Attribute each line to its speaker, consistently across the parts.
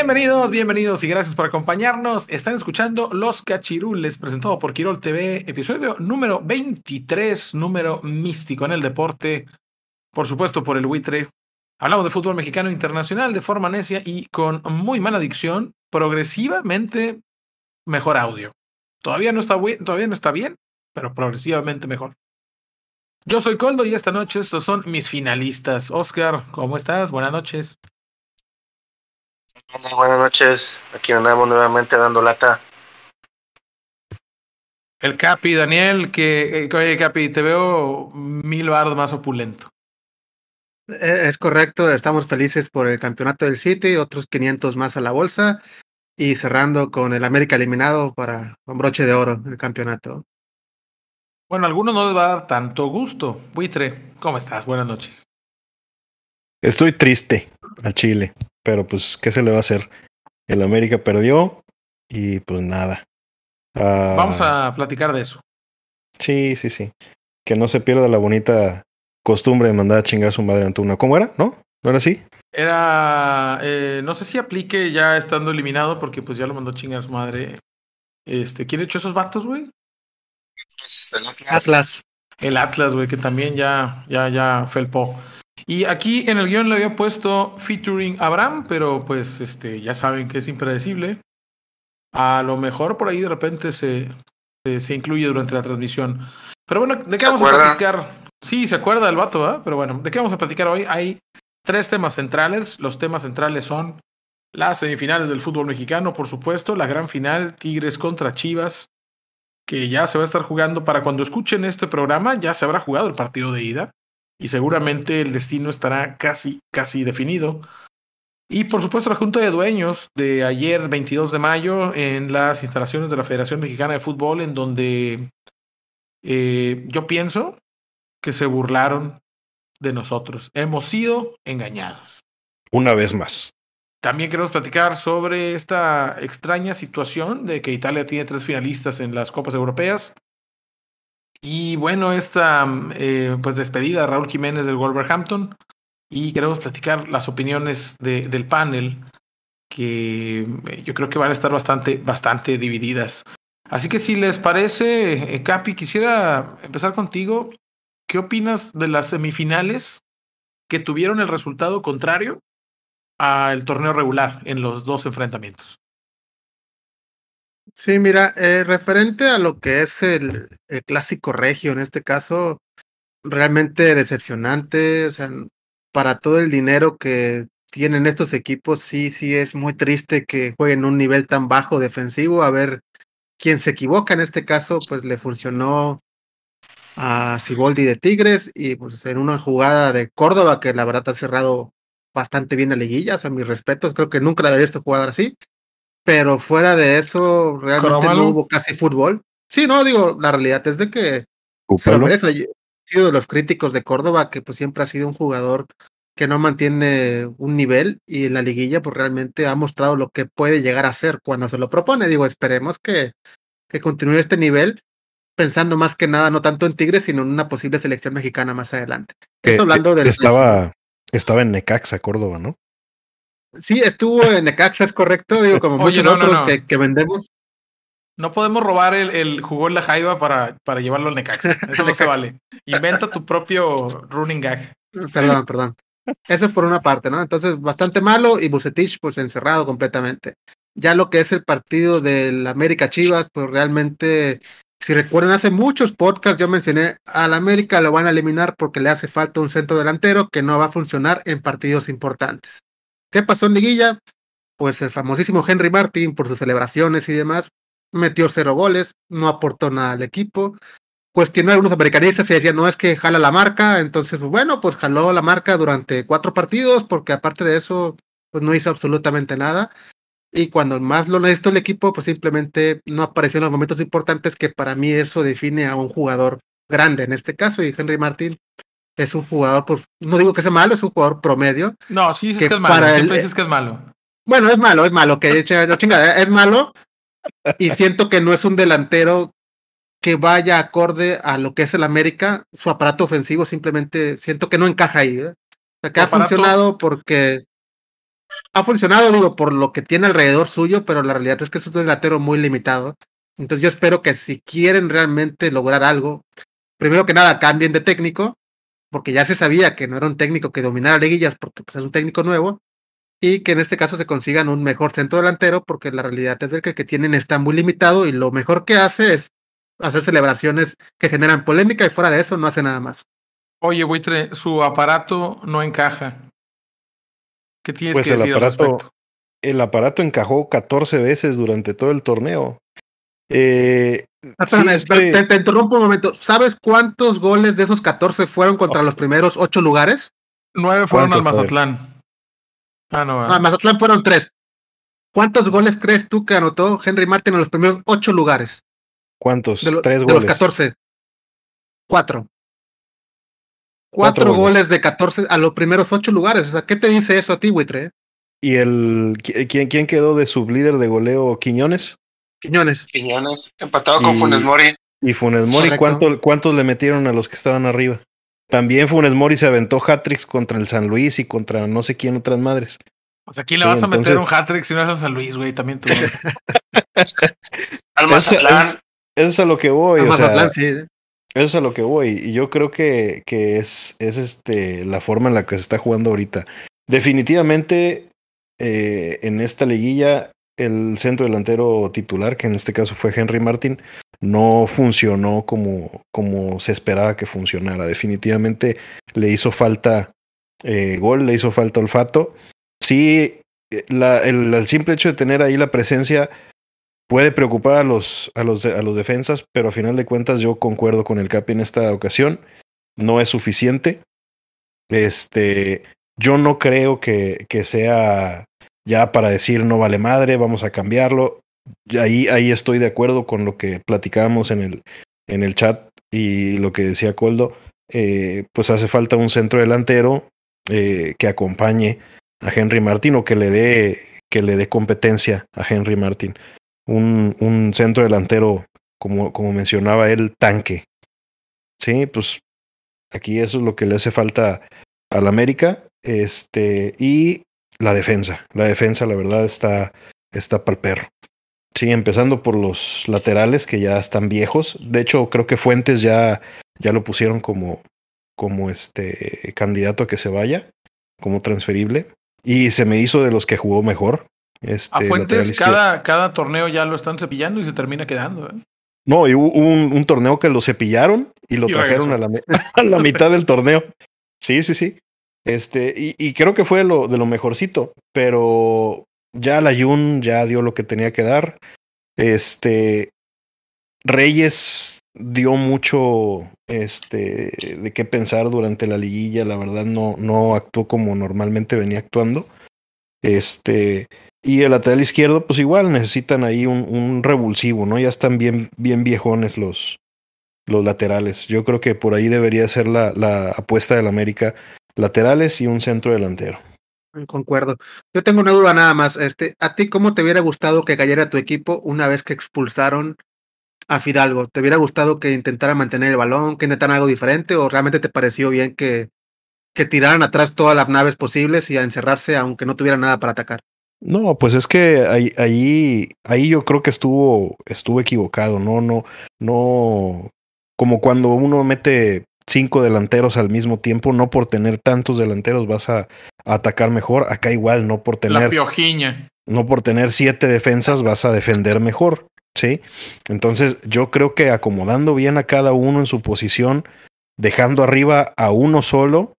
Speaker 1: Bienvenidos, bienvenidos y gracias por acompañarnos. Están escuchando Los Cachirules, presentado por Quirol TV, episodio número 23, número místico en el deporte, por supuesto por el buitre. Hablamos de fútbol mexicano internacional de forma necia y con muy mala dicción, progresivamente mejor audio. Todavía no está, todavía no está bien, pero progresivamente mejor. Yo soy Coldo y esta noche estos son mis finalistas. Oscar, ¿cómo estás? Buenas noches.
Speaker 2: Buenas noches, aquí andamos nuevamente dando lata.
Speaker 1: El Capi, Daniel, que, eh, oye Capi, te veo mil baros más opulento.
Speaker 3: Eh, es correcto, estamos felices por el campeonato del City, otros 500 más a la bolsa y cerrando con el América eliminado para un broche de oro el campeonato.
Speaker 1: Bueno, a algunos no les va a dar tanto gusto. Buitre, ¿cómo estás? Buenas noches.
Speaker 4: Estoy triste a Chile. Pero pues, ¿qué se le va a hacer? El América perdió y pues nada.
Speaker 1: Vamos ah, a platicar de eso.
Speaker 4: Sí, sí, sí. Que no se pierda la bonita costumbre de mandar a chingar a su madre ante una. ¿Cómo era? ¿No? ¿No era así?
Speaker 1: Era, eh, no sé si aplique ya estando eliminado porque pues ya lo mandó a chingar a su madre. Este, ¿quién echó esos vatos, güey?
Speaker 3: El Atlas.
Speaker 1: El Atlas, güey, que también ya, ya, ya felpó. Y aquí en el guion le había puesto featuring Abraham, pero pues este, ya saben que es impredecible. A lo mejor por ahí de repente se, se, incluye durante la transmisión. Pero bueno, ¿de qué vamos a platicar? Sí, se acuerda el vato, ¿eh? Pero bueno, ¿de qué vamos a platicar hoy? Hay tres temas centrales. Los temas centrales son las semifinales del fútbol mexicano, por supuesto, la gran final, Tigres contra Chivas, que ya se va a estar jugando para cuando escuchen este programa, ya se habrá jugado el partido de ida y seguramente el destino estará casi, casi definido. Y por supuesto la Junta de Dueños de ayer, 22 de mayo, en las instalaciones de la Federación Mexicana de Fútbol, en donde eh, yo pienso que se burlaron de nosotros. Hemos sido engañados.
Speaker 4: Una vez más.
Speaker 1: También queremos platicar sobre esta extraña situación de que Italia tiene tres finalistas en las Copas Europeas y bueno, esta eh, pues despedida de Raúl Jiménez del Wolverhampton. Y queremos platicar las opiniones de, del panel, que eh, yo creo que van a estar bastante, bastante divididas. Así que si les parece, eh, Capi, quisiera empezar contigo. ¿Qué opinas de las semifinales que tuvieron el resultado contrario al torneo regular en los dos enfrentamientos?
Speaker 3: Sí, mira, eh, referente a lo que es el, clásico regio, en este caso, realmente decepcionante, o sea, para todo el dinero que tienen estos equipos, sí, sí es muy triste que jueguen un nivel tan bajo defensivo, a ver quién se equivoca, en este caso, pues le funcionó a Siboldi de Tigres y pues en una jugada de Córdoba que la verdad ha cerrado bastante bien la liguilla, o sea, mis respetos, creo que nunca la había visto jugar así pero fuera de eso, realmente no hubo casi fútbol. Sí, no, digo, la realidad es de que se lo merece. he sido de los críticos de Córdoba, que pues siempre ha sido un jugador que no mantiene un nivel y en la liguilla pues realmente ha mostrado lo que puede llegar a ser cuando se lo propone. Digo, esperemos que, que continúe este nivel, pensando más que nada no tanto en Tigres, sino en una posible selección mexicana más adelante.
Speaker 4: Eso hablando del... Estaba, estaba en Necaxa, Córdoba, ¿no?
Speaker 3: Sí, estuvo en Necaxa, es correcto, digo, como muchos otros Que, vendemos.
Speaker 1: No podemos robar el, el jugó en la Jaiba para, para llevarlo al Necaxa. Eso no se vale. Inventa tu propio running gag.
Speaker 3: Perdón, perdón. Eso por una parte, ¿no? Entonces, bastante malo y Bucetich, pues encerrado completamente. Ya lo que es el partido del América Chivas, pues realmente, si recuerdan, hace muchos podcasts yo mencioné al América lo van a eliminar porque le hace falta un centro delantero que no va a funcionar en partidos importantes. ¿Qué pasó en Liguilla? Pues el famosísimo Henry Martin, por sus celebraciones y demás, metió cero goles, no aportó nada al equipo. Cuestionó a algunos americanistas y decían, no es que jala la marca, entonces, pues, bueno, pues jaló la marca durante cuatro partidos, porque aparte de eso, pues no hizo absolutamente nada. Y cuando más lo necesitó el equipo, pues simplemente no apareció en los momentos importantes que para mí eso define a un jugador grande en este caso. Y Henry Martin es un jugador, pues no digo que sea malo, es un jugador promedio.
Speaker 1: No, sí dices que, es malo, dices que es malo.
Speaker 3: Bueno, es malo, es malo, que no chingada, es malo. Y siento que no es un delantero que vaya acorde a lo que es el América. Su aparato ofensivo simplemente siento que no encaja ahí. ¿eh? O sea, que ha funcionado porque ha funcionado, digo, por lo que tiene alrededor suyo, pero la realidad es que es un delantero muy limitado. Entonces yo espero que si quieren realmente lograr algo, primero que nada cambien de técnico, porque ya se sabía que no era un técnico que dominara liguillas, porque pues, es un técnico nuevo, y que en este caso se consigan un mejor centro delantero, porque la realidad es que el que tienen está muy limitado y lo mejor que hace es hacer celebraciones que generan polémica y fuera de eso no hace nada más.
Speaker 1: Oye, Buitre, su aparato no encaja. ¿Qué tienes
Speaker 4: pues
Speaker 1: que decir
Speaker 4: el aparato, El aparato encajó 14 veces durante todo el torneo. Eh,
Speaker 3: ah, te, interrumpo un momento. ¿Sabes cuántos goles de esos 14 fueron contra los primeros 8 lugares?
Speaker 1: Nueve fueron al Mazatlán. Ah, no.
Speaker 3: Al Mazatlán fueron 3. ¿Cuántos goles crees tú que anotó Henry Martin en los primeros 8 lugares?
Speaker 4: ¿Cuántos?
Speaker 3: De,
Speaker 4: Tres
Speaker 3: de
Speaker 4: goles.
Speaker 3: los 14. Cuatro. Cuatro, goles. de 14 a los primeros ocho lugares. O sea, ¿qué te dice eso a ti, Buitre?
Speaker 4: ¿Y el quién, quién quedó de sublíder de goleo? ¿Quiñones?
Speaker 3: Quiñones.
Speaker 2: Quiñones, empatado con Funes Mori.
Speaker 4: Y Funes Mori, ¿cuánto, ¿cuántos le metieron a los que estaban arriba? También Funes Mori se aventó hat contra el San Luis y contra no sé quién otras madres.
Speaker 1: O sea, ¿quién le vas a meter un hat-trick si no es a San Luis, güey? También tú.
Speaker 2: Al Mazatlán.
Speaker 4: Eso es a lo que voy.
Speaker 3: Al
Speaker 4: o sea,
Speaker 3: Mazatlán, sí.
Speaker 4: Eso es a lo que voy. Y yo creo que, que es, es este, la forma en la que se está jugando ahorita. Definitivamente, eh, en esta liguilla, el centro delantero titular, que en este caso fue Henry Martin, no funcionó como, como se esperaba que funcionara. Definitivamente le hizo falta eh, gol, le hizo falta olfato. Sí, el simple hecho de tener ahí la presencia puede preocupar a los, a los, a los defensas, pero a final de cuentas yo concuerdo con el Capi en esta ocasión. No es suficiente. Este, yo no creo que, que sea ya para decir no vale madre, vamos a cambiarlo. Ahí, ahí estoy de acuerdo con lo que platicábamos en el, en el chat y lo que decía Coldo. Eh, pues hace falta un centro delantero eh, que acompañe a Henry Martin o que le dé que le dé competencia a Henry Martin un, un centro delantero, como, como mencionaba él, tanque. Sí, pues aquí eso es lo que le hace falta al América. Este, y la defensa. La defensa, la verdad, está, está para el perro. Sí, empezando por los laterales que ya están viejos. De hecho, creo que Fuentes ya, ya lo pusieron como, como este candidato a que se vaya, como transferible. Y se me hizo de los que jugó mejor. Este,
Speaker 1: a Fuentes cada, cada torneo ya lo están cepillando y se termina quedando. ¿eh?
Speaker 4: No, y hubo un, un, torneo que lo cepillaron y lo y trajeron a la, a la, mitad del torneo. Sí, sí, sí. Este, y, creo que fue lo, de lo mejorcito, pero ya la Jun ya dio lo que tenía que dar. Este, Reyes dio mucho este, de qué pensar durante la liguilla, la verdad no, no actuó como normalmente venía actuando. Este, y el lateral izquierdo, pues igual necesitan ahí un, un revulsivo, ¿no? Ya están bien, bien viejones los, los laterales. Yo creo que por ahí debería ser la, la apuesta del América. Laterales y un centro delantero.
Speaker 3: Concuerdo. Yo tengo una duda nada más. Este, ¿A ti cómo te hubiera gustado que cayera tu equipo una vez que expulsaron a Fidalgo? ¿Te hubiera gustado que intentara mantener el balón, que intentaran algo diferente o realmente te pareció bien que, que tiraran atrás todas las naves posibles y a encerrarse aunque no tuvieran nada para atacar?
Speaker 4: No, pues es que ahí, ahí, ahí yo creo que estuvo, estuvo equivocado, no, no, no, como cuando uno mete cinco delanteros al mismo tiempo, no por tener tantos delanteros vas a, a atacar mejor, acá igual, no por tener.
Speaker 1: La piojiña.
Speaker 4: No por tener siete defensas vas a defender mejor, ¿sí? Entonces yo creo que acomodando bien a cada uno en su posición, dejando arriba a uno solo,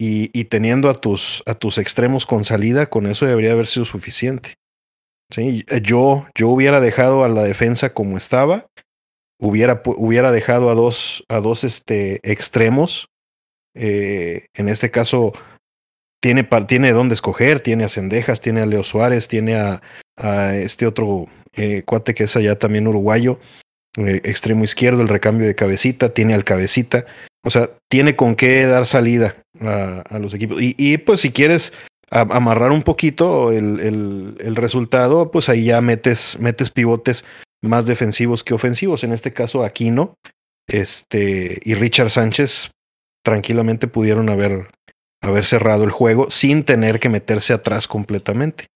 Speaker 4: y, y, teniendo a tus, a tus extremos con salida, con eso debería haber sido suficiente. Sí, yo, yo hubiera dejado a la defensa como estaba, hubiera, hubiera dejado a dos, a dos este, extremos. Eh, en este caso, tiene, tiene dónde escoger, tiene a Cendejas, tiene a Leo Suárez, tiene a, este otro eh, cuate que es allá también uruguayo, eh, extremo izquierdo, el recambio de cabecita, tiene al cabecita, o sea, tiene con qué dar salida a, los equipos. Y, y, pues si quieres amarrar un poquito el, el, el, resultado, pues ahí ya metes, metes pivotes más defensivos que ofensivos. En este caso, Aquino este, y Richard Sánchez tranquilamente pudieron haber, haber cerrado el juego sin tener que meterse atrás completamente.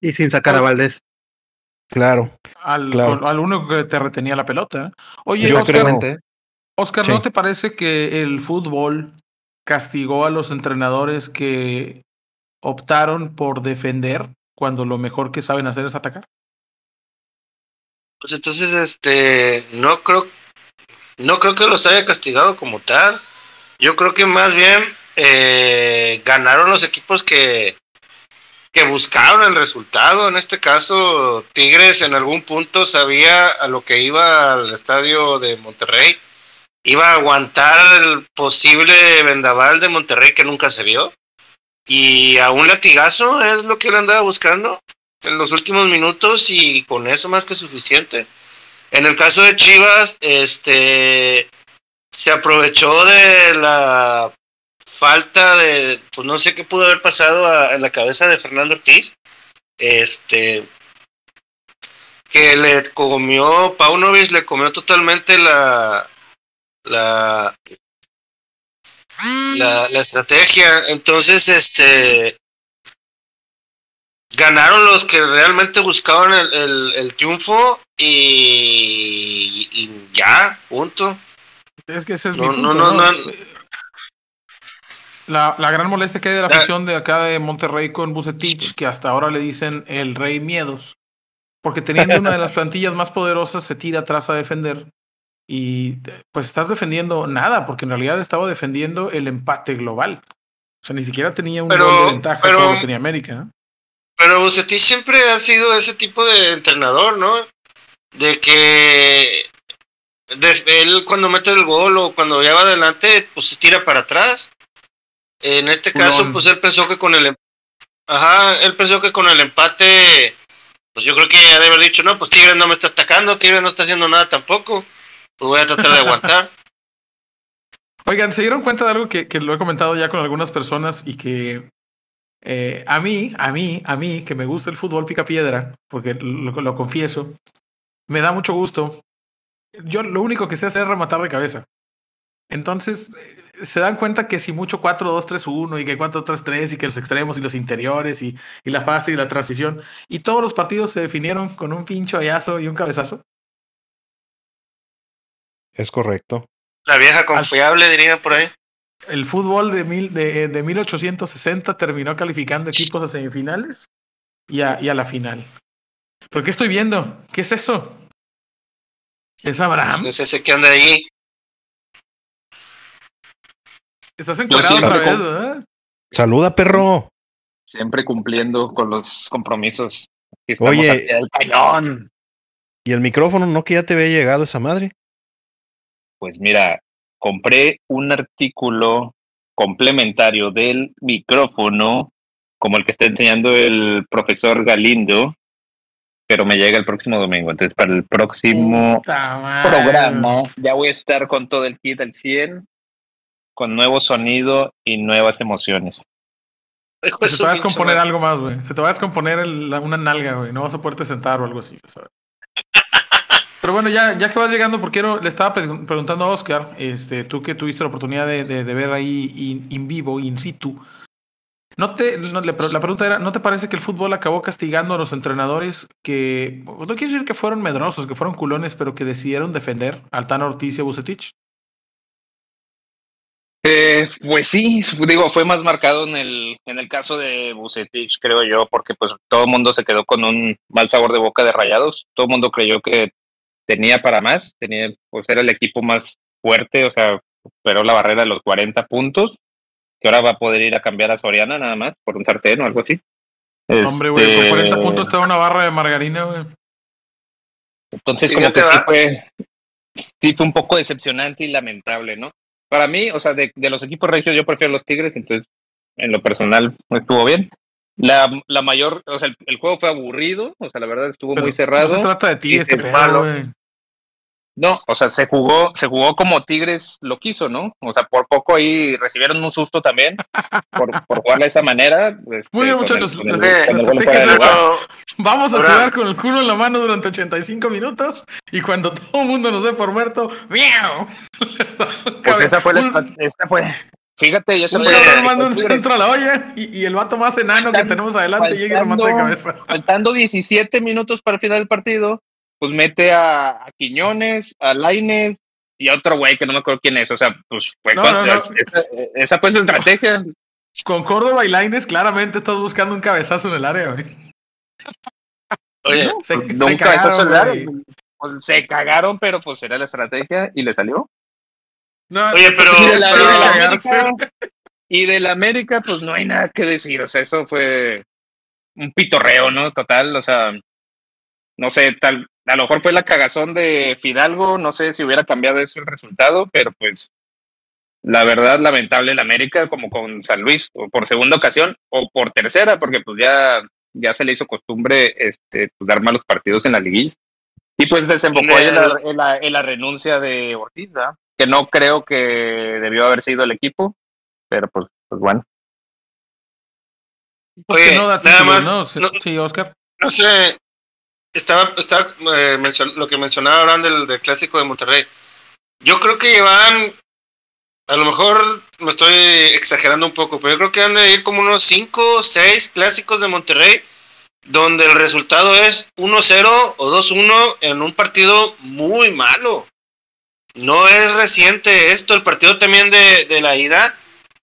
Speaker 3: Y sin sacar a Valdés.
Speaker 4: Claro.
Speaker 1: Al,
Speaker 4: claro.
Speaker 1: al único que te retenía la pelota. Oye,
Speaker 4: Yo
Speaker 1: Oscar,
Speaker 4: creo-
Speaker 1: Oscar,
Speaker 4: Sí.
Speaker 1: ¿no te parece que el fútbol castigó a los entrenadores que optaron por defender cuando lo mejor que saben hacer es atacar?
Speaker 2: Pues entonces, este, no creo, no creo que los haya castigado como tal. Yo creo que más bien eh, ganaron los equipos que, que buscaron el resultado. En este caso, Tigres en algún punto sabía a lo que iba al estadio de Monterrey. Iba a aguantar el posible vendaval de Monterrey que nunca se vio. Y a un latigazo es lo que él andaba buscando en los últimos minutos y con eso más que suficiente. En el caso de Chivas, este se aprovechó de la falta de, pues no sé qué pudo haber pasado en la cabeza de Fernando Ortiz, este que le comió, Paunovic le comió totalmente la la la, la estrategia. Entonces, este ganaron los que realmente buscaban el, el, el triunfo y, y ya, punto.
Speaker 1: Es que ese es
Speaker 2: No,
Speaker 1: mi
Speaker 2: no,
Speaker 1: punto,
Speaker 2: no,
Speaker 1: ¿no?
Speaker 2: no.
Speaker 1: La, la gran molestia que hay de la afición de acá de Monterrey con Bucetich, que hasta ahora le dicen el rey miedos, porque teniendo una de las plantillas más poderosas se tira atrás a defender y pues estás defendiendo nada, porque en realidad estaba defendiendo el empate global. O sea, ni siquiera tenía un
Speaker 2: Pero-
Speaker 1: gol de ventaja
Speaker 2: pero-
Speaker 1: tenía América.
Speaker 2: Pero Bucetich siempre ha sido ese tipo de entrenador, ¿no? De que de- él cuando mete el gol o cuando ya va adelante, pues se tira para atrás. En este caso, pues él pensó que con el em- ajá, él pensó que con el empate, pues yo creo que ha de haber dicho, no, pues Tigres no me está atacando, Tigres no está haciendo nada tampoco, pues voy a tratar de aguantar.
Speaker 1: Oigan, ¿se dieron cuenta de algo que, que lo he comentado ya con algunas personas y que eh, a mí, a mí, a mí, que me gusta el fútbol pica piedra, porque lo, lo confieso, me da mucho gusto. Yo lo único que sé hacer es rematar de cabeza. Entonces, eh, se dan cuenta que si mucho 4-2-3-1 y que 4-3-3 y que los extremos y los interiores y, y la fase y la transición y todos los partidos se definieron con un pincho ayazo y un cabezazo.
Speaker 4: Es correcto.
Speaker 2: La vieja confiable, diría por ahí.
Speaker 1: El fútbol de, mil, de, de 1860 terminó calificando equipos a semifinales y a, y a la final. ¿Pero qué estoy viendo? ¿Qué es eso? ¿Es Abraham?
Speaker 2: Es ese que anda ahí.
Speaker 1: Estás
Speaker 5: Yo
Speaker 1: encuadrado otra vez, ¿verdad?
Speaker 4: Saluda, perro.
Speaker 5: Siempre cumpliendo con los compromisos. Estamos
Speaker 4: Oye.
Speaker 5: del cañón.
Speaker 4: ¿Y el micrófono no que ya te había llegado esa madre?
Speaker 5: Pues mira, compré un artículo complementario del micrófono, como el que está enseñando el profesor Galindo, pero me llega el próximo domingo. Entonces, para el próximo programa ya voy a estar con todo el kit al 100, con nuevo sonido y nuevas emociones.
Speaker 1: Se te va a descomponer algo más, güey. Se te va a descomponer el- la- una nalga, güey. No vas a poderte sentar o algo así. ¿sabes? Pero bueno, ya, ya que vas llegando, porque le estaba pre- preguntando a Oscar, este, tú que tuviste la oportunidad de, ver ahí in, vivo, in situ. ¿No te, no, le- la pregunta era, ¿no te parece que el fútbol acabó castigando a los entrenadores que, no quiero decir que fueron medrosos, que fueron culones, pero que decidieron defender al Tano Ortiz y a Bucetich?
Speaker 5: Eh, pues sí, digo, fue más marcado en el, en el caso de Bucetich, creo yo, porque pues todo el mundo se quedó con un mal sabor de boca de rayados, todo el mundo creyó que tenía para más, tenía, pues era el equipo más fuerte, o sea, superó la barrera de los 40 puntos, que ahora va a poder ir a cambiar a Soriana nada más por un sartén o algo así.
Speaker 1: Hombre, güey, con
Speaker 5: Este,
Speaker 1: 40 puntos te da una barra de margarina, güey.
Speaker 5: Entonces,
Speaker 2: Sí,
Speaker 5: como que sí fue, sí fue un poco decepcionante y lamentable, ¿no? Para mí, o sea, de, de los equipos regios, yo prefiero los Tigres, entonces, en lo personal, estuvo bien. La, la mayor, o sea, el, el juego fue aburrido, o sea, la verdad estuvo
Speaker 1: Pero
Speaker 5: muy cerrado.
Speaker 1: No se trata de ti este
Speaker 2: es
Speaker 1: pedo,
Speaker 2: malo.
Speaker 5: No, o sea, se jugó, se jugó como Tigres lo quiso, ¿no? O sea, por poco ahí recibieron un susto también por, por jugar de esa manera. este,
Speaker 1: Muy bien,
Speaker 5: el-
Speaker 1: muchachos.
Speaker 5: el-
Speaker 1: Vamos a jugar con el culo en la mano durante 85 minutos y cuando todo el mundo nos dé por muerto, ¡miau!
Speaker 5: Pues esa fue la, esta fue, fíjate, ya se
Speaker 1: manda un centro a la olla y, y el vato más enano que tenemos adelante llega y remata de cabeza.
Speaker 5: faltando 17 minutos para el final del partido, pues mete a, a Quiñones, a Laines y a otro güey que no me acuerdo quién es. O sea, pues fue
Speaker 1: No,
Speaker 5: con-
Speaker 1: no, no.
Speaker 5: Esa, esa fue su estrategia.
Speaker 1: Con Córdoba y Laines, claramente estás buscando un cabezazo en el área, güey.
Speaker 2: oye,
Speaker 1: Se,
Speaker 5: Pues,
Speaker 1: se cagaron.
Speaker 5: Pues, se cagaron, pero pues era la estrategia y le salió.
Speaker 1: No,
Speaker 2: Oye, pero-
Speaker 5: y, de la,
Speaker 2: pero-
Speaker 5: y de la
Speaker 1: cagarse.
Speaker 5: América, y de la América, pues no hay nada que decir. O sea, eso fue un pitorreo, ¿no? Total, o sea, no sé, tal, a lo mejor fue la cagazón de Fidalgo, no sé si hubiera cambiado eso el resultado, pero pues la verdad, lamentable el América, como con San Luis, o por segunda ocasión, o por tercera, porque pues ya, ya se le hizo costumbre este, pues, dar malos partidos en la liguilla. Y pues desembocó ahí en la, en la- en la renuncia de Ortiz, ¿verdad? Que no creo que debió haber sido el equipo, pero pues, pues bueno.
Speaker 2: Oye,
Speaker 1: no da
Speaker 2: nada más,
Speaker 1: ¿no? Sí,
Speaker 2: no-
Speaker 1: Sí, Oscar.
Speaker 2: no sé, estaba, estaba eh, lo que mencionaba Abraham del, del clásico de Monterrey. Yo creo que llevan, a lo mejor me estoy exagerando un poco, pero yo creo que han de ir como unos 5 o 6 clásicos de Monterrey, donde el resultado es 1-0 o 2-1 en un partido muy malo. No es reciente esto, el partido también de, de la ida,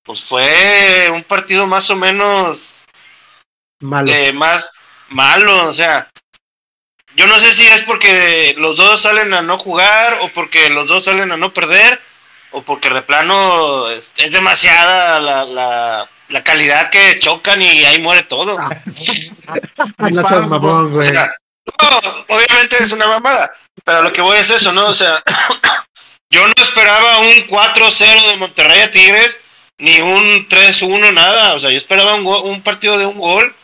Speaker 2: pues fue un partido más o menos
Speaker 3: Malo.
Speaker 2: de más malo, o sea, yo no sé si es porque los dos salen a no jugar o porque los dos salen a no perder o porque de plano es, es demasiada la, la, la calidad que chocan y ahí muere todo. O sea, no, obviamente es una mamada, pero lo que voy es eso, ¿no? O sea, yo no esperaba un 4-0 de Monterrey a Tigres, ni un 3-1, nada. O sea, yo esperaba un, go- un partido de un gol,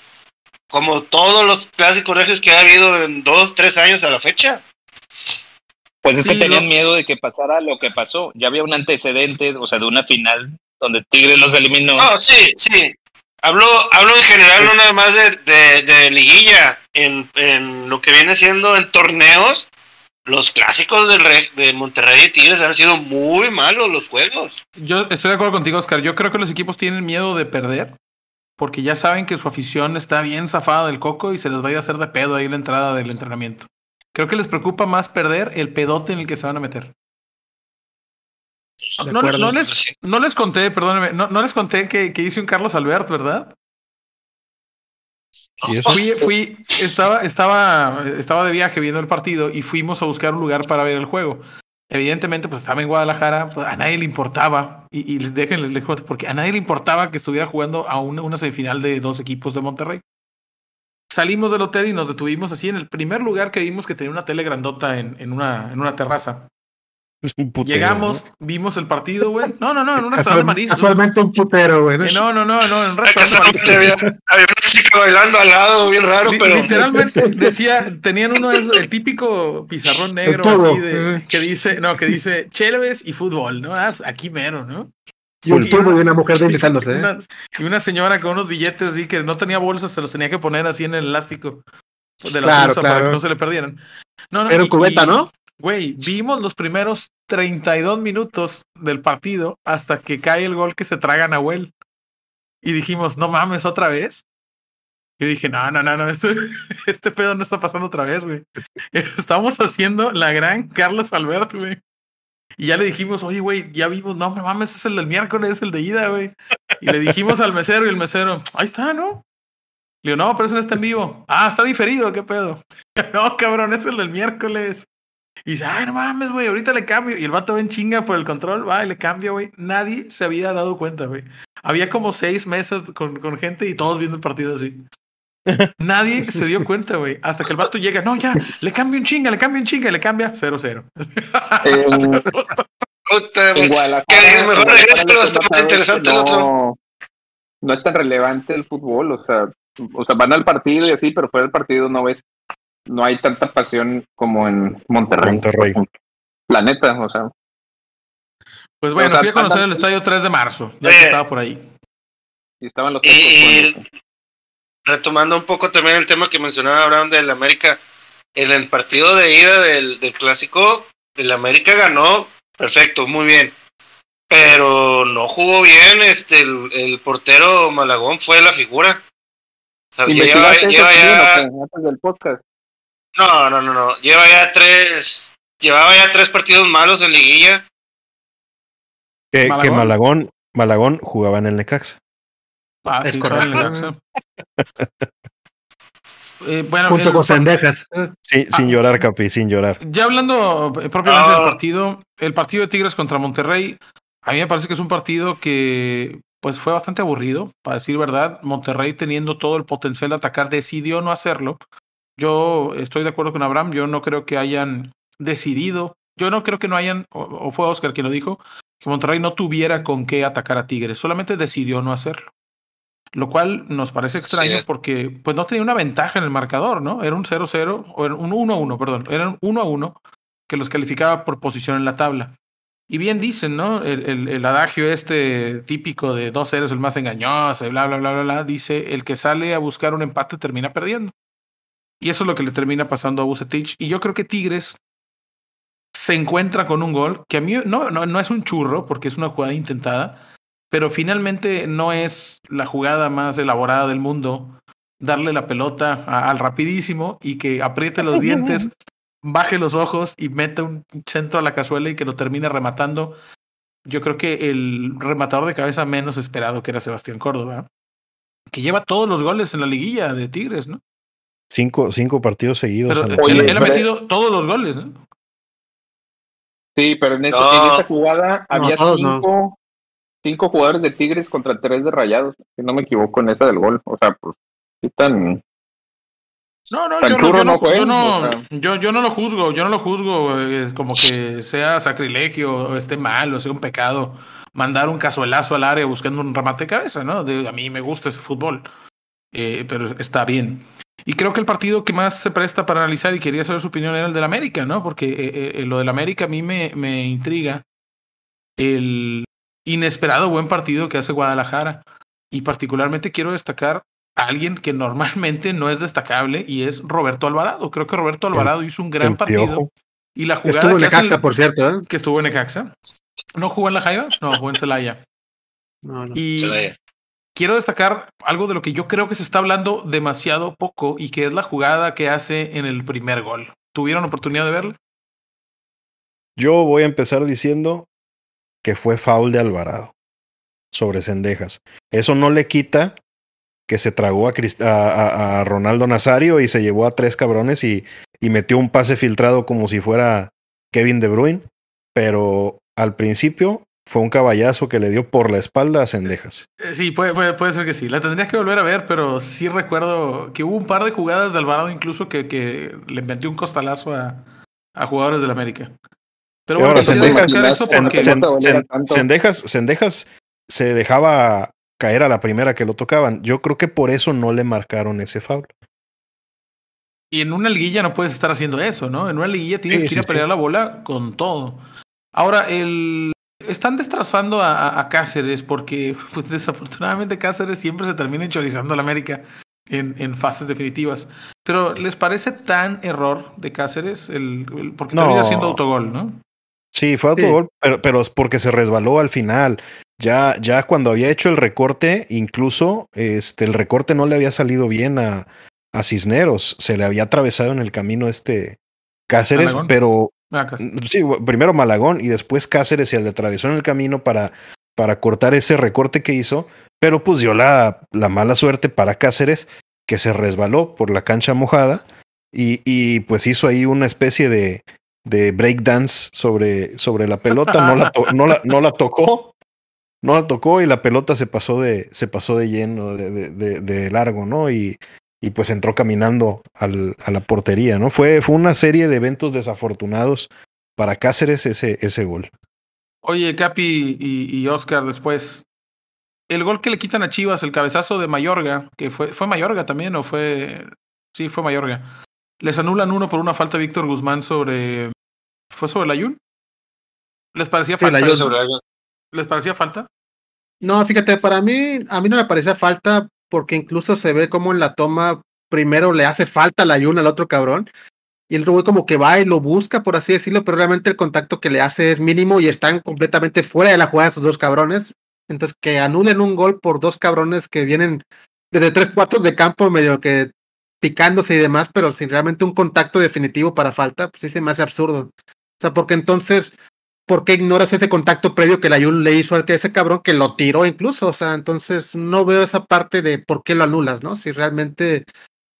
Speaker 2: como todos los clásicos regios que ha habido en 2, 3 años a la fecha.
Speaker 5: Pues es
Speaker 1: Sí,
Speaker 5: que tenían
Speaker 1: lo-
Speaker 5: miedo de que pasara lo que pasó. Ya había un antecedente, o sea, de una final donde Tigres los eliminó.
Speaker 2: No, sí, sí. Hablo, hablo en general, no nada más de, de, de liguilla. En, en lo que viene siendo en torneos, los clásicos del Reg- de Monterrey y Tigres han sido muy malos los juegos.
Speaker 1: Yo estoy de acuerdo contigo, Oscar. Yo creo que los equipos tienen miedo de perder porque ya saben que su afición está bien zafada del coco y se les va a ir a hacer de pedo ahí la entrada del entrenamiento. Creo que les preocupa más perder el pedote en el que se van a meter. No, no les, no les conté, perdónenme, no, no les conté que, que hice un Carlos Albert, ¿verdad? Fui, fui, estaba, estaba, estaba de viaje viendo el partido y fuimos a buscar un lugar para ver el juego. Evidentemente, pues estaba en Guadalajara, pues, a nadie le importaba, y, y déjenle les cuento, porque a nadie le importaba que estuviera jugando a una, una semifinal de dos equipos de Monterrey. Salimos del hotel y nos detuvimos así en el primer lugar que vimos que tenía una tele grandota en, en, una, en una terraza.
Speaker 4: Es un putero,
Speaker 1: Llegamos,
Speaker 4: ¿no?
Speaker 1: vimos el partido, güey. No, no, no, en un restaurante marisco.
Speaker 3: Casualmente un putero, güey.
Speaker 1: Eh, No, no, no, no, en un restaurante
Speaker 2: había, había una chica bailando al lado, bien raro, pero
Speaker 1: Literalmente decía, tenían uno de esos, el típico pizarrón negro así de que dice, no, que dice Chéves y fútbol, ¿no? Ah, aquí mero, ¿no?
Speaker 3: Y un
Speaker 1: una-
Speaker 3: y una mujer deslizándose, ¿eh?
Speaker 1: Y una señora con unos billetes así que no tenía bolsas, se los tenía que poner así en el elástico de la
Speaker 3: Claro,
Speaker 1: bolsa para
Speaker 3: claro.
Speaker 1: que no se le perdieran. No, no,
Speaker 3: Era un cubeta,
Speaker 1: y-
Speaker 3: ¿no?
Speaker 1: Güey, vimos los primeros 32 minutos del partido hasta que cae el gol que se traga Nahuel. Y dijimos, no mames, otra vez. Y dije, no, no, no, no, este, este pedo no está pasando otra vez, güey. Estamos haciendo la gran Carlos Alberto, güey. Y ya le dijimos, oye, güey, ya vimos, no me mames, es el del miércoles, es el de ida, güey. Y le dijimos al mesero y el mesero, ahí está, ¿no? Le digo, no, pero ese no está en vivo. Ah, está diferido, ¿qué pedo? no, cabrón, es el del miércoles. Y dice, ay, no mames, güey, ahorita le cambio. Y el vato va en chinga por el control, va y le cambia, güey. Nadie se había dado cuenta, güey. Había como seis mesas con, con gente y todos viendo el partido así. Nadie se dio cuenta, güey. Hasta que el vato llega, no, ya, le cambio un chinga, le cambio un chinga, le cambia 0-0.
Speaker 5: En,
Speaker 2: Puta,
Speaker 5: en
Speaker 2: güey.
Speaker 5: Guadalajara.
Speaker 2: Que digas, mejor regreso, pero está más interesante el otro.
Speaker 5: no, no es tan relevante el fútbol, o sea, o sea, van al partido y así, pero fuera del partido no ves, no hay tanta pasión como en Monterrey.
Speaker 4: Monterrey.
Speaker 5: La neta, o sea,
Speaker 1: Pues bueno,
Speaker 5: O sea,
Speaker 1: fui a conocer el estadio 3 de marzo, ya que estaba por ahí.
Speaker 5: y estaban los pues,
Speaker 2: retomando un poco también el tema que mencionaba Abraham del América, en el partido de ida del, del clásico, el América ganó, perfecto, muy bien. Pero no jugó bien, este el, el portero Malagón fue la figura.
Speaker 5: Antes del podcast?
Speaker 2: No, no, no, no, lleva ya tres, llevaba ya tres partidos malos en liguilla.
Speaker 4: Que, que
Speaker 1: ¿Malagón?
Speaker 4: Malagón, jugaba en el Necaxa.
Speaker 1: Ah,
Speaker 3: Es
Speaker 1: sí, estaba en el
Speaker 3: correcto.
Speaker 1: Necaxa. Eh, bueno,
Speaker 3: Junto
Speaker 1: el-
Speaker 3: con Sendejas.
Speaker 4: Sí,
Speaker 1: Ah.
Speaker 4: sin llorar, Capi, sin llorar.
Speaker 1: Ya hablando eh, propiamente
Speaker 2: Ah.
Speaker 1: del partido, el partido de Tigres contra Monterrey, a mí me parece que es un partido que pues fue bastante aburrido, para decir verdad. Monterrey teniendo todo el potencial de atacar decidió no hacerlo. Yo estoy de acuerdo con Abraham, yo no creo que hayan decidido, yo no creo que no hayan, o, o fue Oscar quien lo dijo, que Monterrey no tuviera con qué atacar a Tigres, solamente decidió no hacerlo. Lo cual nos parece extraño
Speaker 2: Sí.
Speaker 1: porque pues no tenía una ventaja en el marcador, ¿no? Era un 0-0, o era un 1-1, perdón, era un 1-1 que los calificaba por posición en la tabla. Y bien dicen, ¿no? El, el- el adagio este típico de 2-0 es el más engañoso, y bla, bla, bla, bla, bla, dice, el que sale a buscar un empate termina perdiendo. Y eso es lo que le termina pasando a Bucetich. Y yo creo que Tigres se encuentra con un gol que a mí no, no, no es un churro, porque es una jugada intentada, pero finalmente no es la jugada más elaborada del mundo. Darle la pelota a- al rapidísimo y que apriete los dientes, baje los ojos y meta un centro a la cazuela y que lo termine rematando. Yo creo que el rematador de cabeza menos esperado que era Sebastián Córdoba, que lleva todos los goles en la liguilla de Tigres, ¿no?
Speaker 4: Cinco, cinco partidos seguidos.
Speaker 1: Pero él,
Speaker 5: Oye,
Speaker 1: él ha
Speaker 5: pero-
Speaker 1: metido todos los goles, ¿no?
Speaker 5: Sí, pero en, ese-
Speaker 2: No.
Speaker 5: en esa jugada había
Speaker 3: no.
Speaker 5: cinco, cinco jugadores de Tigres contra tres de Rayados, si no me equivoco en esa del gol. O sea, pues, sí tan...
Speaker 1: No, no,
Speaker 5: Tan
Speaker 1: yo no, yo no, yo no, yo, yo no lo juzgo, yo no lo juzgo eh, como que sea sacrilegio o esté mal o sea un pecado mandar un cazuelazo al área buscando un remate de cabeza, ¿no? De- a mí me gusta ese fútbol, eh, pero está bien. Y creo que el partido que más se presta para analizar y quería saber su opinión era el del América, ¿no? Porque eh, eh, lo del América a mí me, me intriga el inesperado buen partido que hace Guadalajara. Y particularmente quiero destacar a alguien que normalmente no es destacable y es Roberto Alvarado. Creo que Roberto Alvarado hizo un gran partido.
Speaker 4: Piojo.
Speaker 1: Y la jugada
Speaker 3: Estuvo en Necaxa,
Speaker 1: el-
Speaker 3: por cierto. ¿eh?
Speaker 1: que estuvo en Necaxa. ¿No jugó en la Jaiba? No, jugó en Celaya.
Speaker 3: No, no.
Speaker 1: Y
Speaker 2: Celaya.
Speaker 1: Quiero destacar algo de lo que yo creo que se está hablando demasiado poco y que es la jugada que hace en el primer gol. ¿Tuvieron oportunidad de verla?
Speaker 4: Yo voy a empezar diciendo que fue foul de Alvarado sobre Cendejas. Eso no le quita que se tragó a, Crist- a- Ronaldo Nazario y se llevó a tres cabrones y, y metió un pase filtrado como si fuera Kevin De Bruyne. Pero al principio fue un caballazo que le dio por la espalda a Cendejas.
Speaker 1: Eh, Sí, puede, puede, puede ser que sí. La tendrías que volver a ver, pero sí recuerdo que hubo un par de jugadas de Alvarado incluso que, que le metió un costalazo a, a jugadores del América. Pero bueno,
Speaker 4: Cendejas-. Cendejas, Cendejas se dejaba caer a la primera que lo tocaban. Yo creo que por eso no le marcaron ese foul.
Speaker 1: Y en una liguilla no puedes estar haciendo eso, ¿no? En una liguilla tienes
Speaker 4: Sí,
Speaker 1: que ir
Speaker 4: sí,
Speaker 1: a pelear
Speaker 4: sí.
Speaker 1: la bola con todo. Ahora, el... están destrozando a, a- a Cáceres porque pues, desafortunadamente Cáceres siempre se termina chorizando a la América en, en fases definitivas. Pero ¿les parece tan error de Cáceres? El, el- porque
Speaker 4: No.
Speaker 1: termina siendo autogol, ¿no?
Speaker 4: Sí, fue
Speaker 3: Sí.
Speaker 4: autogol, pero, pero es porque se resbaló al final. Ya, ya cuando había hecho el recorte, incluso este, el recorte no le había salido bien a, a Cisneros. Se le había atravesado en el camino este Cáceres, pero
Speaker 1: Ah, casi.
Speaker 4: sí, primero Malagón y después Cáceres se le atravesó en el camino para, para cortar ese recorte que hizo, pero pues dio la, la mala suerte para Cáceres que se resbaló por la cancha mojada y, y pues hizo ahí una especie de, de breakdance sobre, sobre la pelota, no la, no, la, no la tocó. No la tocó y la pelota se pasó de, se pasó de lleno, de, de, de- de largo, ¿no? Y, y pues entró caminando al, a la portería, ¿no? Fue, fue una serie de eventos desafortunados para Cáceres ese, ese gol.
Speaker 1: Oye, Capi y, y Oscar, después, el gol que le quitan a Chivas, el cabezazo de Mayorga, que fue, fue Mayorga también, o fue. Sí, fue Mayorga. Les anulan uno por una falta de Víctor Guzmán sobre. ¿Fue sobre el Ayun? ¿Les parecía
Speaker 3: Sí,
Speaker 1: falta?
Speaker 3: el Ayun.
Speaker 2: Sobre algo.
Speaker 1: ¿Les parecía falta?
Speaker 3: No, fíjate, para mí, a mí no me parecía falta porque incluso se ve como en la toma primero le hace falta la ayuna al otro cabrón y el otro güey como que va y lo busca, por así decirlo, pero realmente el contacto que le hace es mínimo y están completamente fuera de la jugada esos dos cabrones. Entonces, que anulen un gol por dos cabrones que vienen desde tres cuartos de campo medio que picándose y demás, pero sin realmente un contacto definitivo para falta, pues sí se me hace absurdo. O sea, porque entonces, ¿por qué ignoras ese contacto previo que la Ayun le hizo al que ese cabrón que lo tiró incluso? O sea, entonces no veo esa parte de por qué lo anulas, ¿no? Si realmente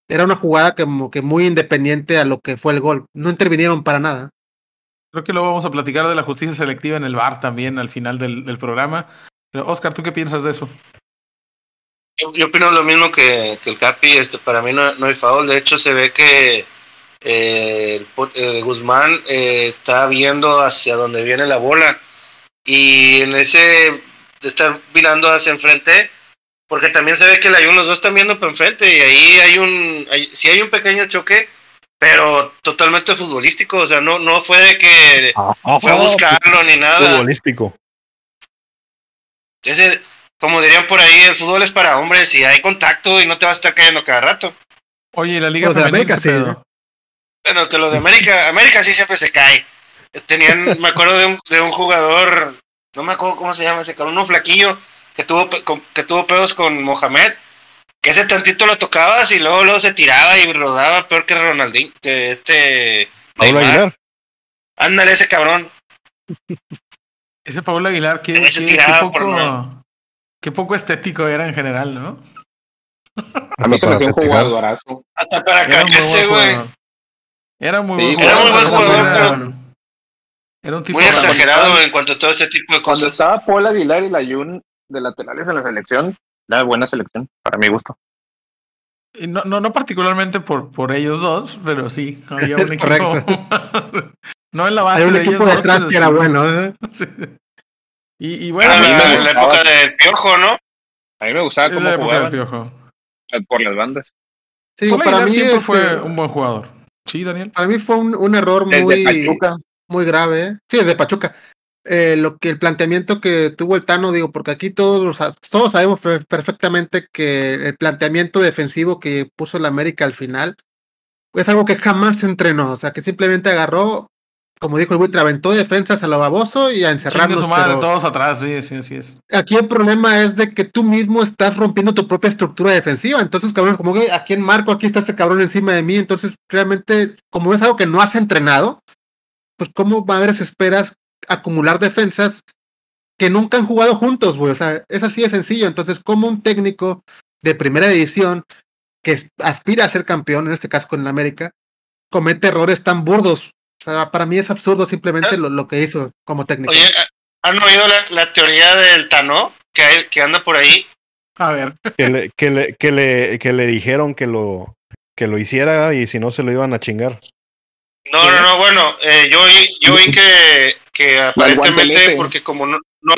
Speaker 3: era una jugada como que muy independiente a lo que fue el gol. No intervinieron para nada.
Speaker 1: Creo que luego vamos a platicar de la justicia selectiva en el bar también al final del, del programa. Pero, Oscar, ¿tú qué piensas de eso?
Speaker 2: Yo, yo opino lo mismo que, que el Capi, este, para mí no, no hay foul, de hecho se ve que eh, el eh, Guzmán eh, está viendo hacia donde viene la bola y en ese de estar mirando hacia enfrente, porque también se ve que la los dos están viendo para enfrente y ahí hay un, hay, sí hay un pequeño choque, pero totalmente futbolístico, o sea, no, no fue de que fue a buscarlo ni nada.
Speaker 4: Futbolístico.
Speaker 2: Entonces, como dirían por ahí, el fútbol es para hombres y hay contacto y no te vas a estar cayendo cada rato.
Speaker 1: Oye, ¿y la Liga
Speaker 3: Los de
Speaker 1: Femenil,
Speaker 3: América sí.
Speaker 2: Pero que los de América, América sí siempre se cae. Tenían, me acuerdo de un, de un jugador, no me acuerdo cómo se llama ese cabrón, uno flaquillo, que tuvo, que tuvo pedos con Mohamed, que ese tantito lo tocabas y luego, luego se tiraba y rodaba peor que Ronaldinho, que este...
Speaker 4: Pablo
Speaker 2: Neymar.
Speaker 4: Aguilar.
Speaker 2: Ándale ese cabrón.
Speaker 1: Ese Paul Aguilar,
Speaker 2: por
Speaker 1: poco, qué poco estético era en general, ¿no?
Speaker 5: A mí se me hacía un jugadorazo.
Speaker 2: Hasta para
Speaker 1: un
Speaker 2: caerse, güey.
Speaker 1: Jugador. Era muy
Speaker 5: Sí,
Speaker 1: buen
Speaker 5: era muy buen
Speaker 2: jugador,
Speaker 1: Era,
Speaker 2: pero-
Speaker 1: era un tipo
Speaker 2: Muy exagerado en cuanto a todo ese tipo de
Speaker 5: Cuando
Speaker 2: cosas.
Speaker 5: estaba Paul Aguilar y la Jun de laterales en la selección, era buena selección, para mi gusto.
Speaker 1: Y No, no, no particularmente por, por ellos dos, pero sí, había un equipo.
Speaker 3: correcto.
Speaker 1: no en la base
Speaker 3: Hay un
Speaker 1: de
Speaker 3: equipo detrás que era
Speaker 1: sí.
Speaker 3: bueno. ¿eh?
Speaker 1: Sí. Y, y bueno,
Speaker 2: Era
Speaker 5: me
Speaker 2: la, época del piojo, ¿no?
Speaker 5: A mí me gustaba cómo
Speaker 1: piojo.
Speaker 5: por las bandas.
Speaker 3: Sí,
Speaker 1: Paul
Speaker 3: para
Speaker 1: Aguilar
Speaker 3: mí,
Speaker 1: siempre
Speaker 3: este,
Speaker 1: fue un buen jugador. Sí, Daniel.
Speaker 3: para mí fue un, un error
Speaker 5: Desde
Speaker 3: muy, muy grave. ¿eh? Sí, desde Pachuca. Eh, lo que el planteamiento que tuvo el Tano, digo, porque aquí todos todos sabemos per- perfectamente que el planteamiento defensivo que puso el América al final es algo que jamás se entrenó, o sea, que simplemente agarró, como dijo el buitre, aventó defensas a lo baboso y a encerrarlos.
Speaker 1: su madre,
Speaker 3: pero
Speaker 1: todos atrás, sí, sí, así es.
Speaker 3: aquí el problema es de que tú mismo estás rompiendo tu propia estructura defensiva. Entonces, cabrón, como que aquí en marco, aquí está este cabrón encima de mí. Entonces, realmente, como es algo que no has entrenado, pues, ¿cómo madres esperas acumular defensas que nunca han jugado juntos, güey? O sea, es así de sencillo. Entonces, como un técnico de primera edición que aspira a ser campeón, en este caso con el América, comete errores tan burdos? Sea, para mí es absurdo simplemente lo, lo que hizo como técnico.
Speaker 2: Oye, ¿han oído la, la teoría del Tano que, hay- que anda por ahí?
Speaker 1: A ver.
Speaker 4: Que le, que le, que le, que le dijeron que lo, que lo hiciera y si no se lo iban a chingar.
Speaker 2: No, no, no, bueno, eh, yo oí, yo oí que, que aparentemente, porque como no, no,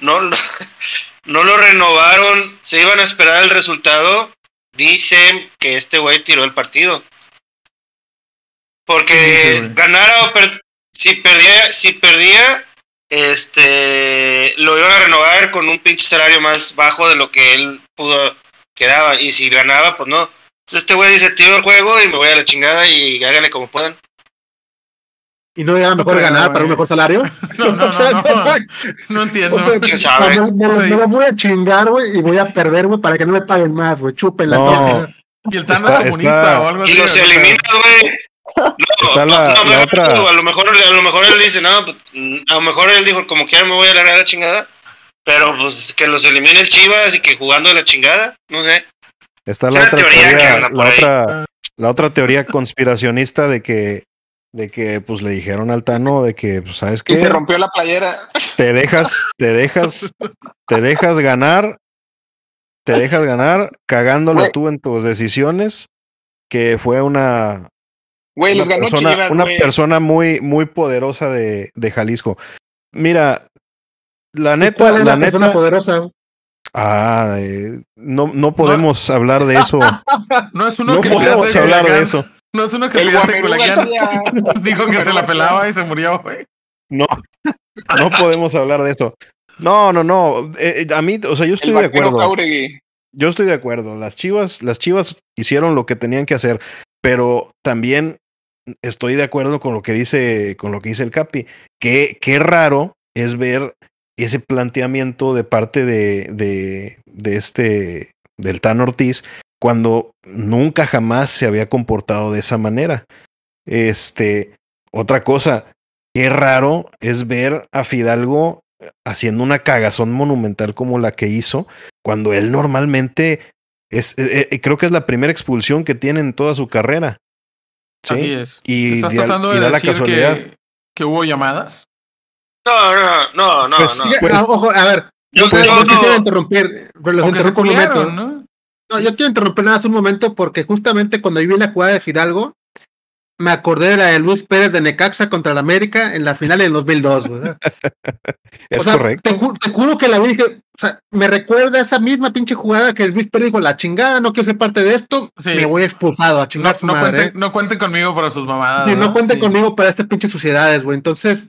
Speaker 2: no, no lo renovaron, se iban a esperar el resultado, dicen que este güey tiró el partido. Porque
Speaker 1: Sí,
Speaker 2: ganara o per- si perdía, si perdía, este lo iban a renovar con un pinche salario más bajo de lo que él pudo quedaba. Y si ganaba, pues no. Entonces este güey dice, tiro el juego y me voy a la chingada y háganle como puedan.
Speaker 3: ¿Y no era mejor
Speaker 1: creo,
Speaker 3: ganar para un mejor salario?
Speaker 1: No, no,
Speaker 3: O sea,
Speaker 1: no, no. No entiendo.
Speaker 3: O sea,
Speaker 2: ¿Quién sabe?
Speaker 3: Me, me-
Speaker 1: Sí.
Speaker 3: me lo voy a chingar, güey, y voy a perder, güey, para que no me paguen más, güey. Chúpenla.
Speaker 4: No.
Speaker 1: Y el Tano
Speaker 4: Está-
Speaker 1: es comunista
Speaker 4: está-
Speaker 1: o algo
Speaker 2: Y los eliminas, güey. No,
Speaker 4: Está la-
Speaker 2: no, no,
Speaker 4: la
Speaker 2: no,
Speaker 4: otra-
Speaker 2: A lo mejor, a lo mejor él dice, no, pues, mm, a lo mejor él dijo, como quiera me voy a largar a la chingada. Pero pues que los elimine el Chivas y que jugando a la chingada, no sé.
Speaker 4: Está
Speaker 2: Es
Speaker 4: la otra
Speaker 2: teoría que
Speaker 4: teoría, la otra, la otra teoría conspiracionista de que, de que pues le dijeron al Tano de que, pues, ¿sabes qué?
Speaker 5: Y se rompió la playera.
Speaker 4: Te dejas, te dejas, te dejas ganar te dejas ganar cagándolo tú en tus decisiones, que fue una,
Speaker 5: Güey, les
Speaker 4: una
Speaker 5: ganó
Speaker 4: persona,
Speaker 5: Chivas,
Speaker 4: una
Speaker 5: güey.
Speaker 4: persona muy, muy poderosa de, de Jalisco. Mira, la neta,
Speaker 3: ¿Cuál es
Speaker 4: la
Speaker 3: la persona
Speaker 4: neta,
Speaker 3: poderosa?
Speaker 4: ah, eh, no, no podemos hablar de eso.
Speaker 1: No es uno
Speaker 4: No
Speaker 1: que
Speaker 4: podemos
Speaker 1: de
Speaker 4: hablar de eso.
Speaker 1: No es uno que
Speaker 5: El
Speaker 1: dijo que se la pelaba y se murió, güey.
Speaker 4: No, no podemos hablar de eso. No, no, no. eh, eh, a mí, o sea, yo estoy
Speaker 5: El
Speaker 4: de acuerdo.
Speaker 5: Jauregui.
Speaker 4: Yo estoy de acuerdo. Las Chivas, las Chivas hicieron lo que tenían que hacer, pero también estoy de acuerdo con lo que dice, con lo que dice el Capi. Que qué raro es ver ese planteamiento de parte de, de, de este del Tan Ortiz cuando nunca jamás se había comportado de esa manera. Este, otra cosa, qué raro es ver a Fidalgo haciendo una cagazón monumental como la que hizo, cuando él normalmente es, eh, eh, creo que es la primera expulsión que tiene en toda su carrera. ¿Sí?
Speaker 1: Así es.
Speaker 4: Y,
Speaker 1: ¿Estás tratando de decir que, que hubo llamadas?
Speaker 2: No, no, no, no,
Speaker 4: Pues,
Speaker 2: no.
Speaker 4: Pues-
Speaker 3: ah, ojo, a ver,
Speaker 2: Yo,
Speaker 3: pues, no quisiera
Speaker 2: no-
Speaker 3: interrumpir, pero los
Speaker 1: Aunque se
Speaker 3: interrumpo un momento.
Speaker 1: culiaron, ¿no?
Speaker 3: No, yo quiero interrumpir nada más un momento porque justamente cuando yo vi la jugada de Fidalgo, me acordé de la de Luis Pérez de Necaxa contra el América en la final en 2002. güey.
Speaker 4: Es
Speaker 3: o sea,
Speaker 4: correcto.
Speaker 3: Te, ju- te juro que la vi o sea, me recuerda a esa misma pinche jugada que el Luis Pérez dijo, la chingada, no quiero ser parte de esto,
Speaker 1: Sí.
Speaker 3: me voy expulsado a
Speaker 1: No,
Speaker 3: chingar su
Speaker 1: no
Speaker 3: madre.
Speaker 1: cuenten, no cuenten conmigo para sus mamadas.
Speaker 3: Sí, no
Speaker 1: ¿verdad?
Speaker 3: cuenten
Speaker 1: Sí.
Speaker 3: conmigo para estas pinches suciedades, güey. Entonces,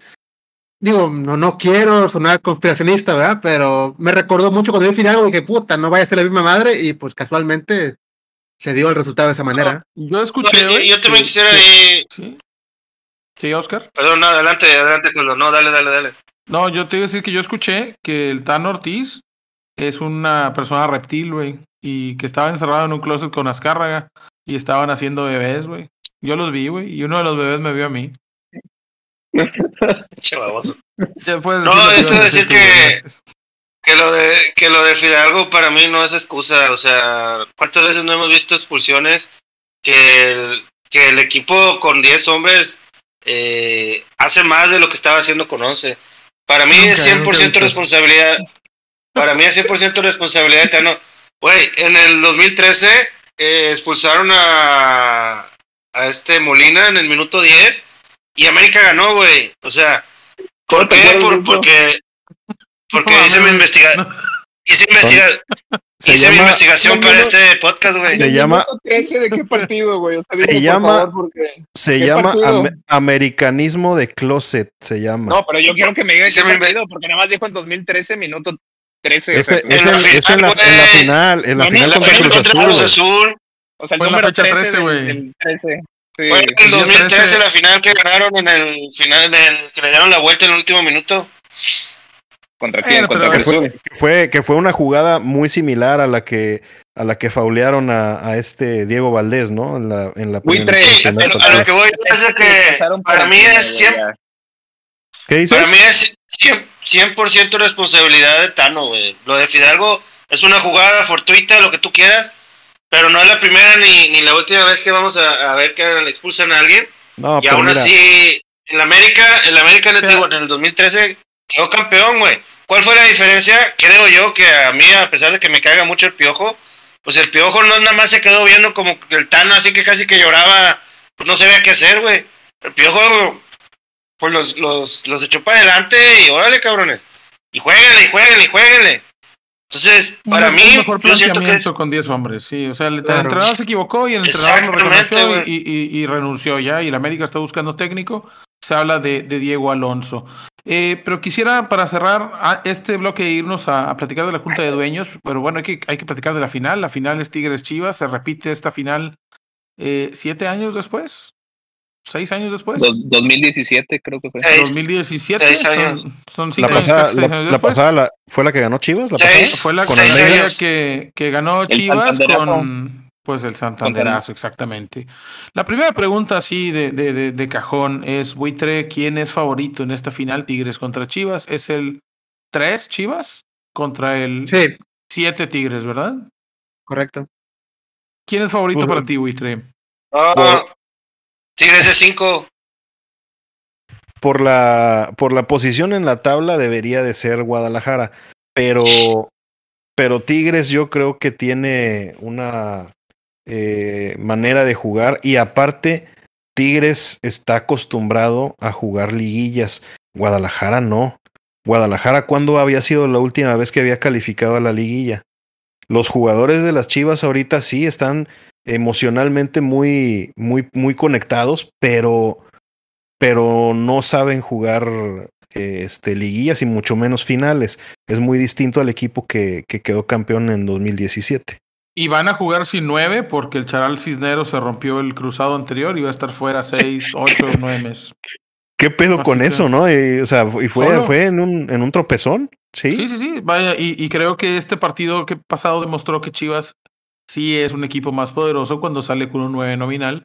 Speaker 3: digo, no, no quiero sonar conspiracionista, ¿verdad? Pero me recordó mucho cuando vi Fidalgo y que puta, no vaya a ser la misma madre y pues casualmente se dio el resultado de esa manera.
Speaker 1: Yo
Speaker 2: no,
Speaker 1: escuché.
Speaker 2: yo, también
Speaker 1: que-
Speaker 2: quisiera
Speaker 1: que-
Speaker 2: ir.
Speaker 1: Sí. Sí, Oscar.
Speaker 2: Perdón, no, adelante, adelante, Carlos. No, dale, dale, dale.
Speaker 1: No, yo te iba a decir que yo escuché que el Tan Ortiz es una persona reptil, güey. Y que estaba encerrado en un closet con Azcárraga. Y estaban haciendo bebés, güey. Yo los vi, güey. Y uno de los bebés me vio a mí.
Speaker 2: Che, No, a
Speaker 1: a
Speaker 2: decir que-. Que lo de que lo de Fidalgo para mí no es excusa, o sea, ¿cuántas veces no hemos visto expulsiones que el, que el equipo con 10 hombres eh, hace más de lo que estaba haciendo con 11? Para mí es
Speaker 1: nunca he
Speaker 2: 100%
Speaker 1: visto eso.
Speaker 2: responsabilidad. Para mí es 100% responsabilidad de Tano. Güey, en el 2013 eh, expulsaron a a este Molina en el minuto 10 y América ganó, güey. O sea, ¿por
Speaker 5: ¿Cómo te
Speaker 2: qué? Por- porque porque
Speaker 1: No,
Speaker 2: hice mi investigación.
Speaker 1: no.
Speaker 2: Hice, investiga
Speaker 4: Se
Speaker 2: hice mi
Speaker 4: llama-
Speaker 2: investigación
Speaker 5: no,
Speaker 2: para este podcast, güey.
Speaker 4: Se llama-
Speaker 5: Minuto 13 de qué partido, güey? O sea,
Speaker 4: Se llama-
Speaker 5: favor, porque-
Speaker 4: Se
Speaker 5: ¿Qué
Speaker 4: llama ame- americanismo de closet, se llama.
Speaker 5: No, pero yo quiero que me digan
Speaker 2: Se
Speaker 5: qué
Speaker 2: me-
Speaker 5: partido, porque nada más dijo en 2013, minuto 13.
Speaker 4: Ese-
Speaker 5: o sea,
Speaker 4: es,
Speaker 2: en
Speaker 4: en,
Speaker 2: la final,
Speaker 4: es en la, en la final, en la
Speaker 5: No,
Speaker 4: final
Speaker 2: En la
Speaker 4: contra
Speaker 2: final
Speaker 4: Cruz Azul.
Speaker 2: Cruz Azul.
Speaker 5: o sea, el
Speaker 1: Fue en la
Speaker 5: número
Speaker 1: fecha
Speaker 5: 13,
Speaker 1: 13,
Speaker 5: del-
Speaker 1: güey.
Speaker 5: del 13. Sí.
Speaker 2: Fue en el
Speaker 1: el día
Speaker 2: 2013
Speaker 1: 13.
Speaker 2: la final que ganaron en el final en el que le dieron la vuelta en el último minuto.
Speaker 5: ¿Contra quién?
Speaker 1: Bueno,
Speaker 5: Contra Azul.
Speaker 4: Que fue, que fue una jugada muy similar a la que a la que faulearon a, a este Diego Valdés, ¿no? En la, en la el
Speaker 2: a lo- que voy es que para mí es
Speaker 5: güey,
Speaker 2: 100
Speaker 5: ya.
Speaker 4: ¿Qué dices?
Speaker 2: Para mí es 100%, 100 responsabilidad de Tano, güey. Lo de Fidalgo es una jugada fortuita, lo que tú quieras, pero no es la primera ni, ni la última vez que vamos a, a ver que le expulsan a alguien.
Speaker 4: no,
Speaker 2: y aún
Speaker 4: mira,
Speaker 2: así, en la América, en la América en el,
Speaker 1: Pero-
Speaker 2: en el 2013 quedó campeón, güey. ¿Cuál fue la diferencia? Creo yo que a mí, a pesar de que me caiga mucho el piojo, pues el piojo no nada más se quedó viendo como el Tano, así que casi que lloraba, pues no sabía qué hacer, güey. El piojo, pues los, los, los echó para adelante y órale, cabrones. Y jueguenle, y jueguenle, y jueguenle. Entonces, para
Speaker 1: un,
Speaker 2: mí,
Speaker 1: mejor
Speaker 2: yo siento que es,
Speaker 1: con 10 hombres, sí. O sea, el,
Speaker 3: Claro.
Speaker 1: entrenador se equivocó y el entrenador lo reconoció y, y- y renunció ya. Y el América está buscando técnico. Se habla de, de Diego Alonso. Eh, pero quisiera, para cerrar a este bloque, irnos a, a platicar de la Junta de Dueños. Pero bueno, hay que, hay que platicar de la final. La final es Tigres Chivas. Se repite esta final eh, siete años después. ¿Seis años después?
Speaker 5: Dos- 2017 creo que fue.
Speaker 2: Seis.
Speaker 1: 2017.
Speaker 2: seis años.
Speaker 1: Son, son
Speaker 4: la
Speaker 1: cinco
Speaker 4: pasada,
Speaker 1: años, seis
Speaker 4: la,
Speaker 1: años
Speaker 4: la pasada la- fue la que ganó Chivas, la pasada.
Speaker 1: Fue la que, que ganó Chivas con pues el Santanderazo, exactamente. La primera pregunta así de, de, de, de cajón es, Buitre, ¿quién es favorito en esta final Tigres contra Chivas? ¿Es el 3 Chivas contra el
Speaker 3: Sí,
Speaker 1: 7 Tigres, verdad?
Speaker 3: correcto.
Speaker 1: ¿Quién es favorito para ti, Buitre?
Speaker 4: Por-
Speaker 2: Tigres de 5.
Speaker 4: Por la, por la posición en la tabla debería de ser Guadalajara, pero pero Tigres yo creo que tiene una eh, manera de jugar y aparte Tigres está acostumbrado a jugar liguillas. Guadalajara no. Guadalajara, ¿cuándo había sido la última vez que había calificado a la liguilla? Los jugadores de las Chivas ahorita sí están emocionalmente muy, muy, muy conectados, pero, pero no saben jugar este, liguillas y mucho menos finales. Es muy distinto al equipo que, que quedó campeón en 2017.
Speaker 1: Y van a jugar sin nueve porque el Charal Cisnero se rompió el cruzado anterior y va a estar fuera seis, ocho, nueve meses.
Speaker 4: ¿Qué pedo con eso, no? Y, o sea, y fue, fue en un, en un tropezón. Sí,
Speaker 1: sí, sí. sí. Vaya, y, y, creo que este partido que pasado demostró que Chivas sí es un equipo más poderoso cuando sale con un 9 nominal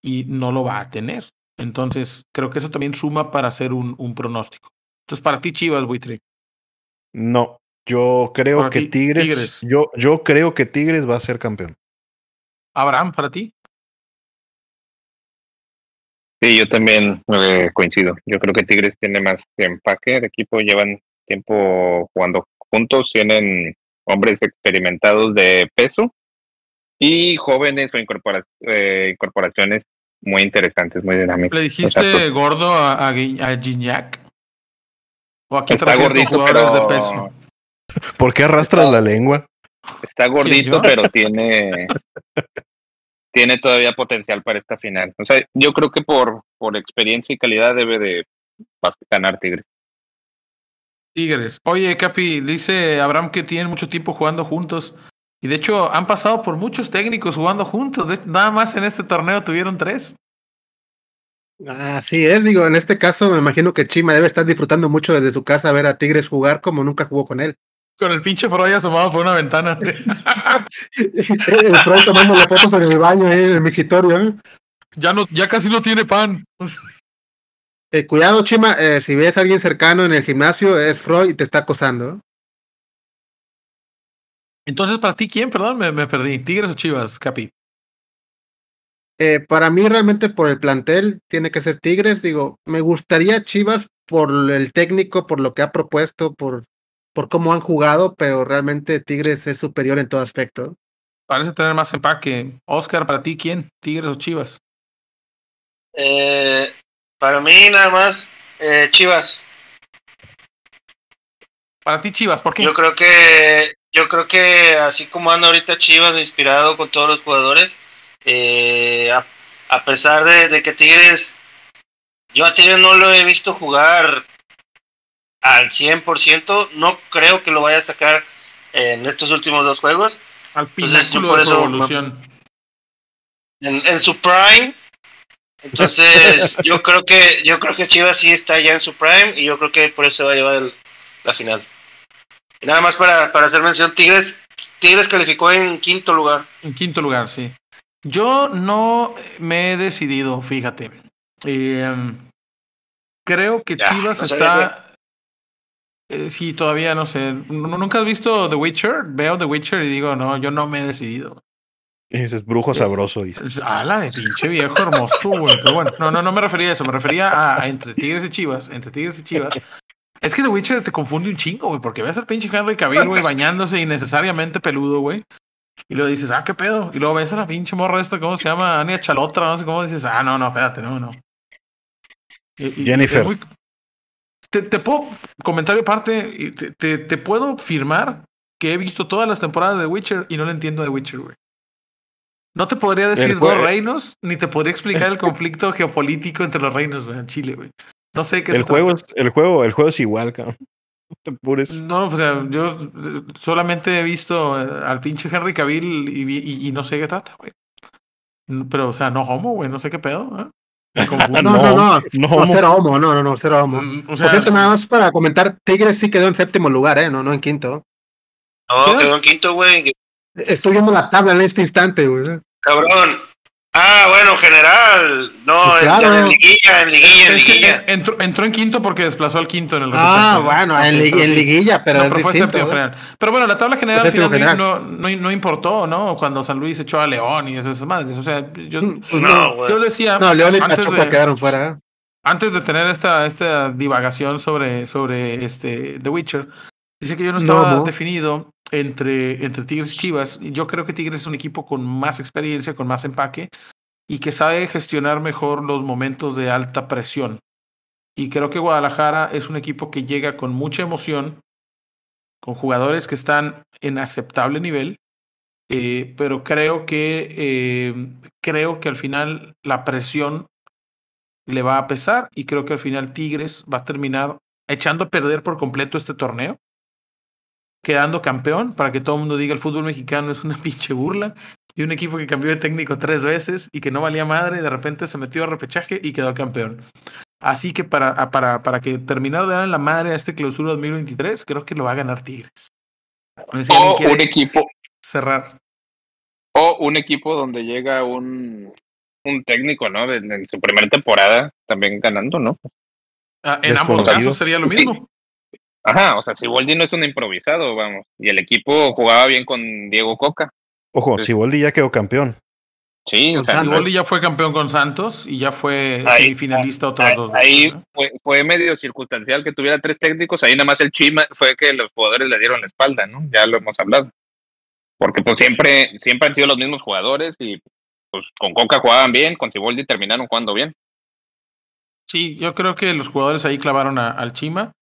Speaker 1: y no lo va a tener. Entonces, creo que eso también suma para hacer un, un pronóstico. Entonces, para ti, Chivas, Buitre.
Speaker 4: No, yo creo para que ti, Tigres, Tigres, Yo, yo creo que Tigres va a ser campeón.
Speaker 1: Abraham, para ti.
Speaker 5: Sí, yo también eh, coincido. Yo creo que Tigres tiene más empaque. El equipo llevan tiempo jugando juntos, tienen hombres experimentados de peso y jóvenes o incorpora eh, incorporaciones muy interesantes, muy dinámicas.
Speaker 1: ¿Le dijiste o sea, gordo a, a, a Gignac?
Speaker 5: ¿O aquí está gordito, pero... de peso?
Speaker 4: ¿Por qué arrastras está, la lengua?
Speaker 5: Está gordito, pero tiene tiene todavía potencial para esta final. O sea, yo creo que por, por experiencia y calidad debe de ganar Tigres.
Speaker 1: Tigres. Oye, Capi, dice Abraham que tienen mucho tiempo jugando juntos. Y de hecho, han pasado por muchos técnicos jugando juntos. De, nada más en este torneo tuvieron tres.
Speaker 3: Así es, digo, en este caso me imagino que Chima debe estar disfrutando mucho desde su casa ver a Tigres jugar como nunca jugó con él.
Speaker 1: Con el pinche Freud asomado por una ventana.
Speaker 3: el Freud tomando las fotos en el baño, ahí, en el migitorio. ¿eh?
Speaker 1: Ya, no, ya casi no tiene pan.
Speaker 3: Eh, cuidado, Chima, eh, si ves a alguien cercano en el gimnasio, es Freud y te está acosando.
Speaker 1: Entonces, ¿para ti quién? Perdón, me, me perdí. ¿Tigres o Chivas, Capi?
Speaker 3: Eh, para mí, realmente, por el plantel, tiene que ser Tigres. Digo, me gustaría Chivas por el técnico, por lo que ha propuesto, por por cómo han jugado, pero realmente Tigres es superior en todo aspecto.
Speaker 1: Parece tener más empaque. Oscar, para ti, ¿quién? ¿Tigres o Chivas?
Speaker 2: Eh, para mí, nada más, eh, Chivas.
Speaker 1: Para ti, Chivas, ¿por qué?
Speaker 2: Yo creo que, yo creo que así como anda ahorita Chivas, inspirado con todos los jugadores, eh, a, a, pesar de, de que Tigres, yo a Tigres no lo he visto jugar al 100%. No creo que lo vaya a sacar en estos últimos dos juegos.
Speaker 1: Al por de su eso, evolución.
Speaker 2: En, en, su prime. Entonces, yo creo que yo creo que Chivas sí está ya en su prime y yo creo que por eso se va a llevar el, la final. Y nada más para, para hacer mención, Tigres, Tigres calificó en quinto lugar.
Speaker 1: En quinto lugar, sí. Yo no me he decidido, fíjate. Eh, creo que ya, Chivas no está. Eh, sí, todavía no sé. ¿Nunca has visto The Witcher? Veo The Witcher y digo, no, yo no me he decidido.
Speaker 4: Ese es brujo sabroso, dices.
Speaker 1: Ala de pinche viejo hermoso, güey. Pero bueno, no, no, no me refería a eso. Me refería a, a, entre Tigres y Chivas. Entre Tigres y Chivas. Es que The Witcher te confunde un chingo, güey. Porque ves al pinche Henry Cavill, güey, bañándose innecesariamente peludo, güey. Y luego dices, ah, qué pedo. Y luego ves a la pinche morra esta, ¿cómo se llama? Ania Chalotra, no sé cómo dices. Ah, no, no, espérate, no, no.
Speaker 4: Y, Jennifer.
Speaker 1: Muy, te, te, puedo, comentario aparte, te, te, te, puedo firmar que he visto todas las temporadas de Witcher y no le entiendo de Witcher, güey. No te podría decir dos reinos, ni te podría explicar el conflicto geopolítico entre los reinos, güey, en Chile, güey. No sé qué
Speaker 4: el juego es, el juego, el juego es igual, cabrón. No te.
Speaker 1: No, o sea, yo solamente he visto al pinche Henry Cavill y, y, y no sé qué trata, güey. Pero, o sea, no homo, güey, no sé qué pedo, ¿eh?
Speaker 3: No, no, no, no, no, cero homo, no, no, no, cero homo. O sea, Por cierto, nada más para comentar, Tigres sí quedó en séptimo lugar, ¿eh? No, no en quinto.
Speaker 2: No, quedó en quinto, güey.
Speaker 3: Estoy viendo la tabla en este instante, güey.
Speaker 2: Cabrón. Ah, bueno, general. No,
Speaker 3: Pues claro.
Speaker 2: en, en liguilla, en liguilla, en liguilla.
Speaker 1: entró, entró en quinto porque desplazó al quinto en el
Speaker 3: Ah, bueno, en, li- en liguilla, pero
Speaker 1: No,
Speaker 3: es
Speaker 1: pero fue
Speaker 3: distinto,
Speaker 1: séptimo
Speaker 3: ¿eh?
Speaker 1: general. Pero bueno, la tabla general finalmente
Speaker 3: general.
Speaker 1: no, no, no importó, ¿no? Cuando San Luis echó a León y esas madres. O sea, yo,
Speaker 3: Pues
Speaker 2: No, güey.
Speaker 1: yo decía.
Speaker 3: No, León y
Speaker 1: antes
Speaker 3: Pachuca
Speaker 1: de-
Speaker 3: quedaron fuera. ¿eh?
Speaker 1: antes de tener esta, esta divagación sobre, sobre este The Witcher, dice que yo no
Speaker 3: No,
Speaker 1: estaba
Speaker 3: no.
Speaker 1: definido entre, entre Tigres y Chivas. Yo creo que Tigres es un equipo con más experiencia, con más empaque y que sabe gestionar mejor los momentos de alta presión. Y creo que Guadalajara es un equipo que llega con mucha emoción, con jugadores que están en aceptable nivel, eh, pero creo que eh, creo que al final la presión le va a pesar y creo que al final Tigres va a terminar echando a perder por completo este torneo, quedando campeón para que todo el mundo diga el fútbol mexicano es una pinche burla y un equipo que cambió de técnico tres veces y que no valía madre y de repente se metió a repechaje y quedó campeón. Así que para, para, para que terminar de dar la madre a este clausura 2023, creo que lo va a ganar Tigres.
Speaker 5: o un equipo
Speaker 1: cerrar.
Speaker 5: O un equipo donde llega un, un técnico, ¿no? En, su primera temporada también ganando, ¿no?
Speaker 1: Ah, en ambos casos sería lo mismo.
Speaker 5: Ajá, o sea, Siboldi no es un improvisado, vamos. Y el equipo jugaba bien con Diego Coca.
Speaker 4: Ojo, si Siboldi ya quedó campeón.
Speaker 5: Sí,
Speaker 1: o sea, Siboldi ya fue campeón con Santos y ya fue semifinalista otras dos
Speaker 5: veces. Ahí fue, fue, medio circunstancial que tuviera tres técnicos, ahí nada más el Chima fue que los jugadores le dieron la espalda, ¿no? Ya lo hemos hablado. Porque pues siempre, siempre han sido los mismos jugadores y pues con Coca jugaban bien, con Siboldi terminaron jugando bien.
Speaker 1: Sí, yo creo que los jugadores ahí clavaron al Chima.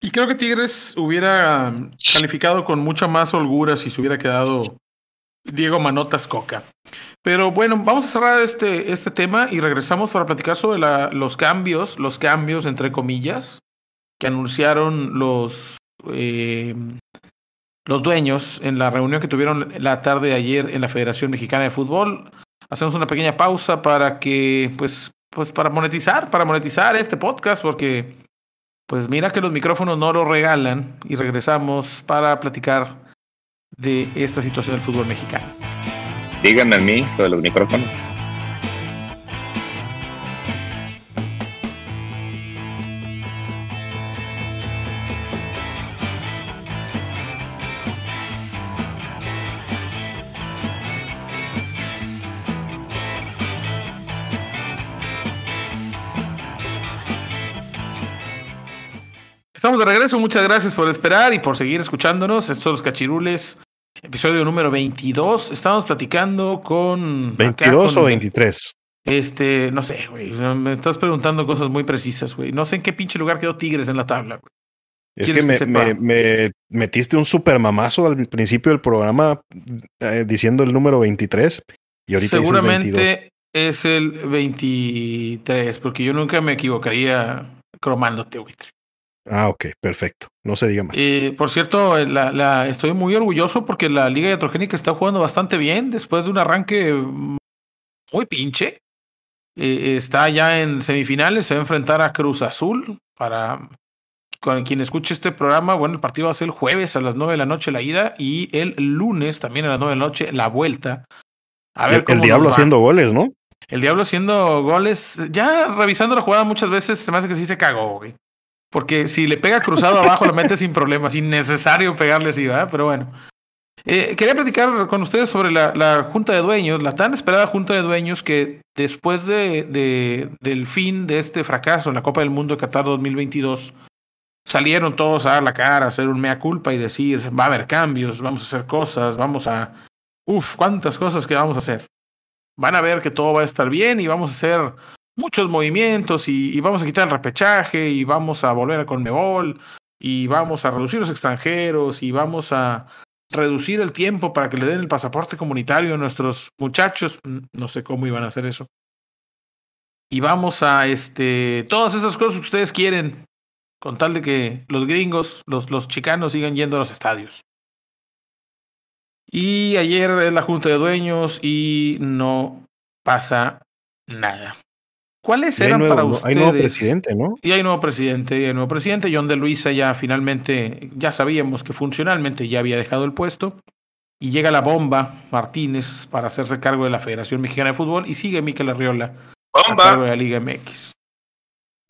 Speaker 1: Y creo que Tigres hubiera calificado con mucha más holgura si se hubiera quedado Diego Manotas Coca. Pero bueno, vamos a cerrar este, este tema y regresamos para platicar sobre la, los cambios, los cambios entre comillas, que anunciaron los, eh, los dueños en la reunión que tuvieron la tarde de ayer en la Federación Mexicana de Fútbol. Hacemos una pequeña pausa para que, pues, pues para monetizar, para monetizar este podcast, porque pues mira que los micrófonos no lo regalan y regresamos para platicar de esta situación del fútbol mexicano.
Speaker 5: Díganme a mí lo de los micrófonos.
Speaker 1: Estamos de regreso, muchas gracias por esperar y por seguir escuchándonos. Estos Los Cachirules, episodio número 22. Estamos platicando con...
Speaker 4: ¿22 o 23?
Speaker 1: Este, no sé, güey. Me estás preguntando cosas muy precisas, güey. No sé en qué pinche lugar quedó Tigres en la tabla, güey.
Speaker 4: Es que, me, me, metiste un super mamazo al principio del programa eh, diciendo el número 23 y ahorita
Speaker 1: Seguramente es el 23, porque yo nunca me equivocaría cromándote, güey.
Speaker 4: Ah, ok, perfecto. No se diga más.
Speaker 1: Eh, por cierto, la, la, estoy muy orgulloso porque la Liga Iatrogénica está jugando bastante bien después de un arranque muy pinche. Eh, está ya en semifinales, se va a enfrentar a Cruz Azul. Para con quien escuche este programa, bueno, el partido va a ser el jueves a las nueve de la noche la ida y el lunes también a las nueve de la noche la vuelta.
Speaker 4: A ver el, el Diablo haciendo goles, ¿no?
Speaker 1: El Diablo haciendo goles. Ya revisando la jugada muchas veces se me hace que sí se cagó, güey. Porque si le pega cruzado abajo, lo mete sin problemas. Innecesario pegarle así, ¿verdad? Pero bueno. Eh, quería platicar con ustedes sobre la, la, junta de dueños, la tan esperada junta de dueños que después de, de, del fin de este fracaso en la Copa del Mundo de Qatar 2022, salieron todos a dar la cara, a hacer un mea culpa y decir, va a haber cambios, vamos a hacer cosas, vamos a... Uf, cuántas cosas que vamos a hacer. Van a ver que todo va a estar bien y vamos a hacer muchos movimientos y, vamos a quitar el repechaje y vamos a volver a Conmebol y vamos a reducir los extranjeros y vamos a reducir el tiempo para que le den el pasaporte comunitario a nuestros muchachos. No sé cómo iban a hacer eso. Y vamos a este todas esas cosas que ustedes quieren con tal de que los gringos, los, los chicanos sigan yendo a los estadios. Y ayer es la junta de dueños y no pasa nada. ¿Cuáles eran para ustedes?
Speaker 4: Hay nuevo presidente, ¿no?
Speaker 1: Y hay nuevo presidente, y hay nuevo presidente. John de Luisa ya finalmente, ya sabíamos que funcionalmente ya había dejado el puesto. Y llega la bomba Martínez para hacerse cargo de la Federación Mexicana de Fútbol y sigue Miquel Arriola a cargo de la Liga MX.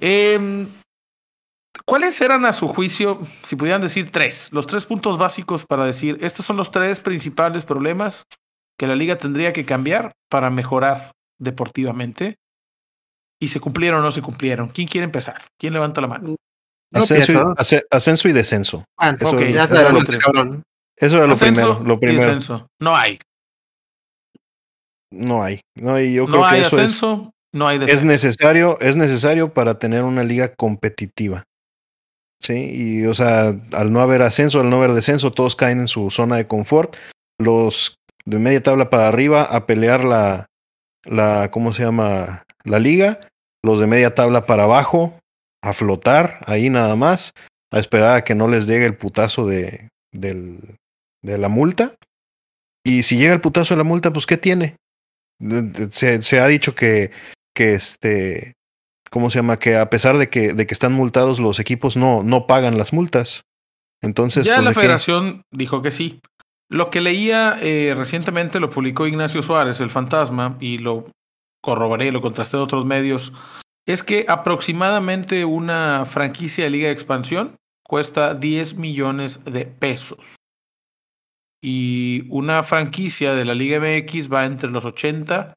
Speaker 1: Eh, ¿Cuáles eran a su juicio, si pudieran decir tres, los tres puntos básicos para decir, estos son los tres principales problemas que la liga tendría que cambiar para mejorar deportivamente? Y se cumplieron o no se cumplieron. ¿Quién quiere empezar? ¿Quién levanta la mano?
Speaker 4: ascenso, y, ascenso, y, descenso.
Speaker 3: Ah, okay, ya cabrón.
Speaker 4: Eso era lo
Speaker 1: Ascenso
Speaker 4: primero. Lo
Speaker 1: y
Speaker 4: primero.
Speaker 1: descenso. No hay.
Speaker 4: No hay. No hay. Yo creo
Speaker 1: No
Speaker 4: que
Speaker 1: hay
Speaker 4: eso es,
Speaker 1: ascenso, no hay
Speaker 4: es
Speaker 1: descenso.
Speaker 4: necesario, es necesario para tener una liga competitiva. Sí, y o sea, al no haber ascenso, al no haber descenso, todos caen en su zona de confort. Los de media tabla para arriba a pelear la, la, ¿cómo se llama? La liga. Los de media tabla para abajo a flotar ahí nada más, a esperar a que no les llegue el putazo de, del, de la multa. Y si llega el putazo de la multa, pues ¿qué tiene? Se, se ha dicho que, que este, ¿cómo se llama? Que a pesar de que, de que están multados, los equipos no, no pagan las multas. Entonces,
Speaker 1: ya
Speaker 4: pues,
Speaker 1: la federación dijo que sí. Lo que leía eh, recientemente lo publicó Ignacio Suárez, el fantasma, y lo corroboré, lo contrasté en otros medios, es que aproximadamente una franquicia de Liga de Expansión cuesta 10 millones de pesos. Y una franquicia de la Liga MX va entre los 80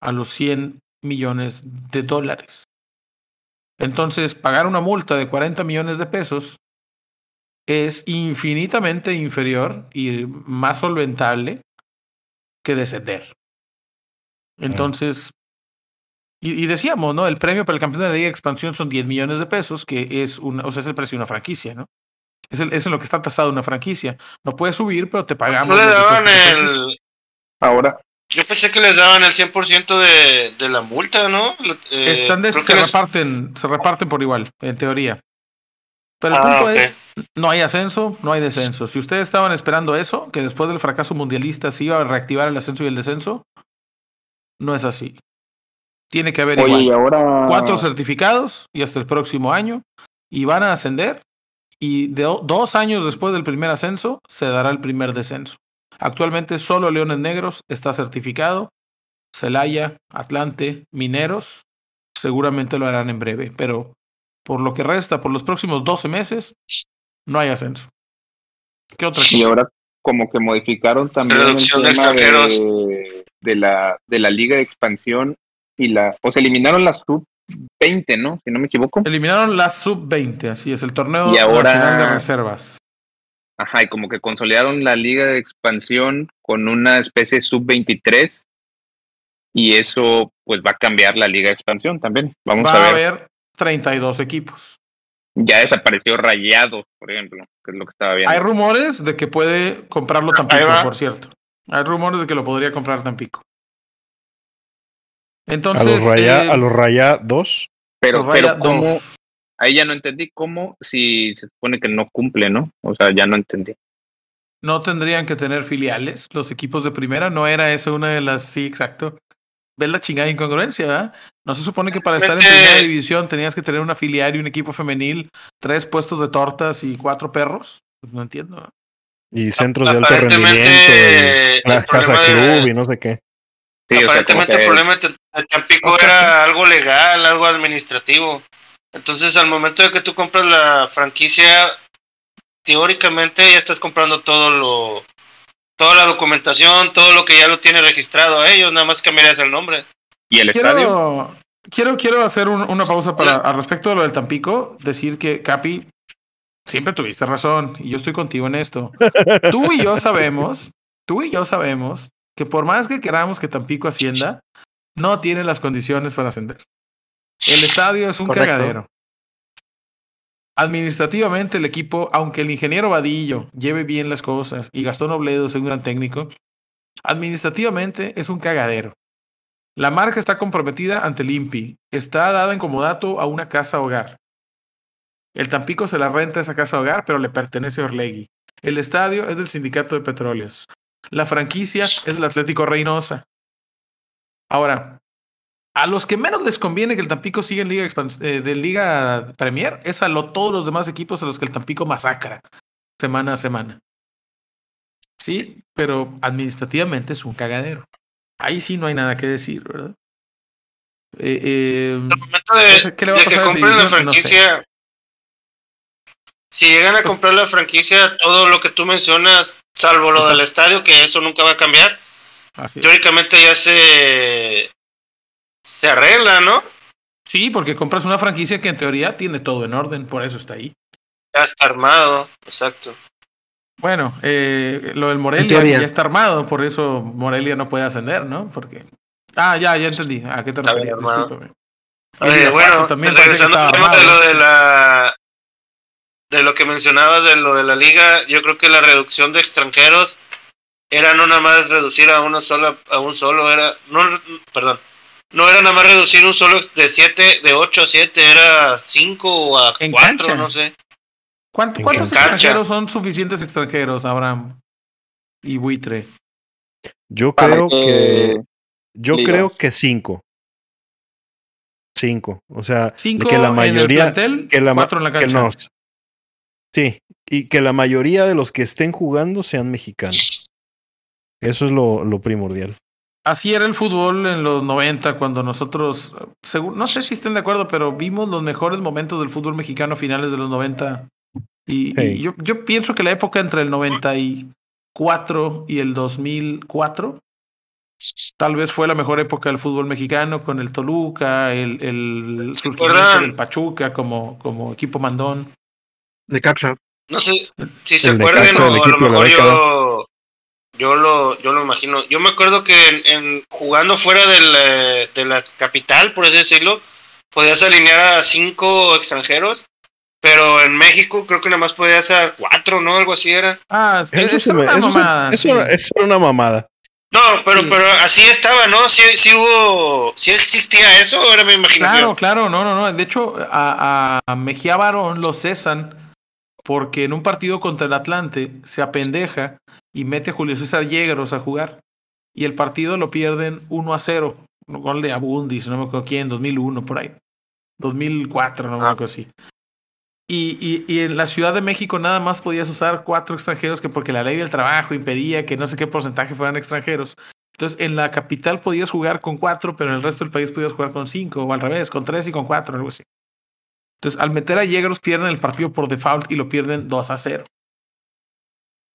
Speaker 1: a los 100 millones de dólares. Entonces, pagar una multa de 40 millones de pesos es infinitamente inferior y más solventable que descender. Entonces, y, y decíamos, ¿no? El premio para el campeón de la Liga de Expansión son 10 millones de pesos, que es una, o sea, es el precio de una franquicia, ¿no? Es, el, es en lo que está tasado una franquicia. No puede subir, pero te pagamos.
Speaker 2: No le daban el.
Speaker 5: Ahora,
Speaker 2: Yo pensé que les daban el 100% de, de la multa, ¿no? Eh,
Speaker 1: Están de- se
Speaker 2: les-
Speaker 1: reparten, se reparten por igual, en teoría. Pero el
Speaker 2: Ah,
Speaker 1: punto es, no hay ascenso, no hay descenso. Si ustedes estaban esperando eso, que después del fracaso mundialista se iba a reactivar el ascenso y el descenso, no es así. Tiene que haber
Speaker 5: oye, y
Speaker 1: igual
Speaker 5: ahora.
Speaker 1: cuatro certificados y hasta el próximo año y van a ascender y de do- dos años después del primer ascenso se dará el primer descenso. Actualmente solo Leones Negros está certificado, Celaya, Atlante, Mineros seguramente lo harán en breve, pero por lo que resta, por los próximos 12 meses, no hay ascenso. ¿Qué otra
Speaker 5: Y
Speaker 1: cosa?
Speaker 5: ahora como que modificaron también
Speaker 2: Reducción de
Speaker 5: el tema
Speaker 2: extranjeros.
Speaker 5: de, de la, de la liga de expansión y la, o sea, eliminaron la sub 20, ¿no? Si no me equivoco.
Speaker 1: Eliminaron la sub-20, así es, el torneo
Speaker 5: Y ahora-
Speaker 1: nacional de reservas.
Speaker 5: Ajá, y como que consolidaron la liga de expansión con una especie de sub 23 y eso pues va a cambiar la liga de expansión también. Vamos
Speaker 1: Va
Speaker 5: a
Speaker 1: a
Speaker 5: ver.
Speaker 1: haber 32 equipos.
Speaker 5: Ya desapareció Rayados, por ejemplo, que es lo que estaba viendo.
Speaker 1: Hay rumores de que puede comprarlo Tampico, por cierto. Hay rumores de que lo podría comprar Tampico.
Speaker 4: A
Speaker 1: Entonces,
Speaker 4: los Raya,
Speaker 1: eh,
Speaker 4: a los Raya 2.
Speaker 5: pero,
Speaker 1: los Raya
Speaker 5: pero cómo, ahí ya no entendí cómo si se supone que no cumple, ¿no? O sea, ya no entendí.
Speaker 1: no tendrían que tener filiales los equipos de primera. No era esa una de las. Sí, exacto. ¿Ves la chingada incongruencia? ¿verdad? No se supone que para estar en primera división tenías que tener una filial y un equipo femenil, tres puestos de tortas y cuatro perros. Pues no entiendo.
Speaker 4: Y centros de alto rendimiento. Y la
Speaker 2: el
Speaker 4: casa
Speaker 2: de-
Speaker 4: club y no sé qué.
Speaker 5: Sí, o sea, como
Speaker 2: Aparentemente el problema de de Tampico era algo legal, algo administrativo. Entonces, al momento de que tú compras la franquicia, teóricamente ya estás comprando todo lo, toda la documentación, todo lo que ya lo tiene registrado a ellos, nada más cambiarías el nombre.
Speaker 5: ¿Y el estadio?
Speaker 1: Quiero, quiero, quiero hacer un- una pausa para, al respecto de lo del Tampico, decir que Capi, siempre tuviste razón, y yo estoy contigo en esto. Tú y yo sabemos, tú y yo sabemos que por más que queramos que Tampico ascienda, no tiene las condiciones para ascender. El estadio es un
Speaker 3: Correcto.
Speaker 1: cagadero. Administrativamente el equipo, aunque el ingeniero Vadillo lleve bien las cosas y Gastón Obledo es un gran técnico, administrativamente es un cagadero. La marca está comprometida ante el INPI. Está dada en comodato a una casa hogar. El Tampico se la renta a esa casa hogar, pero le pertenece a Orlegui. El estadio es del Sindicato de Petróleos. La franquicia es del Atlético Reynosa. Ahora, a los que menos les conviene que el Tampico siga en Liga, eh, de Liga Premier es a lo- todos los demás equipos a los que el Tampico masacra semana a semana. Sí, pero administrativamente es un cagadero. Ahí sí no hay nada que decir, ¿verdad? Eh, eh,
Speaker 2: Al momento de,
Speaker 1: Ese- ¿qué le va a
Speaker 2: de que
Speaker 1: a
Speaker 2: compren la
Speaker 1: división? No sé.
Speaker 2: franquicia, si llegan a comprar la franquicia, todo lo que tú mencionas, salvo lo del estadio, que eso nunca va a cambiar,
Speaker 1: así
Speaker 2: teóricamente ya se, se arregla, ¿no?
Speaker 1: Sí, porque compras una franquicia que en teoría tiene todo en orden, por eso está ahí.
Speaker 2: Ya está armado, exacto.
Speaker 1: Bueno, eh, lo del Morelia ya está armado, por eso Morelia no puede ascender, ¿no? Porque. Ah, ya, ya entendí. ¿A qué te referías? Discúlpame.
Speaker 2: Oye, bueno,
Speaker 1: también
Speaker 2: regresando al tema de lo de la de lo que mencionabas de lo de la liga, yo creo que la reducción de extranjeros era no nada más reducir a uno solo a un solo era no perdón, no era nada más reducir un solo de siete, de 8 a 7, era 5 a
Speaker 1: En
Speaker 2: 4,
Speaker 1: cancha.
Speaker 2: no sé.
Speaker 1: ¿Cuánto-
Speaker 4: En
Speaker 1: ¿Cuántos
Speaker 2: cancha.
Speaker 1: extranjeros son suficientes extranjeros, Abraham? Y Buitre.
Speaker 4: Yo creo
Speaker 5: que-
Speaker 4: que. Yo
Speaker 5: liga.
Speaker 4: creo que cinco. Cinco. O sea,
Speaker 1: Cinco
Speaker 4: que la
Speaker 1: en el
Speaker 4: mayoría.
Speaker 1: plantel,
Speaker 4: que la
Speaker 1: cuatro en la
Speaker 4: que
Speaker 1: cancha.
Speaker 4: no. Sí. Y que la mayoría de los que estén jugando sean mexicanos. Eso es lo, lo primordial.
Speaker 1: Así era el fútbol en los 90, cuando nosotros, según, no sé si estén de acuerdo, pero vimos los mejores momentos del fútbol mexicano a finales de los 90. Y, yo, yo pienso que la época entre el 94 y el 2004 tal vez fue la mejor época del fútbol mexicano con el Toluca, el, el surgimiento del Pachuca como, como equipo mandón.
Speaker 3: De Caxa.
Speaker 2: No sé si se
Speaker 4: El
Speaker 2: acuerdan o a lo
Speaker 4: de la
Speaker 2: mejor yo, yo lo yo lo imagino. Yo me acuerdo que en, en- jugando fuera del, eh, de la capital, por así decirlo, podías alinear a cinco extranjeros, pero en México creo que nada más podías a cuatro, ¿no? Algo así era.
Speaker 1: Ah,
Speaker 4: Eso,
Speaker 1: es una
Speaker 4: eso
Speaker 1: mamada,
Speaker 4: eso
Speaker 1: sí.
Speaker 4: era- eso era una mamada.
Speaker 2: No, pero
Speaker 1: Sí.
Speaker 2: pero así estaba, ¿no? Sí, sí hubo, sí existía eso, era mi imaginación.
Speaker 1: Claro, claro, no, no, no. De hecho, a, a- a Mejía Barón lo cesan porque en un partido contra el Atlante se apendeja y mete a Julio César Yegros a jugar. Y el partido lo pierden 1 a 0. Un gol de Abundis, no me acuerdo quién, 2001, por ahí. 2004, no me
Speaker 2: Ah.
Speaker 1: acuerdo así. Y, y, y en la Ciudad de México nada más podías usar cuatro extranjeros que porque la ley del trabajo impedía que no sé qué porcentaje fueran extranjeros. Entonces, en la capital podías jugar con cuatro, pero en el resto del país podías jugar con cinco, o al revés, con tres y con cuatro, algo así. Entonces, al meter a Yegros, pierden el partido por default y lo pierden 2 a 0.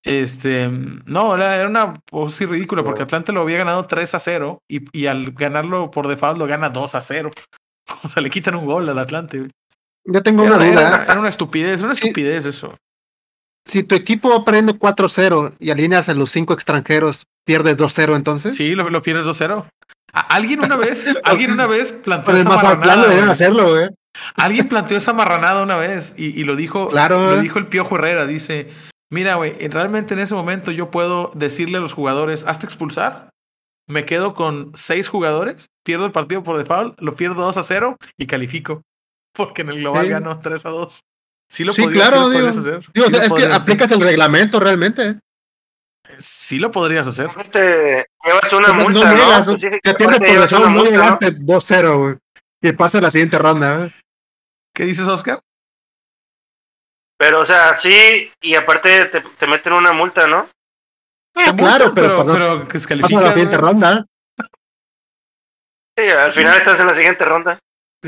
Speaker 1: Este, no, era, una cosa ridícula porque Atlante lo había ganado 3 a 0 y, y al ganarlo por default lo gana 2 a 0. O sea, le quitan un gol al Atlante.
Speaker 3: Yo tengo
Speaker 1: Era,
Speaker 3: una duda.
Speaker 1: era una estupidez, una estupidez eso.
Speaker 3: Si tu equipo va perdiendo 4-0 y alineas a los cinco extranjeros, ¿pierdes 2-0 entonces?
Speaker 1: Sí, lo, lo pierdes 2-0. A- Alguien una vez, alguien una vez planteó esa marranada.
Speaker 3: hacerlo, güey.
Speaker 1: Alguien planteó esa marranada una vez y, y lo dijo,
Speaker 3: Claro,
Speaker 1: lo
Speaker 3: eh.
Speaker 1: dijo el Piojo Herrera. Dice: Mira, güey, realmente en ese momento yo puedo decirle a los jugadores, hazte expulsar. Me quedo con seis jugadores, pierdo el partido por default, lo pierdo 2 a 0 y califico. Porque en el global
Speaker 3: Sí.
Speaker 1: gano 3 a 2. Sí lo
Speaker 3: Sí,
Speaker 1: podrías,
Speaker 3: claro,
Speaker 1: sí lo
Speaker 3: digo.
Speaker 1: podrías hacer.
Speaker 3: Digo,
Speaker 1: Sí
Speaker 3: o sea,
Speaker 1: lo
Speaker 3: es que
Speaker 1: hacer.
Speaker 3: aplicas el reglamento realmente.
Speaker 1: Sí lo podrías hacer.
Speaker 2: Te llevas una multa, ¿no?
Speaker 3: niegas,
Speaker 2: Específicamente
Speaker 3: Te pierdes por no
Speaker 2: multa, ¿no?
Speaker 3: llegaste 2-0, güey. Y pasa a la siguiente ronda, güey.
Speaker 1: ¿Qué dices, Oscar?
Speaker 2: Pero, o sea, sí, y aparte te, te meten una multa, ¿no?
Speaker 3: Ah,
Speaker 1: Te
Speaker 3: claro, pero,
Speaker 1: pero,
Speaker 3: pues, no-
Speaker 1: pero descalificas,
Speaker 3: la siguiente ronda.
Speaker 2: Sí, al final estás en la siguiente ronda.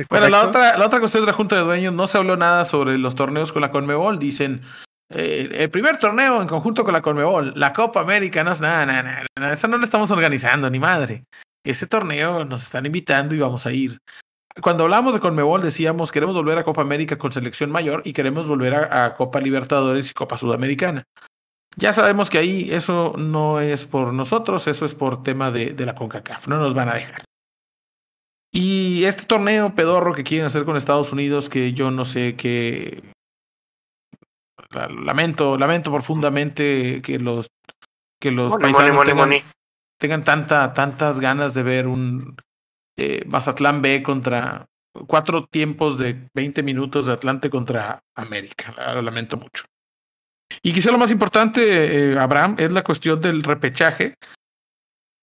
Speaker 1: Bueno, la otra, la otra cuestión de la Junta de Dueños no se habló nada sobre los torneos con la Conmebol. Dicen, eh, el primer torneo en conjunto con la Conmebol, la Copa América, no es nada, nada, nada, nada, eso no lo estamos organizando, ni madre. Ese torneo nos están invitando y vamos a ir. Cuando hablamos de Conmebol decíamos, queremos volver a Copa América con selección mayor y queremos volver a, a Copa Libertadores y Copa Sudamericana. Ya sabemos que ahí eso no es por nosotros, eso es por tema de, de la CONCACAF, no nos van a dejar. Y este torneo pedorro que quieren hacer con Estados Unidos, que yo no sé qué. la- Lamento, lamento profundamente que los que los
Speaker 2: Money,
Speaker 1: paisanos
Speaker 2: money, money,
Speaker 1: tengan,
Speaker 2: money.
Speaker 1: tengan tanta, tantas ganas de ver un eh, Mazatlán B contra cuatro tiempos de 20 minutos de Atlante contra América. Lo lamento mucho. Y quizá lo más importante, eh, Abraham, es la cuestión del repechaje,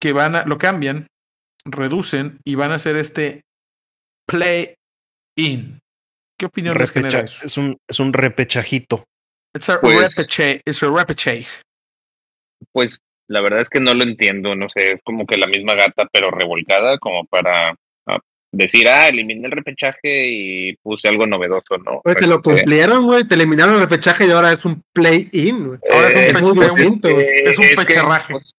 Speaker 1: que van a, lo cambian, reducen y van a hacer este play-in. ¿Qué opinión les genera eso?
Speaker 4: es, un, es un repechajito.
Speaker 1: It's a
Speaker 5: Pues-
Speaker 1: a repechage.
Speaker 5: Pues la verdad es que no lo entiendo, no sé, es como que la misma gata pero revolcada como para ah, decir, ah, eliminé el repechaje y puse algo novedoso, ¿no?
Speaker 3: Te lo cumplieron, güey. Te eliminaron el repechaje y ahora es un play-in, güey.
Speaker 1: Ahora es un es un- es un
Speaker 5: que, pues,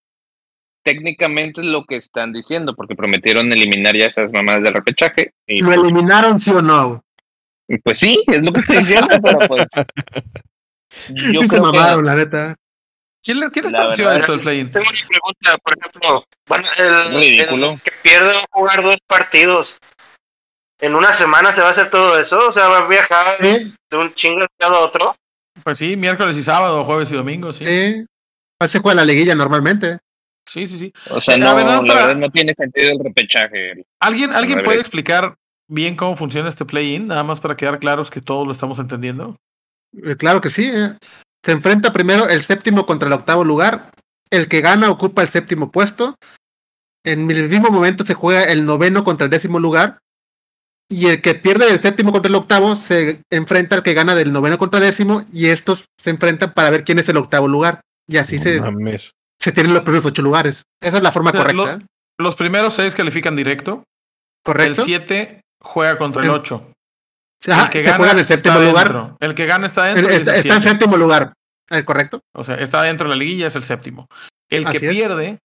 Speaker 5: técnicamente es lo que están diciendo, porque prometieron eliminar ya esas mamadas del repechaje. Y
Speaker 3: ¿Lo
Speaker 5: pues,
Speaker 3: eliminaron, sí o no?
Speaker 5: pues sí, es lo que estoy diciendo, pero pues. Yo creo que
Speaker 3: mamaron, la neta.
Speaker 1: ¿Quién, le- quién les pareció esto el?
Speaker 2: Tengo una pregunta, por ejemplo, van- el,
Speaker 5: Ridículo.
Speaker 2: el que pierde va a jugar dos partidos. ¿En una semana se va a hacer todo eso? O sea, va a viajar
Speaker 3: Sí,
Speaker 2: de un chingo a otro.
Speaker 1: Pues sí, miércoles y sábado, jueves y domingo, sí.
Speaker 3: sí. Así se juega la liguilla normalmente.
Speaker 1: Sí, sí, sí.
Speaker 5: O sea,
Speaker 1: Eh,
Speaker 5: no,
Speaker 1: ver,
Speaker 5: la verdad no tiene sentido el repechaje.
Speaker 1: ¿Alguien, ¿alguien puede explicar bien cómo funciona este play-in? Nada más para quedar claros que todos lo estamos entendiendo.
Speaker 3: Eh, Claro que sí. eh. Se enfrenta primero el séptimo contra el octavo lugar. El que gana ocupa el séptimo puesto. En el mismo momento se juega el noveno contra el décimo lugar. Y el que pierde del séptimo contra el octavo se enfrenta al que gana del noveno contra el décimo. Y estos se enfrentan para ver quién es el octavo lugar. Y así
Speaker 4: No
Speaker 3: se,
Speaker 4: mames.
Speaker 3: Se tienen los primeros ocho lugares. Esa es la forma
Speaker 1: O sea,
Speaker 3: correcta.
Speaker 1: lo-. Los primeros seis califican directo.
Speaker 3: ¿Correcto?
Speaker 1: El 7 juega contra el
Speaker 3: El-
Speaker 1: 8.
Speaker 3: Ajá,
Speaker 1: el que
Speaker 3: se
Speaker 1: gana
Speaker 3: juega en el séptimo lugar.
Speaker 1: dentro. El que gana está dentro.
Speaker 3: Está, en séptimo lugar. Eh, ¿Correcto?
Speaker 1: O sea, está dentro de la liguilla, es el séptimo. El que
Speaker 3: es.
Speaker 1: pierde,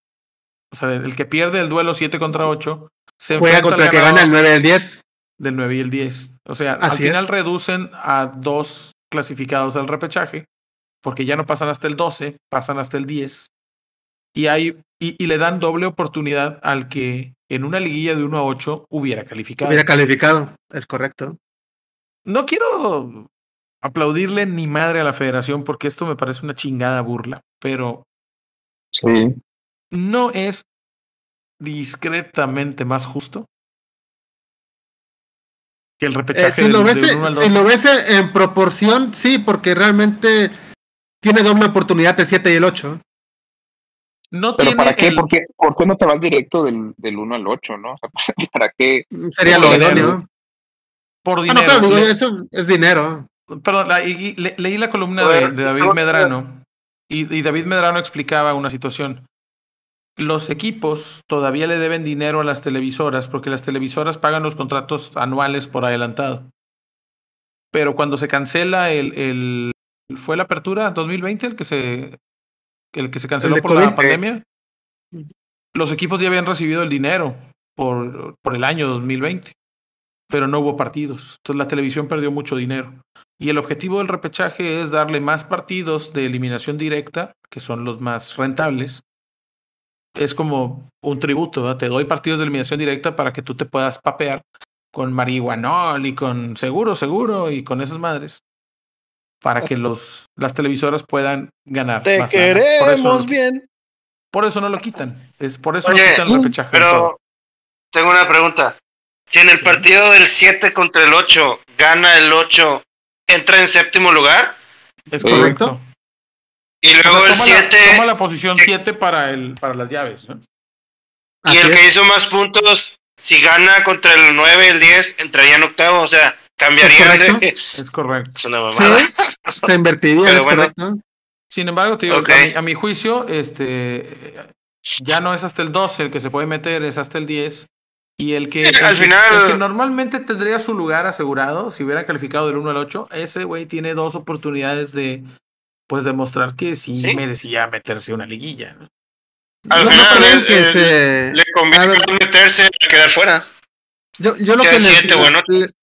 Speaker 1: o sea, el que pierde el duelo 7 contra 8, se
Speaker 3: Juega contra el que gana el
Speaker 1: ganador
Speaker 3: 9 y el 10.
Speaker 1: del 9 y el 10. O sea, al final
Speaker 3: es.
Speaker 1: reducen a dos clasificados al repechaje, porque ya no pasan hasta el 12, pasan hasta el 10. Y, hay, y, y le dan doble oportunidad al que en una liguilla de 1 a 8 hubiera calificado.
Speaker 3: Hubiera calificado. Es correcto.
Speaker 1: No quiero aplaudirle ni madre a la federación porque esto me parece una chingada burla, pero
Speaker 5: Sí.
Speaker 1: no es discretamente más justo que el
Speaker 3: Eh,
Speaker 1: repechaje
Speaker 3: si, lo ves, si
Speaker 1: 12.
Speaker 3: lo ves en proporción, sí, porque realmente tiene doble oportunidad el 7 y el 8.
Speaker 1: No
Speaker 5: Pero
Speaker 1: tiene
Speaker 5: ¿para qué?
Speaker 1: el-
Speaker 5: ¿Por qué? ¿Por qué no te vas directo del, del 1 al 8, no? O sea, ¿para qué?
Speaker 3: Sería
Speaker 1: Por
Speaker 3: lo
Speaker 1: dinero.
Speaker 3: idóneo.
Speaker 1: por
Speaker 3: Ah,
Speaker 1: dinero.
Speaker 3: no, claro, digo,
Speaker 1: Le-
Speaker 3: eso es dinero.
Speaker 1: Perdón, la- y- y le- leí la columna de, de David Medrano y, y David Medrano explicaba una situación. Los equipos todavía le deben dinero a las televisoras porque las televisoras pagan los contratos anuales por adelantado. Pero cuando se cancela el, el fue la apertura 2020 el que se el que se canceló por la
Speaker 3: COVID.
Speaker 1: pandemia. Los equipos ya habían recibido el dinero por, por el año 2020, pero no hubo partidos. Entonces la televisión perdió mucho dinero. Y el objetivo del repechaje es darle más partidos de eliminación directa, que son los más rentables. Es como un tributo, ¿verdad? te doy partidos de eliminación directa para que tú te puedas papear con marihuanol y con seguro, seguro y con esas madres. Para que los, las televisoras puedan ganar.
Speaker 4: Te
Speaker 1: más lana. Por eso,
Speaker 4: queremos
Speaker 1: no-
Speaker 4: bien.
Speaker 1: por eso no lo quitan. Es por eso no
Speaker 2: Oye,
Speaker 1: quitan el repechaje.
Speaker 2: Pero tengo una pregunta. Si en el
Speaker 1: Sí.
Speaker 2: partido del 7 contra el 8 gana el 8, ¿entra en séptimo lugar?
Speaker 1: es correcto.
Speaker 2: Y
Speaker 1: O sea,
Speaker 2: luego el
Speaker 1: toma, la,
Speaker 2: 7
Speaker 1: toma la posición 7 para, el, para las llaves. ¿no?
Speaker 2: y
Speaker 3: Así
Speaker 2: el
Speaker 3: es.
Speaker 2: que hizo más puntos, si gana contra el 9 y el 10, entraría en octavo. O sea, cambiarían
Speaker 3: correcto.
Speaker 2: de...
Speaker 1: Es correcto.
Speaker 2: Es una mamada.
Speaker 3: Sí, se invertiría,
Speaker 2: Pero
Speaker 3: es
Speaker 2: bueno.
Speaker 3: correcto.
Speaker 1: Sin embargo, te digo,
Speaker 2: Ok.
Speaker 1: a, mi, a mi juicio, este ya no es hasta el 12 el que se puede meter, es hasta el 10. Y el que, el
Speaker 2: al final-
Speaker 1: el que normalmente tendría su lugar asegurado, si hubiera calificado del 1 al 8, ese güey tiene dos oportunidades de pues demostrar que sí,
Speaker 2: Sí.
Speaker 1: merecía meterse una liguilla. ¿no?
Speaker 2: Al
Speaker 3: Yo-
Speaker 2: final, el-
Speaker 3: que
Speaker 2: el-
Speaker 3: se-
Speaker 2: Le conviene
Speaker 3: a ver.
Speaker 2: más meterse a quedar fuera.
Speaker 3: Yo, yo lo que
Speaker 2: siete, bueno.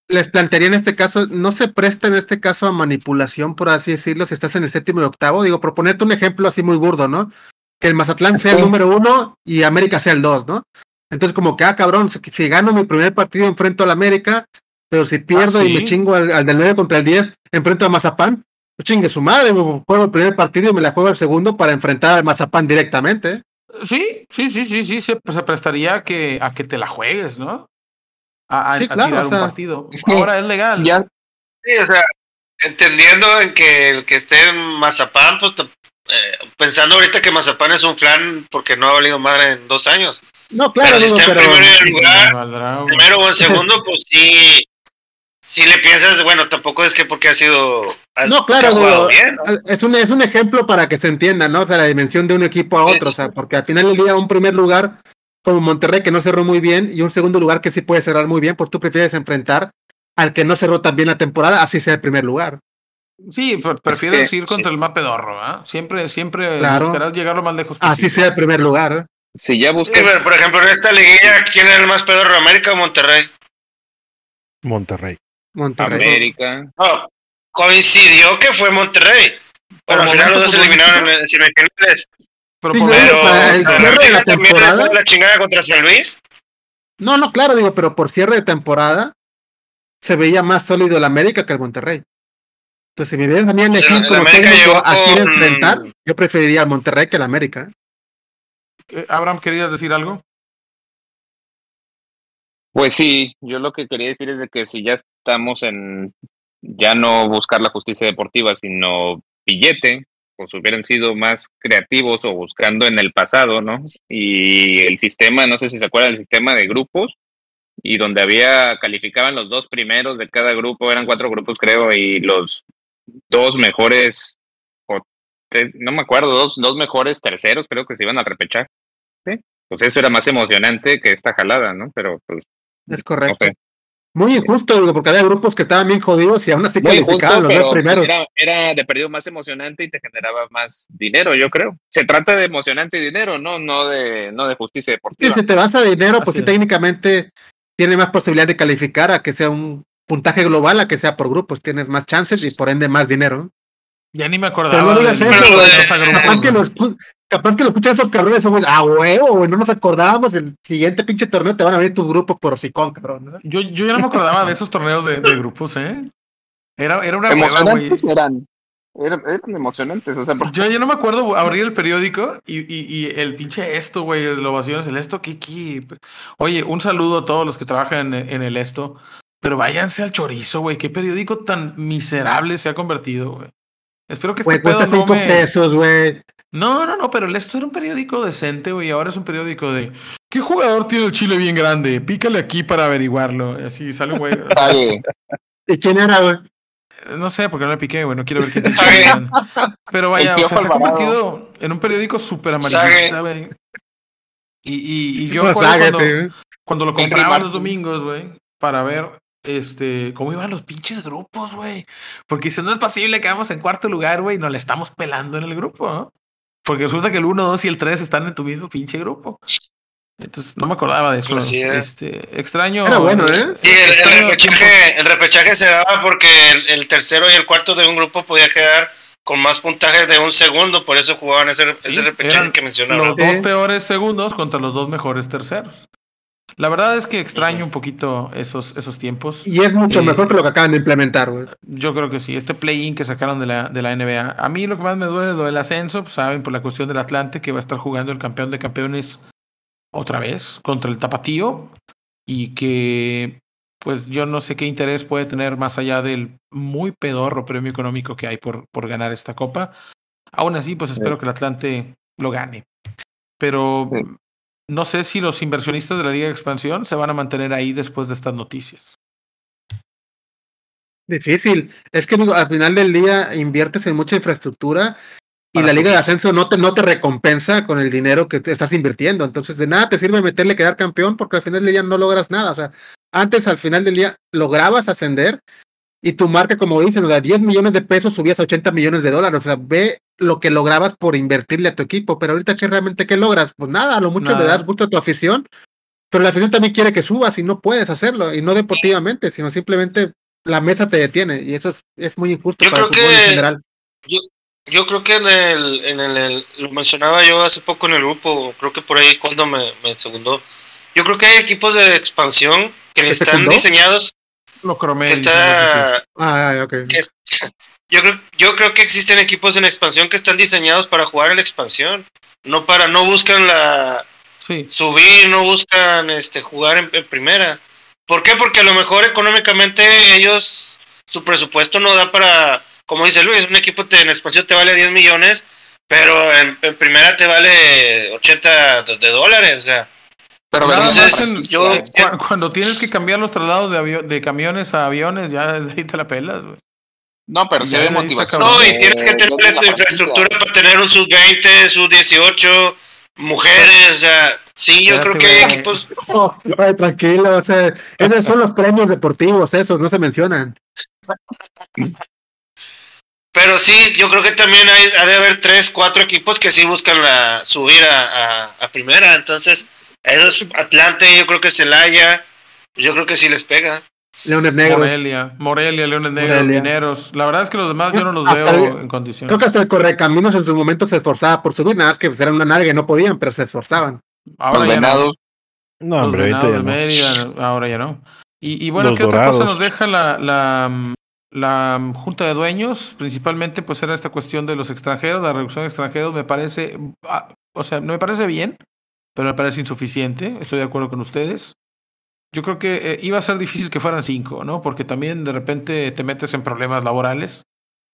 Speaker 3: Le- les plantearía en este caso, no se presta en este caso a manipulación, por así decirlo, si estás en el séptimo y octavo. Digo, proponerte un ejemplo así muy burdo, ¿no? Que el Mazatlán sea el número uno y América sea el dos, ¿no? Entonces, como que, ah, cabrón, si, si gano mi primer partido enfrento al América, pero si pierdo y
Speaker 1: sí.
Speaker 3: me chingo al, al del 9 contra el 10, enfrento a Mazapán, pues chingue su madre, me juego el primer partido y me la juego el segundo para enfrentar al Mazapán directamente.
Speaker 1: Sí, sí, sí, sí, sí, se, se prestaría a que, a que te la juegues, ¿no? A, a-
Speaker 3: Sí,
Speaker 1: a
Speaker 3: claro,
Speaker 1: tirar
Speaker 3: o sea,
Speaker 1: un partido.
Speaker 5: es que
Speaker 1: Ahora es legal.
Speaker 5: Ya,
Speaker 2: Sí, o sea, entendiendo en que el que esté en Mazapán, pues eh, pensando ahorita que Mazapán es un flan porque no ha valido madre en dos años.
Speaker 3: No, claro,
Speaker 2: Pero si
Speaker 3: digo,
Speaker 2: está en
Speaker 3: pero...
Speaker 2: primer lugar,
Speaker 1: valdrá,
Speaker 2: primero o en segundo, pues sí, sí le piensas, bueno, tampoco es que porque ha sido,
Speaker 3: No,
Speaker 2: que ha
Speaker 3: claro,
Speaker 2: jugado bien. ¿no?
Speaker 3: es un, es un ejemplo para que se entienda, ¿no? O sea, la dimensión de un equipo a otro, o sea, porque al final del día un primer lugar como Monterrey que no cerró muy bien y un segundo lugar que sí puede cerrar muy bien, porque tú prefieres enfrentar al que no cerró tan bien la temporada, así sea el primer lugar.
Speaker 1: Sí, pre- prefieres
Speaker 5: que-
Speaker 1: ir contra
Speaker 5: sí.
Speaker 1: el más pedorro, ¿ah? Siempre, siempre
Speaker 3: Claro.
Speaker 1: buscarás llegar lo más lejos posible.
Speaker 3: Así sea el primer lugar. ¿eh?
Speaker 5: si ya
Speaker 2: Sí,
Speaker 5: buscas
Speaker 2: pero, por ejemplo, en esta liguilla, ¿quién era el más pedorro, América o Monterrey?
Speaker 4: Monterrey.
Speaker 3: Monterrey.
Speaker 5: América,
Speaker 2: No, coincidió que fue Monterrey. Pero al final los dos se eliminaron en, en semifinales.
Speaker 1: Pero
Speaker 3: Sí,
Speaker 1: por
Speaker 3: no,
Speaker 2: Pero
Speaker 3: o sea, el
Speaker 2: pero
Speaker 3: cierre de la temporada-
Speaker 2: la chingada contra San Luis.
Speaker 3: No, no, claro, digo, pero por cierre de temporada se veía más sólido el América que el Monterrey. Entonces, si me vieran a mí
Speaker 2: O sea,
Speaker 3: elegir como técnico
Speaker 2: llegó
Speaker 3: a quién
Speaker 2: con-
Speaker 3: enfrentar, yo preferiría al Monterrey que al América.
Speaker 1: Eh, Abraham, ¿querías decir algo?
Speaker 5: Pues sí, yo lo que quería decir es de que si ya estamos en ya no buscar la justicia deportiva, sino billete, pues hubieran sido más creativos o buscando en el pasado, ¿no? Y el sistema, no sé si se acuerdan, el sistema de grupos, y donde había, calificaban los dos primeros de cada grupo, eran cuatro grupos creo, y los dos mejores, o tres, no me acuerdo, dos, dos mejores terceros creo que se iban a repechar. ¿sí? Pues eso era más emocionante que esta jalada, ¿no? Pero pues
Speaker 3: Es
Speaker 5: no
Speaker 3: correcto.
Speaker 5: sé.
Speaker 3: Muy injusto, digo, porque había grupos que estaban bien jodidos y aún así
Speaker 5: Muy
Speaker 3: calificaban
Speaker 5: justo,
Speaker 3: los
Speaker 5: pero
Speaker 3: dos
Speaker 5: pues,
Speaker 3: primeros.
Speaker 5: era, era de perdido más emocionante y te generaba más dinero, yo creo. Se trata de emocionante y dinero, no, no de, no de justicia
Speaker 3: Y
Speaker 5: deportiva.
Speaker 3: si te vas a dinero, pues sí, técnicamente tiene más posibilidad de calificar a que sea un puntaje global, a que sea por grupos. Tienes más chances y por ende más dinero.
Speaker 1: Ya ni me
Speaker 3: Pero
Speaker 1: acordaba.
Speaker 3: no digas eso,
Speaker 1: los
Speaker 3: Capaz que,
Speaker 1: güey.
Speaker 3: Lo capaz que lo escuchan esos cabrones, güey. Ah, huevo, güey, no nos acordábamos. El siguiente pinche torneo te van a venir tus grupos por hocicón, cabrón. ¿no?
Speaker 1: Yo, yo ya no me acordaba de esos torneos de, de grupos, ¿eh? Era, era una.
Speaker 5: Emocionantes eran, eran, eran emocionantes, o sea, porque
Speaker 1: Yo ya no me acuerdo abrir el periódico y, y, y el pinche esto, güey, de ovaciones, el esto, ¿qué, qué? Oye, un saludo a todos los que trabajan en, en el esto, pero váyanse al chorizo, güey, qué periódico tan miserable se ha convertido, güey. Espero que este
Speaker 3: Güey,
Speaker 1: pedo
Speaker 3: cuesta
Speaker 1: no
Speaker 3: cinco
Speaker 1: me...
Speaker 3: pesos, güey.
Speaker 1: No, no, no, pero el esto era un periódico decente, güey, y ahora es un periódico de... ¿Qué jugador tiene el chile bien grande? Pícale aquí para averiguarlo. Y así sale un güey.
Speaker 3: ¿Y quién era, güey?
Speaker 1: No sé, porque no le piqué, güey. No quiero ver quién es. Pero vaya, o sea, se ha convertido en un periódico súper amarillista, güey. Y, y, y yo
Speaker 3: No,
Speaker 1: cuando,
Speaker 3: sí,
Speaker 1: cuando lo compraba los domingos, güey, para ver este cómo iban los pinches grupos, güey. Porque si no es posible que vamos en cuarto lugar, güey, nos le estamos pelando en el grupo, ¿no? Porque resulta que el 1, 2 y el 3 están en tu mismo pinche grupo. Entonces, no me acordaba de eso.
Speaker 2: Así es.
Speaker 1: Este, extraño.
Speaker 3: Era bueno, ¿eh?
Speaker 2: Y el, repechaje, el repechaje se daba porque el, el tercero y el cuarto de un grupo podía quedar con más puntajes de un segundo, por eso jugaban ese,
Speaker 1: Sí,
Speaker 2: ese repechaje que mencionaba.
Speaker 1: los dos peores segundos contra los dos mejores terceros. La verdad es que extraño un poquito esos, esos tiempos.
Speaker 3: Y es mucho
Speaker 1: Eh,
Speaker 3: mejor que lo que acaban de implementar, güey.
Speaker 1: Yo creo que sí. Este play-in que sacaron de la, de la NBA. A mí lo que más me duele es lo del ascenso, pues, saben, por la cuestión del Atlante, que va a estar jugando el campeón de campeones otra vez contra el Tapatío. Y que, pues yo no sé qué interés puede tener más allá del muy pedorro premio económico que hay por, por ganar esta copa. Aún así, pues espero que el Atlante lo gane. Pero
Speaker 5: Sí.
Speaker 1: No sé si los inversionistas de la Liga de Expansión se van a mantener ahí después de estas noticias.
Speaker 3: Difícil. Es que al final del día inviertes en mucha infraestructura y
Speaker 1: Para
Speaker 3: la Liga de. Ascenso no te, no te recompensa con el dinero que te estás invirtiendo. Entonces, de nada te sirve meterle quedar campeón porque al final del día no logras nada. O sea, antes al final del día lograbas ascender y tu marca, como dicen, o sea, 10 millones de pesos subías a 80 millones de dólares. O sea, ve lo que lograbas por invertirle a tu equipo. Pero ahorita, ¿qué realmente qué logras? Pues nada, a lo mucho le das gusto a tu afición. Pero la afición también quiere que subas y no puedes hacerlo. Y no deportivamente, sino simplemente la mesa te detiene. Y eso es, es muy injusto
Speaker 2: Yo
Speaker 3: para el
Speaker 2: creo
Speaker 3: en
Speaker 2: que-
Speaker 3: general.
Speaker 2: Yo creo que en el, en el, el- lo mencionaba yo hace poco en el grupo, creo que por ahí cuando me, me segundó. Yo creo que hay equipos de expansión que
Speaker 3: ¿Te
Speaker 2: están
Speaker 3: secundó?
Speaker 2: diseñados,
Speaker 1: Lo cromé.
Speaker 2: que está,
Speaker 3: Ah,
Speaker 2: que yo creo, yo creo que existen equipos en expansión que están diseñados para jugar en la expansión, no para, no buscan la
Speaker 1: Sí.
Speaker 2: subir, no buscan este jugar en, en primera. ¿Por qué? Porque a lo mejor económicamente ellos su presupuesto no da para, como dice Luis, un equipo te- en expansión te vale 10 millones, pero en, en primera te vale 80 de, de dólares, o sea,
Speaker 5: pero
Speaker 1: Nada
Speaker 5: venimos
Speaker 1: más
Speaker 2: entonces,
Speaker 1: en-
Speaker 2: yo-
Speaker 1: cu- cuando tienes que cambiar los traslados de, de camiones a aviones, ya desde ahí te la pelas, güey.
Speaker 5: No, pero
Speaker 1: Ya,
Speaker 5: hay motivación.
Speaker 2: no, y tienes que tener
Speaker 5: la
Speaker 2: tu infraestructura para tener un sub 20, sub 18, mujeres, o sea, sí, yo creo que hay equipos,
Speaker 3: Oh, tranquilo, o sea, esos son los premios deportivos, esos no se mencionan.
Speaker 2: pero sí, yo creo que también hay, ha de haber tres, cuatro equipos que sí buscan la subir a, a, a primera, entonces, esos Atlante, yo creo que Celaya, yo creo que sí les pega.
Speaker 3: Leones Negros.
Speaker 1: Morelia, Morelia, Leones Negros,
Speaker 3: Morelia.
Speaker 1: Mineros. La verdad es que los demás yo no los
Speaker 3: Hasta
Speaker 1: veo
Speaker 3: el-
Speaker 1: en condiciones.
Speaker 3: Creo que hasta el Correcaminos en su momento se esforzaba por subir, nada más que pues, era una nalga y no podían, pero se esforzaban.
Speaker 1: Ahora
Speaker 5: Los
Speaker 1: ya no.
Speaker 5: venados.
Speaker 4: No,
Speaker 1: Los
Speaker 4: hombre, ahorita
Speaker 1: Venados
Speaker 4: ya
Speaker 1: de
Speaker 4: no.
Speaker 1: Mérida, ahora ya no. Y, y bueno,
Speaker 4: Los
Speaker 1: ¿qué otra cosa nos deja la, la, la Junta de Dueños? Principalmente, pues era esta cuestión de los extranjeros, la reducción de extranjeros, me parece, ah, o sea, no me parece bien, pero me parece insuficiente, estoy de acuerdo con ustedes. Yo creo que eh, iba a ser difícil que fueran cinco, ¿no? Porque también de repente te metes en problemas laborales,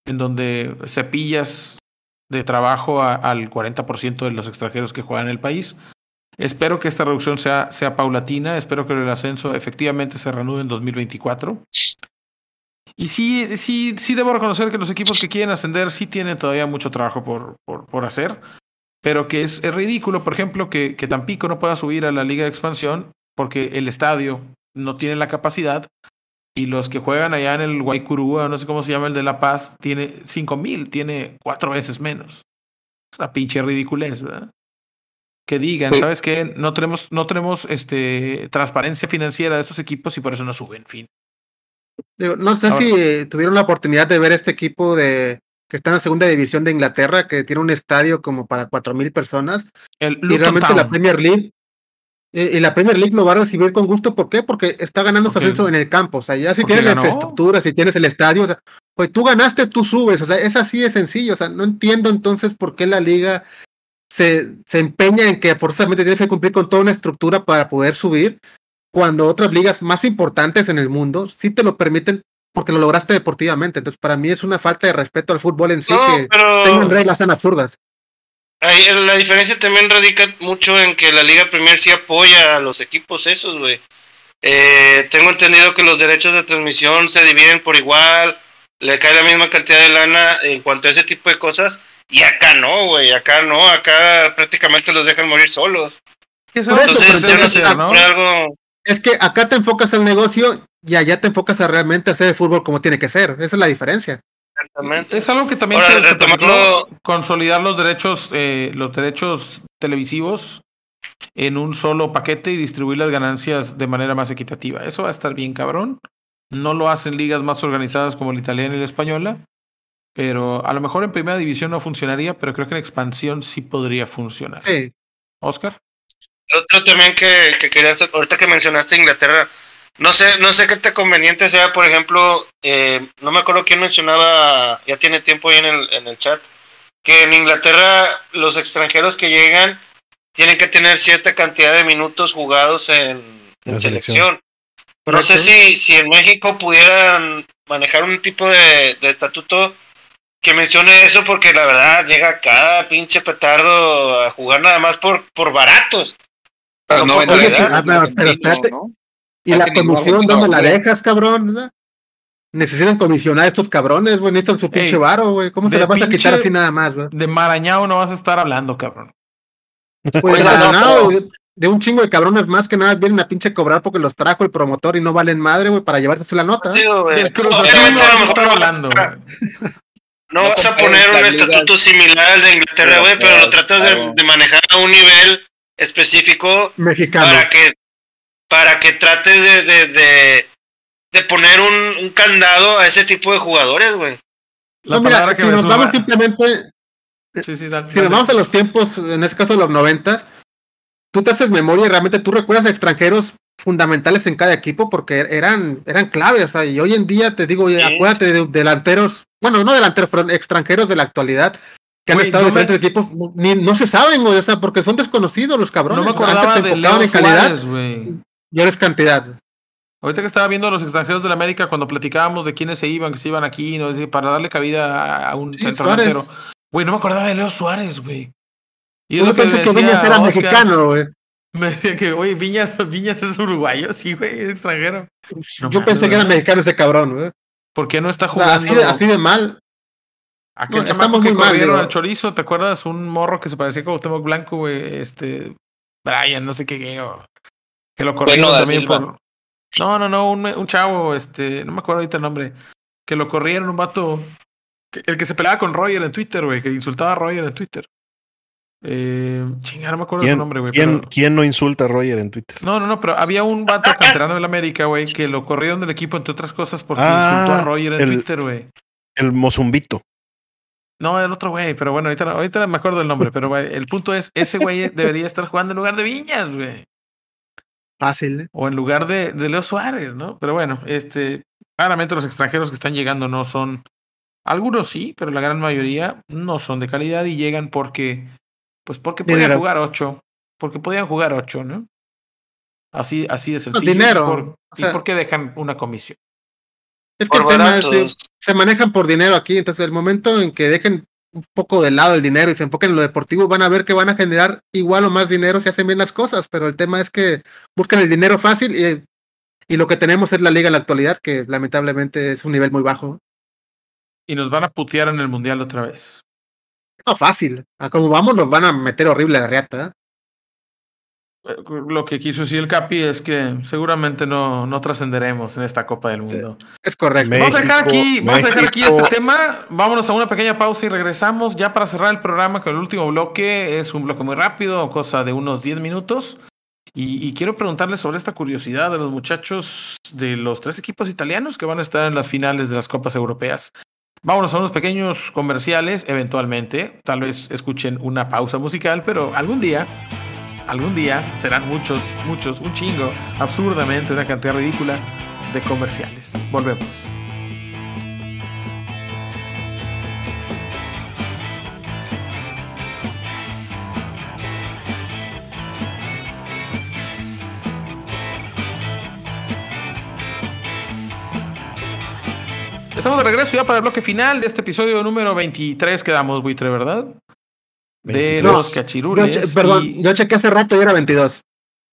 Speaker 1: en donde cepillas de trabajo a- al 40% de los extranjeros que juegan en el país. Espero que esta reducción sea, sea paulatina, espero que el ascenso efectivamente se reanude en 2024. Y sí, sí, sí debo reconocer que los equipos que quieren ascender sí tienen todavía mucho trabajo por, por, por hacer, pero que es, es ridículo, por ejemplo, que, que Tampico no pueda subir a la Liga de Expansión porque el estadio no tiene la capacidad y los que juegan allá en el Guaycurúa, no sé cómo se llama el de La Paz, tiene cinco mil, tiene cuatro veces menos. Es una pinche ridiculez, ¿verdad? Que digan,
Speaker 5: Sí.
Speaker 1: ¿sabes qué? No tenemos, no tenemos este, transparencia financiera de estos equipos y por eso no suben, fin.
Speaker 3: Digo, no sé
Speaker 1: Ahora-
Speaker 3: si tuvieron la oportunidad de ver este equipo de que está en la segunda división de Inglaterra, que tiene un estadio como para cuatro mil personas,
Speaker 1: El
Speaker 3: y realmente la. Premier League eh, y la Premier League lo va a recibir con gusto. ¿Por qué? Porque está ganando su
Speaker 1: Porque-
Speaker 3: ascenso en el campo. O sea, ya si
Speaker 1: porque
Speaker 3: tienes la infraestructura, si tienes el estadio, o sea, pues tú ganaste, tú subes. O sea, es así de sencillo. O sea, no entiendo entonces por qué la liga se, se empeña en que forzosamente tienes que cumplir con toda una estructura para poder subir, cuando otras ligas más importantes en el mundo sí te lo permiten porque lo lograste deportivamente. Entonces, para mí es una falta de respeto al fútbol en sí
Speaker 2: No,
Speaker 3: que
Speaker 2: pero
Speaker 3: tengan reglas tan absurdas.
Speaker 2: ahí la diferencia también radica mucho en que la Liga Premier sí apoya a los equipos esos, güey. Eh, tengo entendido que los derechos de transmisión se dividen por igual, le cae la misma cantidad de lana en cuanto a ese tipo de cosas. Y acá no, güey, acá no, acá prácticamente los dejan morir solos.
Speaker 1: ¿Qué es
Speaker 3: Por
Speaker 1: algo que
Speaker 3: eso,
Speaker 2: Entonces, yo no sé si
Speaker 1: ¿no?
Speaker 2: algo.
Speaker 3: Es que acá te enfocas al negocio y allá te enfocas a realmente hacer el fútbol como tiene que ser. Esa es la diferencia.
Speaker 2: Exactamente.
Speaker 1: Es algo que también
Speaker 2: Ahora,
Speaker 1: se, se consolidar los derechos, eh, los derechos televisivos en un solo paquete y distribuir las ganancias de manera más equitativa. Eso va a estar bien cabrón. No lo hacen ligas más organizadas como la italiana y la española, pero a lo mejor en primera división no funcionaría, pero creo que en expansión sí podría funcionar.
Speaker 3: Sí.
Speaker 1: Oscar.
Speaker 2: Otro también que, que quería hacer, ahorita que mencionaste Inglaterra, no sé, no sé qué tan conveniente sea, por ejemplo, eh, no me acuerdo quién mencionaba, ya tiene tiempo ahí en el, en el chat, que en Inglaterra los extranjeros que llegan tienen que tener cierta cantidad de minutos jugados en,
Speaker 4: selección.
Speaker 2: selección. No sé si, si en México pudieran manejar un tipo de, de estatuto que mencione eso, porque la verdad llega cada pinche petardo a jugar nada más por, por baratos.
Speaker 5: Pero
Speaker 2: No,
Speaker 5: no en
Speaker 2: oye,
Speaker 5: realidad,
Speaker 3: pero- pero
Speaker 5: no,
Speaker 3: espérate.
Speaker 5: ¿no?
Speaker 3: Y
Speaker 5: No
Speaker 3: la comisión, ¿dónde la
Speaker 5: güey.
Speaker 3: dejas, cabrón? ¿verdad? Necesitan comisionar a estos cabrones, güey. Necesitan su pinche
Speaker 1: Ey,
Speaker 3: varo, güey. ¿Cómo se la vas a quitar así nada más, güey?
Speaker 1: De Marañao no vas a estar hablando, cabrón.
Speaker 3: Pues
Speaker 5: Oye,
Speaker 3: de,
Speaker 5: no,
Speaker 3: un chingo de cabrones más que nada vienen a pinche cobrar porque los trajo el promotor y no valen madre, güey, para llevarse su la nota.
Speaker 2: Digo, güey,
Speaker 1: Del Cruz Azul
Speaker 2: obviamente
Speaker 1: no vas a estar hablando. güey.
Speaker 2: no
Speaker 5: No
Speaker 2: vas a poner un estatuto similar al de Inglaterra, güey, pero lo tratas de, de manejar a un nivel específico
Speaker 3: Mexicano.
Speaker 2: para que para que trates de, de, de, de poner un, un candado a ese tipo de jugadores, güey.
Speaker 1: La
Speaker 3: No, mira,
Speaker 1: palabra que
Speaker 3: si
Speaker 1: me
Speaker 3: nos vamos simplemente,
Speaker 1: Sí, sí, dale,
Speaker 3: si
Speaker 1: dale.
Speaker 3: nos vamos a los tiempos, en este caso de los noventas, tú te haces memoria y realmente tú recuerdas a extranjeros fundamentales en cada equipo porque eran, eran claves, o sea, y hoy en día te digo, oye,
Speaker 2: Sí.
Speaker 3: acuérdate de delanteros, bueno, no delanteros, pero extranjeros de la actualidad que han estado
Speaker 1: no
Speaker 3: en
Speaker 1: me-
Speaker 3: diferentes equipos, ni, no se saben, güey, o sea, porque son desconocidos los cabrones.
Speaker 1: No me
Speaker 3: sea, antes
Speaker 1: acordaba
Speaker 3: se
Speaker 1: de
Speaker 3: enfocaban
Speaker 1: Leo
Speaker 3: en calidad
Speaker 1: Suárez, güey.
Speaker 3: y ahora es cantidad.
Speaker 1: Ahorita que estaba viendo a los extranjeros de la América cuando platicábamos de quiénes se iban, que se iban aquí, ¿no? Para darle cabida a- a un
Speaker 3: Sí,
Speaker 1: centro delantero. Güey, no me acordaba de Leo Suárez, güey. Y
Speaker 3: Yo
Speaker 1: que
Speaker 3: pensé que Viñas era
Speaker 1: a Oscar.
Speaker 3: mexicano, güey.
Speaker 1: Me decía que, oye, Viñas, Viñas es uruguayo, sí, güey, es extranjero. No
Speaker 3: Yo pensé que era mexicano ese cabrón, güey.
Speaker 1: ¿Por qué no está jugando?
Speaker 3: así, de, así de mal.
Speaker 1: Aquel
Speaker 3: No, estamos
Speaker 1: que
Speaker 3: muy mal,
Speaker 1: corrieron
Speaker 3: digo.
Speaker 1: al chorizo, ¿te acuerdas? Un morro que se parecía como Cuauhtémoc Blanco, güey, este, Brian, no sé qué, qué, o- que lo corrieron
Speaker 5: Bueno,
Speaker 1: también por... No, no, no, un, un chavo, este, no me acuerdo ahorita el nombre, que lo corrieron, un vato, que- el que se peleaba con Roger en Twitter, güey, que insultaba a Roger en Twitter. Eh, chinga, no me acuerdo su
Speaker 4: ¿Quién,
Speaker 1: nombre, güey.
Speaker 4: quién-
Speaker 1: pero-
Speaker 4: quién no insulta a Roger en Twitter?
Speaker 1: No, no, no, pero había un vato canterano del América, güey, que lo corrieron del equipo, entre otras cosas, porque
Speaker 4: Ah,
Speaker 1: insultó a Roger en
Speaker 4: el-
Speaker 1: Twitter, güey.
Speaker 4: El Mozumbito.
Speaker 1: No, el otro güey, pero bueno, ahorita, ahorita me acuerdo del nombre, pero güey, el punto es, ese güey debería estar jugando en lugar de Viñas, güey.
Speaker 3: Fácil. ¿eh?
Speaker 1: O en lugar de, de Leo Suárez, ¿no? Pero bueno, este, claramente los extranjeros que están llegando no son, algunos sí, pero la gran mayoría no son de calidad y llegan porque, pues porque podían
Speaker 3: Dinero.
Speaker 1: jugar ocho, porque podían jugar ocho, ¿no? Así, así de sencillo.
Speaker 3: Pues dinero,
Speaker 1: Y, por,
Speaker 3: o
Speaker 1: y
Speaker 3: sea-
Speaker 1: porque dejan una comisión.
Speaker 3: Es que
Speaker 2: Por
Speaker 3: el tema es de- se manejan por dinero aquí, entonces el momento en que dejen un poco de lado el dinero y se enfoquen en lo deportivo, van a ver que van a generar igual o más dinero si hacen bien las cosas, pero el tema es que buscan el dinero fácil y, y lo que tenemos es la liga en la actualidad, que lamentablemente es un nivel muy bajo.
Speaker 1: Y nos van a putear en el mundial otra vez.
Speaker 3: No fácil, a como vamos nos van a meter horrible a la reata. ¿Eh?
Speaker 1: Eh, Lo que quiso decir el Capi es que seguramente no, no trascenderemos en esta Copa del Mundo.
Speaker 3: Es correcto.
Speaker 4: Me-
Speaker 1: Vamos a dejar
Speaker 4: México,
Speaker 1: aquí, vamos a dejar aquí
Speaker 4: México.
Speaker 1: este tema. Vámonos a una pequeña pausa y regresamos ya para cerrar el programa con el último bloque. Es un bloque muy rápido, cosa de unos 10 minutos. Y, y quiero preguntarles sobre esta curiosidad de los muchachos de los tres equipos italianos que van a estar en las finales de las Copas Europeas. Vámonos a unos pequeños comerciales, eventualmente. Tal vez escuchen una pausa musical, pero algún día, algún día serán muchos, muchos, un chingo, absurdamente, una cantidad ridícula de comerciales. Volvemos. Estamos de regreso ya para el bloque final de este episodio número 23. Quedamos, buitre, ¿verdad? De
Speaker 4: 23.
Speaker 1: los
Speaker 3: Yo
Speaker 1: cachirules.
Speaker 3: che- perdón,
Speaker 1: y-
Speaker 3: yo chequé hace rato y era 22.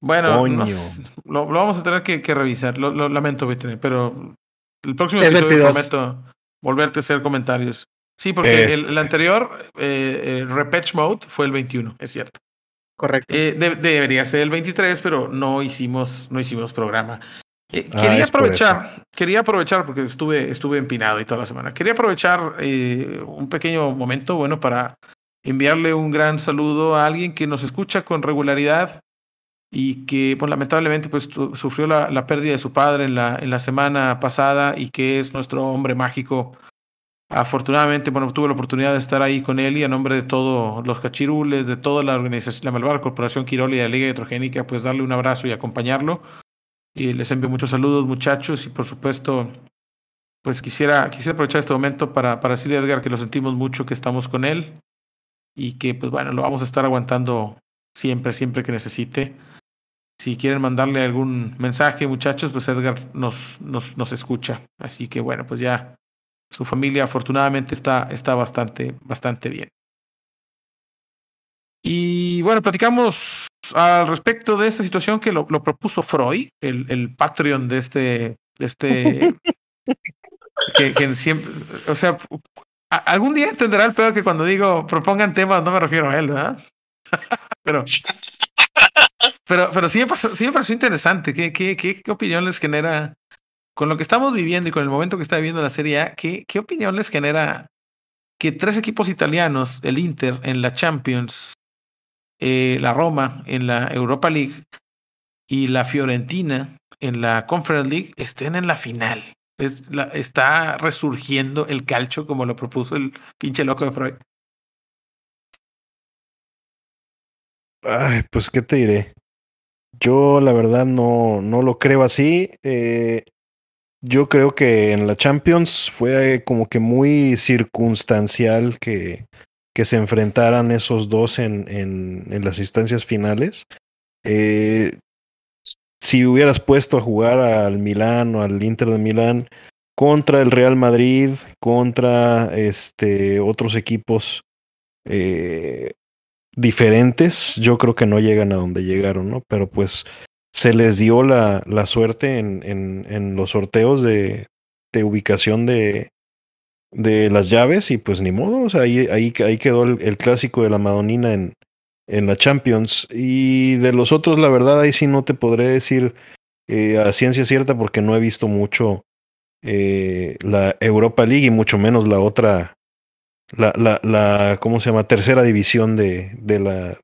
Speaker 1: bueno,
Speaker 4: Coño.
Speaker 1: no sé, lo, lo vamos a tener que, que revisar. Lo, lo lamento, buitre, pero el próximo
Speaker 3: Es
Speaker 1: episodio
Speaker 3: 22.
Speaker 1: prometo volverte a hacer comentarios. Sí, porque
Speaker 4: Es-
Speaker 1: el, el anterior, eh, el Repatch Mode, fue el 21, es cierto.
Speaker 3: Correcto.
Speaker 1: Eh, de- debería ser el 23, pero no hicimos, no hicimos programa. Eh,
Speaker 4: Ah,
Speaker 1: quería aprovechar, quería aprovechar porque estuve, estuve empinado y toda la semana. Quería aprovechar eh, un pequeño momento, bueno, para enviarle un gran saludo a alguien que nos escucha con regularidad y que, pues, lamentablemente, pues, sufrió la, la pérdida de su padre en la, en la semana pasada y que es nuestro hombre mágico. Afortunadamente, bueno, tuve la oportunidad de estar ahí con él y a nombre de todos los cachirules, de toda la organización, la malvada corporación Quirol y la Liga Hidrogénica, pues darle un abrazo y acompañarlo. Y les envío muchos saludos, muchachos, y por supuesto, pues quisiera, quisiera aprovechar este momento para, para decirle a Edgar que lo sentimos mucho, que estamos con él y que, pues bueno, lo vamos a estar aguantando siempre, siempre que necesite. Si quieren mandarle algún mensaje, muchachos, pues Edgar nos, nos, nos escucha. Así que bueno, pues ya su familia afortunadamente está, está bastante, bastante bien. Y bueno, platicamos al respecto de esta situación que lo, lo propuso Freud, el, el Patreon de este, de este, que, que siempre, o sea, algún día entenderá el peor que cuando digo propongan temas no me refiero a él, ¿verdad? pero, pero, pero sí me pareció, sí me pareció interesante. ¿Qué, qué, qué, qué opinión les genera con lo que estamos viviendo y con el momento que está viviendo la Serie A? ¿Qué, qué opinión les genera que tres equipos italianos, el Inter en la Champions, eh, la Roma en la Europa League y la Fiorentina en la Conference League estén en la final? Es la- está resurgiendo el calcio como lo propuso el pinche loco de Freud.
Speaker 4: Ay, pues, ¿qué te diré? Yo, la verdad, no, no lo creo así. Eh, yo creo que en la Champions fue como que muy circunstancial que, que se enfrentaran esos dos en, en, en las instancias finales. Eh, si hubieras puesto a jugar al Milán o al Inter de Milán contra el Real Madrid, contra este, otros equipos eh, diferentes, yo creo que no llegan a donde llegaron, ¿no? Pero pues se les dio la, la suerte en, en, en los sorteos de, de ubicación de, de las llaves y pues ni modo, o sea, ahí, ahí, ahí quedó el, el clásico de la Madonina en, en la Champions. Y de los otros, la verdad, ahí sí no te podré decir eh, a ciencia cierta porque no he visto mucho eh, la Europa League y mucho menos la otra la, la, la, ¿cómo se llama? Tercera división de, de, la,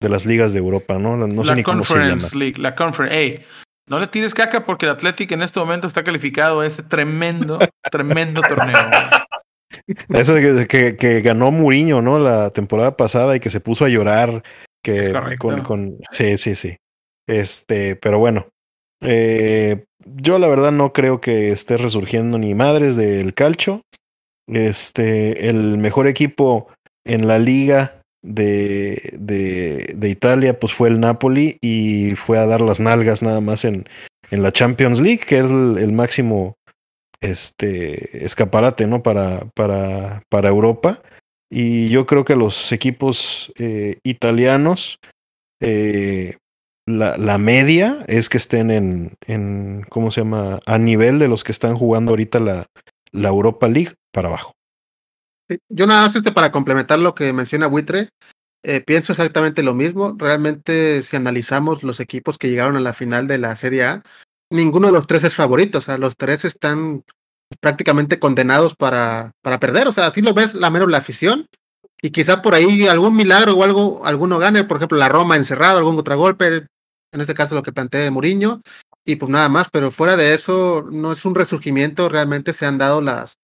Speaker 4: de las ligas de Europa, ¿no? No sé
Speaker 1: la
Speaker 4: ni cómo se
Speaker 1: Conference
Speaker 4: llama.
Speaker 1: League, la Conference. Ey, no le tires caca porque el Athletic en este momento está calificado a ese tremendo, tremendo torneo.
Speaker 4: Eso de que, que, ganó Muriño, ¿no? La temporada pasada y que se puso a llorar. Que
Speaker 1: Es correcto.
Speaker 4: con, con, sí, sí, sí. Este, pero bueno. eh, yo la verdad no creo que esté resurgiendo ni madres del calcho. Este, el mejor equipo en la liga de, de, de Italia, pues fue el Napoli y fue a dar las nalgas nada más en, en la Champions League, que es el, el máximo este escaparate, ¿no? Para, para, para Europa. Y yo creo que los equipos eh, italianos, eh, la, la, media es que estén en, en, ¿cómo se llama? A nivel de los que están jugando ahorita la, la Europa League para abajo.
Speaker 3: Yo nada más este para complementar lo que menciona Buitre, eh, pienso exactamente lo mismo. Realmente, si analizamos los equipos que llegaron a la final de la Serie A, ninguno de los tres es favorito. O sea, los tres están prácticamente condenados para, para perder. O sea, así lo ves, la menos la afición. Y quizá por ahí algún milagro o algo, alguno gane, por ejemplo, la Roma encerrado, algún contragolpe, en este caso lo que plantea Mourinho, y pues nada más, pero fuera de eso, no es un resurgimiento, realmente se han dado las,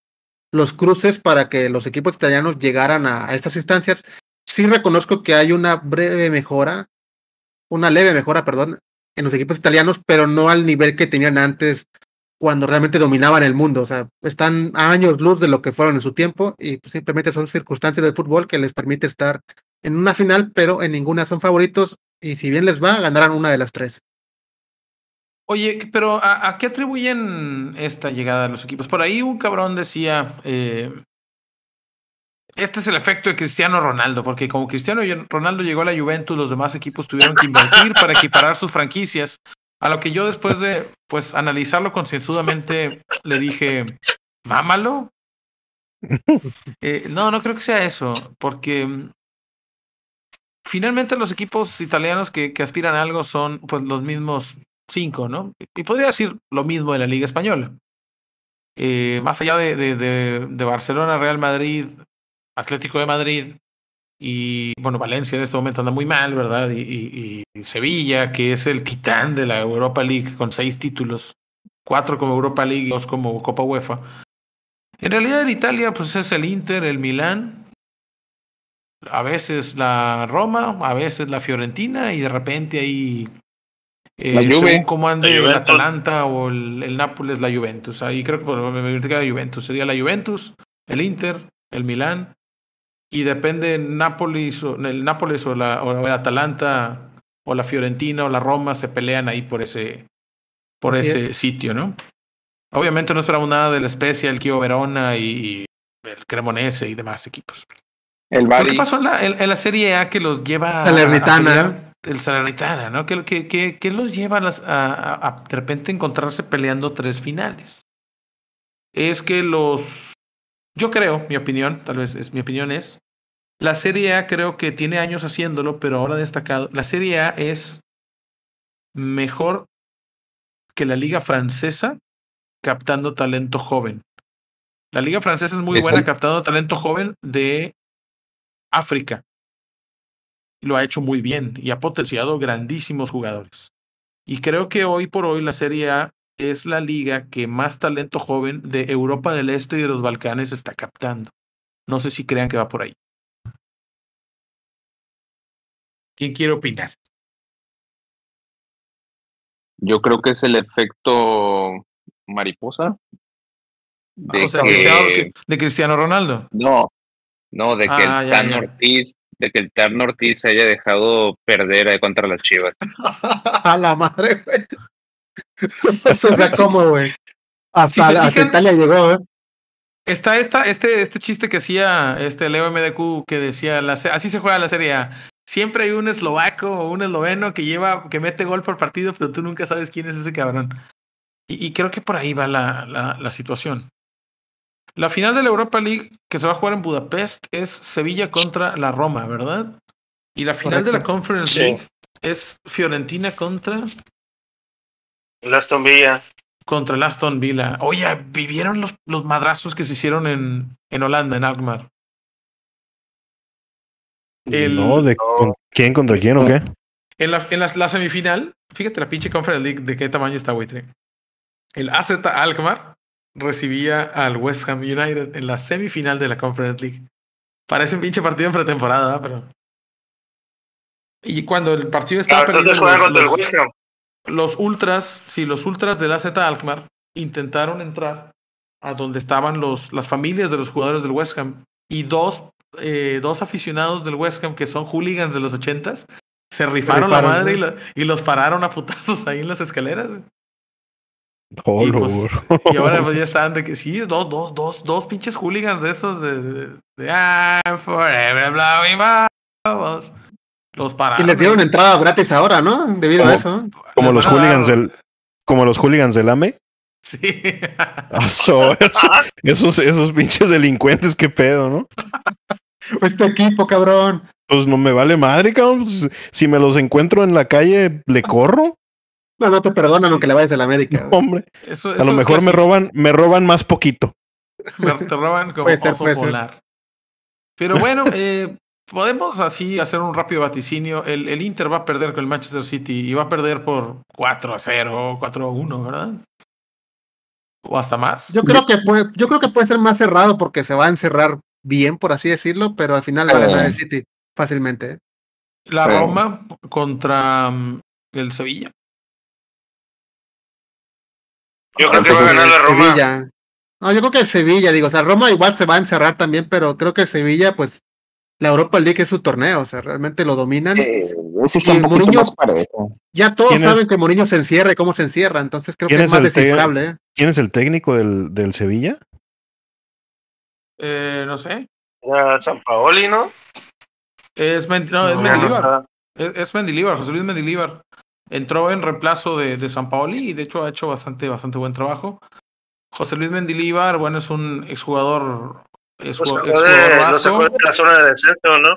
Speaker 3: los cruces para que los equipos italianos llegaran a, a estas instancias. Sí reconozco que hay una breve mejora, una leve mejora, perdón, en los equipos italianos, pero no al nivel que tenían antes cuando realmente dominaban el mundo. O sea, están a años luz de lo que fueron en su tiempo y pues, simplemente son circunstancias del fútbol que les permite estar en una final, pero en ninguna son favoritos y si bien les va, ganarán una de las tres.
Speaker 1: Oye, pero ¿a, ¿a, qué atribuyen esta llegada de los equipos? Por ahí un cabrón decía, eh, este es el efecto de Cristiano Ronaldo, porque como Cristiano Ronaldo llegó a la Juventus, los demás equipos tuvieron que invertir para equiparar sus franquicias. A lo que yo después de pues analizarlo concienzudamente le dije, mámalo. Eh, no, no creo que sea eso, porque mm, finalmente los equipos italianos que, que aspiran a algo son pues los mismos cinco, ¿no? Y podría decir lo mismo de la Liga Española. Eh, más allá de, de, de, de, Barcelona, Real Madrid, Atlético de Madrid y, bueno, Valencia en este momento anda muy mal, ¿verdad? Y, y, y, Sevilla, que es el titán de la Europa League con seis títulos, cuatro como Europa League y dos como Copa UEFA. En realidad en Italia, pues es el Inter, el Milán, a veces la Roma, a veces la Fiorentina y de repente ahí eh,
Speaker 5: la Juve,
Speaker 1: según cómo ande el Atalanta o el, el, Nápoles, la Juventus. Ahí creo que me la Juventus. Sería la Juventus, el Inter, el Milán. Y depende Nápoles o, el Nápoles o, la, o el Atalanta o la Fiorentina o la Roma se pelean ahí por ese, por Así ese es. sitio, ¿no? Obviamente no esperamos nada del Spezia, el Kio Verona y, y el Cremonese y demás equipos.
Speaker 5: El
Speaker 1: Bari. ¿Qué pasó en la, en, en la Serie A que los lleva
Speaker 3: Salernitana.
Speaker 1: a, a el Salernitana, ¿no? ¿Qué, qué, qué, qué los lleva a, las, a, a, de repente encontrarse peleando tres finales? Es que los... Yo creo, mi opinión, tal vez es mi opinión es, la Serie A creo que tiene años haciéndolo, pero ahora destacado. La Serie A es mejor que la Liga Francesa captando talento joven. La Liga Francesa es muy buena captando talento joven de África lo ha hecho muy bien y ha potenciado grandísimos jugadores. Y creo que hoy por hoy la Serie A es la liga que más talento joven de Europa del Este y de los Balcanes está captando. No sé si crean que va por ahí. ¿Quién quiere opinar?
Speaker 5: Yo creo que es el efecto mariposa.
Speaker 1: De, o sea, que... de Cristiano Ronaldo.
Speaker 5: No, no, de que ah, el Tan ya, ya. Ortiz de que el Ortiz se haya dejado perder ahí contra las Chivas.
Speaker 3: A la madre, güey. Eso o sea, ¿cómo, güey? Hasta, si hasta Italia llegó, ¿eh?
Speaker 1: Está esta, este, este chiste que hacía este Leo MDQ que decía, la, así se juega la serie A. Siempre hay un eslovaco o un esloveno que lleva, que mete gol por partido, pero tú nunca sabes quién es ese cabrón. Y, y creo que por ahí va la, la, la situación. La final de la Europa League que se va a jugar en Budapest es Sevilla contra la Roma, ¿verdad? Y la final Correcto. de la Conference League sí. es Fiorentina contra
Speaker 2: el Aston Villa.
Speaker 1: Contra el Aston Villa. Oye, ¿vivieron los, los madrazos que se hicieron en, en Holanda, en Alkmaar? El-
Speaker 4: no, ¿de con- quién contra quién o qué?
Speaker 1: En, la, en la, la semifinal, fíjate la pinche Conference League de qué tamaño está, güey. El AZ Alkmaar recibía al West Ham United en la semifinal de la Conference League. Parece un pinche partido en pretemporada, pero. Y cuando el partido estaba
Speaker 2: Ah,
Speaker 1: perdiendo
Speaker 2: entonces juegan
Speaker 1: los,
Speaker 2: contra el West Ham.
Speaker 1: Los ultras, sí, los ultras del AZ Alkmaar intentaron entrar a donde estaban los, las familias de los jugadores del West Ham y dos, eh, dos aficionados del West Ham que son hooligans de los ochentas se rifaron, la madre y, la- y los pararon a putazos ahí en las escaleras.
Speaker 4: Oh,
Speaker 1: y, pues, ahora pues ya están de que sí, dos, dos, dos, dos pinches hooligans de esos de, de, de I'm forever blowing bubbles. Los pararon.
Speaker 3: Y les dieron entrada gratis ahora, ¿no? Debido a eso.
Speaker 4: como los hooligans del como los hooligans del AME.
Speaker 1: Sí.
Speaker 4: Ah, so- esos, esos pinches delincuentes, qué pedo, ¿no?
Speaker 3: Este equipo, cabrón.
Speaker 4: Pues no me vale madre, cabrón. Pues, si me los encuentro en la calle, le corro.
Speaker 3: No, no te perdonan aunque le vayas a la América. güey.
Speaker 4: Hombre,
Speaker 1: Eso-
Speaker 4: a lo mejor me roban, me roban más poquito.
Speaker 1: Me- te roban como
Speaker 3: ser,
Speaker 1: oso
Speaker 3: puede ser.
Speaker 1: polar. Pero bueno, eh, podemos así hacer un rápido vaticinio. El, el Inter va a perder con el Manchester City y va a perder por 4 a 0, 4 a 1, ¿verdad? O hasta más.
Speaker 3: Yo creo que puede, yo creo que puede ser más cerrado porque se va a encerrar bien, por así decirlo, pero al final va a ganar el City fácilmente.
Speaker 1: La
Speaker 5: Pero-
Speaker 1: Roma contra mm, el Sevilla.
Speaker 2: Yo creo que va a ganar la Roma.
Speaker 3: Sevilla. No, yo creo que el Sevilla, digo, o sea, Roma igual se va a encerrar también, pero creo que el Sevilla, pues, la Europa League es su torneo, o sea, realmente lo dominan.
Speaker 5: Eh, ese está
Speaker 3: Y
Speaker 5: un poquito
Speaker 3: Mourinho-
Speaker 5: más parejo.
Speaker 3: Ya todos saben que Mourinho se encierra y cómo se encierra, entonces creo que
Speaker 4: ¿Quién
Speaker 3: es
Speaker 4: es
Speaker 3: más descifrable. ¿eh?
Speaker 4: ¿Quién es el técnico del, del Sevilla?
Speaker 1: Eh, no sé.
Speaker 2: Ya San Paoli, ¿no?
Speaker 1: Es, Men- no, es Mendilibar, José Luis Mendilibar. Entró en reemplazo de, de San Paoli y de hecho ha hecho bastante, bastante buen trabajo. José Luis Mendilibar, bueno, es un exjugador,
Speaker 2: De, lo sacó de la zona de descenso, ¿no?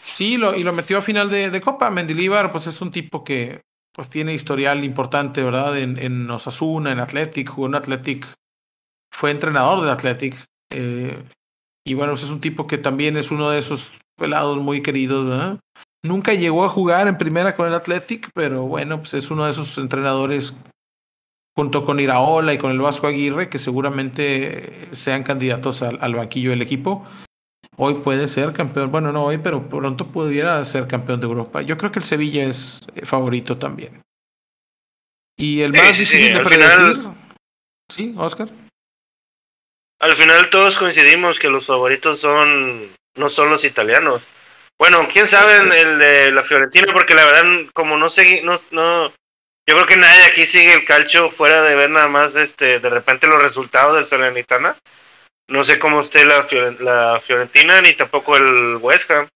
Speaker 1: Sí, lo, y lo metió a final de, de Copa. Mendilibar, pues es un tipo que pues tiene historial importante, ¿verdad? En, en Osasuna, en Athletic, jugó en Athletic, fue entrenador de Athletic. eh, y bueno, pues es un tipo que también es uno de esos pelados muy queridos, ¿verdad? Nunca llegó a jugar en primera con el Athletic, pero bueno, pues es uno de esos entrenadores junto con Iraola y con el Vasco Aguirre que seguramente sean candidatos al, al banquillo del equipo. Hoy puede ser campeón, bueno, no hoy, pero pronto pudiera ser campeón de Europa. Yo creo que el Sevilla es eh, favorito también. Y el
Speaker 2: Sí,
Speaker 1: más
Speaker 2: sí, sí,
Speaker 1: difícil de
Speaker 2: al
Speaker 1: predecir.
Speaker 2: final-
Speaker 1: Sí, Oscar.
Speaker 2: Al final todos coincidimos que los favoritos son no son los italianos. Bueno, quién sabe el de la Fiorentina, porque la verdad, como no seguí, no, no, yo creo que nadie aquí sigue el calcio fuera de ver nada más este, de repente los resultados del Salernitana. No sé cómo esté la, la Fiorentina ni tampoco el West Ham.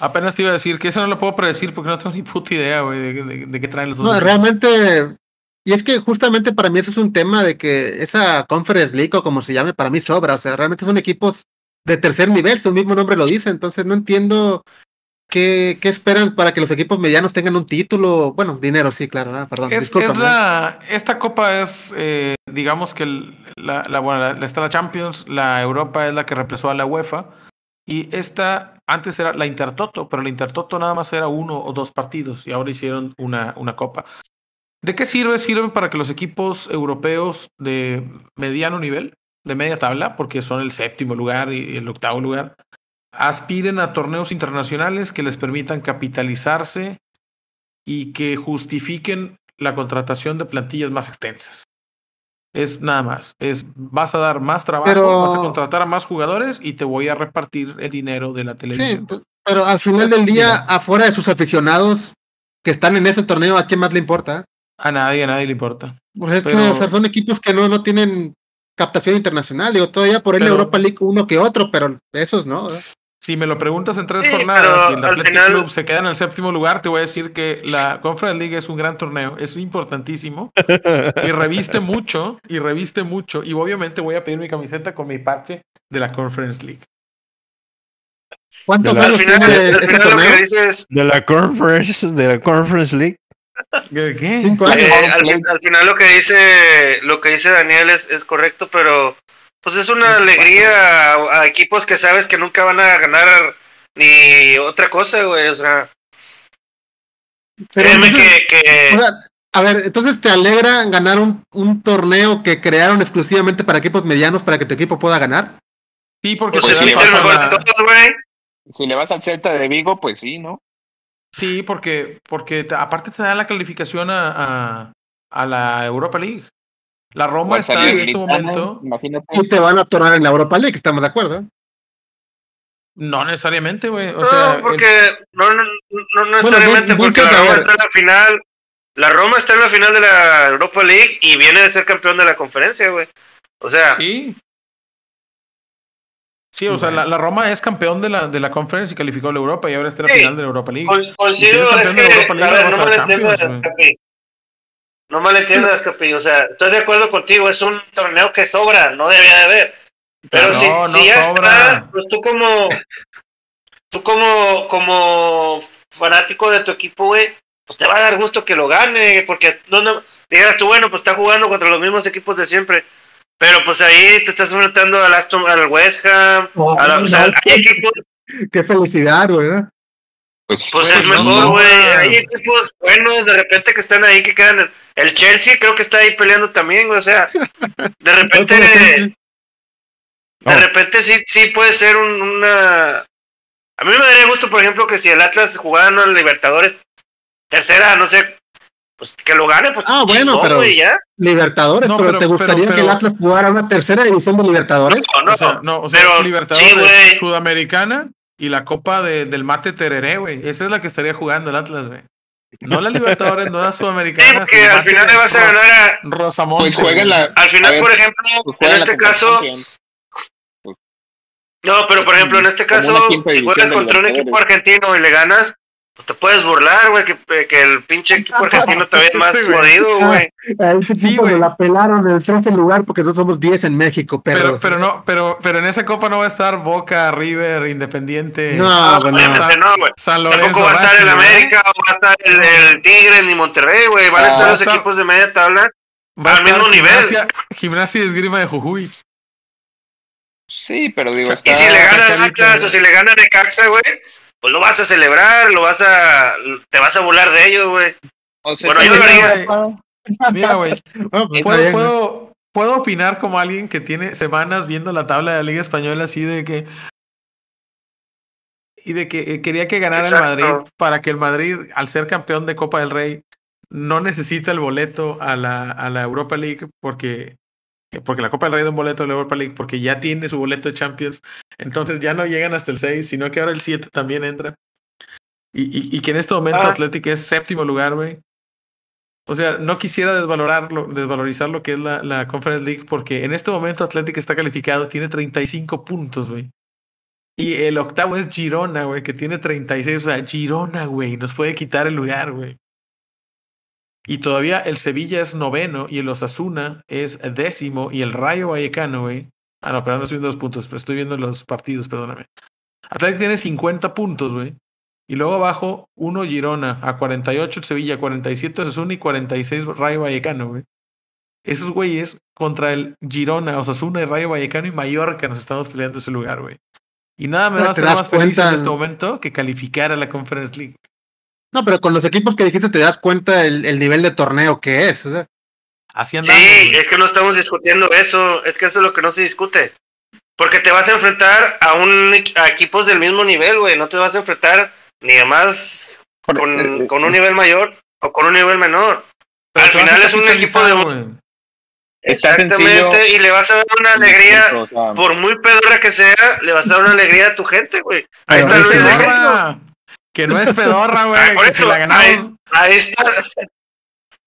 Speaker 1: Apenas te iba a decir que eso no lo puedo predecir porque no tengo ni puta idea, güey, de, de- de qué traen los dos.
Speaker 3: No,
Speaker 1: equipos.
Speaker 3: realmente, y es que justamente para mí eso es un tema de que esa Conference League o como se llame, para mí sobra, o sea, realmente son equipos de tercer nivel, su mismo nombre lo dice, entonces no entiendo qué, qué esperan para que los equipos medianos tengan un título, bueno, dinero, sí, claro, ah, perdón,
Speaker 1: Es,
Speaker 3: discúlpame.
Speaker 1: es la, esta copa es, eh, digamos que el- la, la, bueno, la- está la Champions, la Europa es la que reemplazó a la UEFA. Y esta antes era la Intertoto, pero la Intertoto nada más era uno o dos partidos y ahora hicieron una, una copa. ¿De qué sirve? Sirve para que los equipos europeos de mediano nivel, de media tabla, porque son el séptimo lugar y el octavo lugar, aspiren a torneos internacionales que les permitan capitalizarse y que justifiquen la contratación de plantillas más extensas. Es nada más. Es vas a dar más trabajo,
Speaker 3: Pero-
Speaker 1: vas a contratar a más jugadores y te voy a repartir el dinero de la
Speaker 3: Sí,
Speaker 1: televisión.
Speaker 3: pues, pero al final del día, afuera de sus aficionados que están en ese torneo, ¿a quién más le importa?
Speaker 1: A nadie, a nadie le importa.
Speaker 3: Que, o sea, son equipos que no, no tienen captación internacional, digo, todavía por
Speaker 1: Pero-
Speaker 3: Europa League uno que otro, pero esos no. ¿verdad?
Speaker 1: Si me lo preguntas en tres
Speaker 2: Sí,
Speaker 1: jornadas y el
Speaker 2: al
Speaker 1: Athletic
Speaker 2: final-
Speaker 1: Club se queda en el séptimo lugar, te voy a decir que la Conference League es un gran torneo, es importantísimo y reviste mucho, y reviste mucho. Y obviamente voy a pedir mi camiseta con mi parche de la Conference League.
Speaker 3: ¿Cuántos años
Speaker 2: final,
Speaker 3: tiene
Speaker 2: al
Speaker 3: ese
Speaker 2: final lo
Speaker 3: torneo?
Speaker 2: que dices,
Speaker 4: De la Conference, de la Conference League.
Speaker 2: Eh, al, final lo que dice, lo que dice Daniel es, es correcto, pero pues es una alegría a, a equipos que sabes que nunca van a ganar ni otra cosa, güey, o sea,
Speaker 3: Pero
Speaker 2: créeme
Speaker 3: entonces,
Speaker 2: que, que
Speaker 3: o sea, a ver, entonces te alegra ganar un, un torneo que crearon exclusivamente para equipos medianos para que tu equipo pueda ganar.
Speaker 1: Sí, porque
Speaker 2: pues güey.
Speaker 5: Si le vas al Celta de Vigo, pues sí, ¿no?
Speaker 1: Sí, porque, porque te- aparte te da la calificación a, a, a la Europa League. La Roma está en este momento,
Speaker 5: Imagínate.
Speaker 3: Y te van a atorar en la Europa League, estamos de acuerdo.
Speaker 1: no necesariamente, güey. O
Speaker 2: no,
Speaker 1: sea, el-
Speaker 2: porque no, no, no necesariamente, porque la Roma está en la final. La Roma está en la final de la Europa League y viene de ser campeón de la conferencia, güey. O sea,
Speaker 1: sí. Sí, o sea, la, la Roma es campeón de la, de la Conference y calificó a la Europa y ahora está en la
Speaker 2: Sí.
Speaker 1: final de la Europa League.
Speaker 2: con- coincido,
Speaker 1: Y si
Speaker 2: es que,
Speaker 1: Europa League,
Speaker 2: a ver,
Speaker 1: vas
Speaker 2: no
Speaker 1: a.
Speaker 2: Capi. No malentiendas, Capi. O sea, estoy de acuerdo contigo, es un torneo que sobra, no debía de haber. Pero si,
Speaker 1: no
Speaker 2: si ya
Speaker 1: sobra.
Speaker 2: está, pues tú como, tú como, como fanático de tu equipo, güey, pues te va a dar gusto que lo gane, porque no, no, digas tú, bueno, pues está jugando contra los mismos equipos de siempre. Pero pues ahí te estás enfrentando al Aston, al West Ham,
Speaker 3: Oh,
Speaker 2: a la- o sea, hay equipos
Speaker 3: Qué felicidad, güey. ¿no?
Speaker 5: Pues,
Speaker 2: Pues es
Speaker 1: no,
Speaker 2: mejor,
Speaker 1: no,
Speaker 2: güey.
Speaker 1: no.
Speaker 2: Hay equipos buenos de repente que están ahí, que quedan. en- El Chelsea creo que está ahí peleando también, güey. O sea, de repente, de
Speaker 4: No.
Speaker 2: repente sí, sí puede ser un- una. A mí me daría gusto, por ejemplo, que si el Atlas jugara en Libertadores tercera, no sé, pues que lo gane, pues.
Speaker 3: Ah, bueno,
Speaker 2: chingón,
Speaker 3: pero-
Speaker 2: güey, ya.
Speaker 3: Libertadores,
Speaker 1: No,
Speaker 3: pero,
Speaker 1: pero-
Speaker 3: ¿te gustaría
Speaker 1: pero-
Speaker 3: que el Atlas jugara una tercera división de Libertadores?
Speaker 2: No, no,
Speaker 1: o sea, no, o sea,
Speaker 2: pero
Speaker 1: Libertadores,
Speaker 2: sí.
Speaker 1: Sudamericana y la Copa de, del Mate Tereré, güey. Esa es la que estaría jugando el Atlas, güey. No la Libertadores, no la
Speaker 2: Sí,
Speaker 1: Sudamericana.
Speaker 2: porque
Speaker 1: sino
Speaker 2: al final le vas a ganar a.
Speaker 1: Rosamonte.
Speaker 5: pues juega la.
Speaker 2: Al final,
Speaker 5: ver,
Speaker 2: por ejemplo,
Speaker 5: pues
Speaker 2: en este caso. No, pero por ejemplo, en este caso, si juegas contra un equipo argentino y le ganas, pues te puedes burlar, güey, que, que el pinche equipo argentino también es más jodido, güey.
Speaker 3: A
Speaker 1: Sí, güey.
Speaker 3: la pelaron en el 13 lugar porque nosotros somos 10 en México,
Speaker 1: Pero,
Speaker 3: perros.
Speaker 1: pero no, pero, pero en esa copa no va a estar Boca, River, Independiente,
Speaker 3: No, pues no.
Speaker 2: No, güey.
Speaker 1: San Lorenzo.
Speaker 2: Tampoco va a estar el. América o va a estar el, el Tigre ni Monterrey, güey. Van a
Speaker 5: Ah,
Speaker 2: estar
Speaker 1: a
Speaker 2: los
Speaker 1: estar-
Speaker 2: equipos de media tabla.
Speaker 1: Va
Speaker 2: al mismo nivel.
Speaker 1: Gimnasia, Gimnasia y Esgrima de Jujuy.
Speaker 5: Sí, pero digo, está.
Speaker 2: Y si le gana el
Speaker 1: Chacarita,
Speaker 2: Atlas
Speaker 1: ¿no?
Speaker 2: o si le gana Necaxa, güey, pues lo vas a celebrar, lo vas a. Te vas a burlar de ellos, güey.
Speaker 5: o sea,
Speaker 2: Bueno, yo lo
Speaker 5: mira,
Speaker 2: haría.
Speaker 1: güey. Mira, güey,
Speaker 3: pues
Speaker 1: puedo, puedo, puedo opinar como alguien que tiene semanas viendo la tabla de la Liga Española así de que. Y de que eh, quería que ganara
Speaker 2: Exacto.
Speaker 1: el Madrid para que el Madrid, al ser campeón de Copa del Rey, no necesita el boleto a la, a la Europa League porque, porque la Copa del Rey da un boleto a la Europa League porque ya tiene su boleto de Champions. Entonces ya no llegan hasta el 6, sino que ahora el 7 también entra. Y, y, y que en este momento
Speaker 2: Ah.
Speaker 1: Athletic es séptimo lugar, güey. O sea, no quisiera desvalorarlo, desvalorizar lo que es la, la Conference League, porque en este momento Athletic está calificado, tiene 35 puntos, güey. Y el octavo es Girona, güey, que tiene 36. O sea, Girona, güey, nos puede quitar el lugar, güey. Y todavía el Sevilla es noveno y el Osasuna es décimo y el Rayo Vallecano, güey. Ah, no, pero no estoy viendo los puntos, pero estoy viendo los partidos, perdóname. Athletic tiene 50 puntos, güey. Y luego abajo, uno Girona, a 48 el Sevilla, 47 Osasuna y 46 Rayo Vallecano, güey. Esos güeyes contra el Girona, Osasuna y Rayo Vallecano y Mallorca nos estamos peleando ese lugar, güey. Y nada me
Speaker 3: Ah,
Speaker 1: va a hacer más feliz en este momento que calificar a la Conference League.
Speaker 3: No, pero con los equipos que dijiste te das cuenta el, el nivel de torneo que es. o sea.
Speaker 1: Así andamos.
Speaker 2: Sí,
Speaker 1: güey.
Speaker 2: es que no estamos discutiendo eso, es que eso es lo que no se discute. Porque te vas a enfrentar a un a equipos del mismo nivel, güey, no te vas a enfrentar ni a más con, con un nivel mayor o con un nivel menor.
Speaker 1: Pero
Speaker 2: al final es un equipo de
Speaker 1: güey.
Speaker 5: Está
Speaker 2: Exactamente,
Speaker 5: sencillo.
Speaker 2: y le vas a dar una alegría, por muy pedorra que sea, le vas a dar una alegría a tu gente, güey. Ahí está
Speaker 3: es
Speaker 2: Luis de.
Speaker 1: Que no es pedorra, güey.
Speaker 2: Por eso,
Speaker 1: la ganamos.
Speaker 2: ahí, ahí está.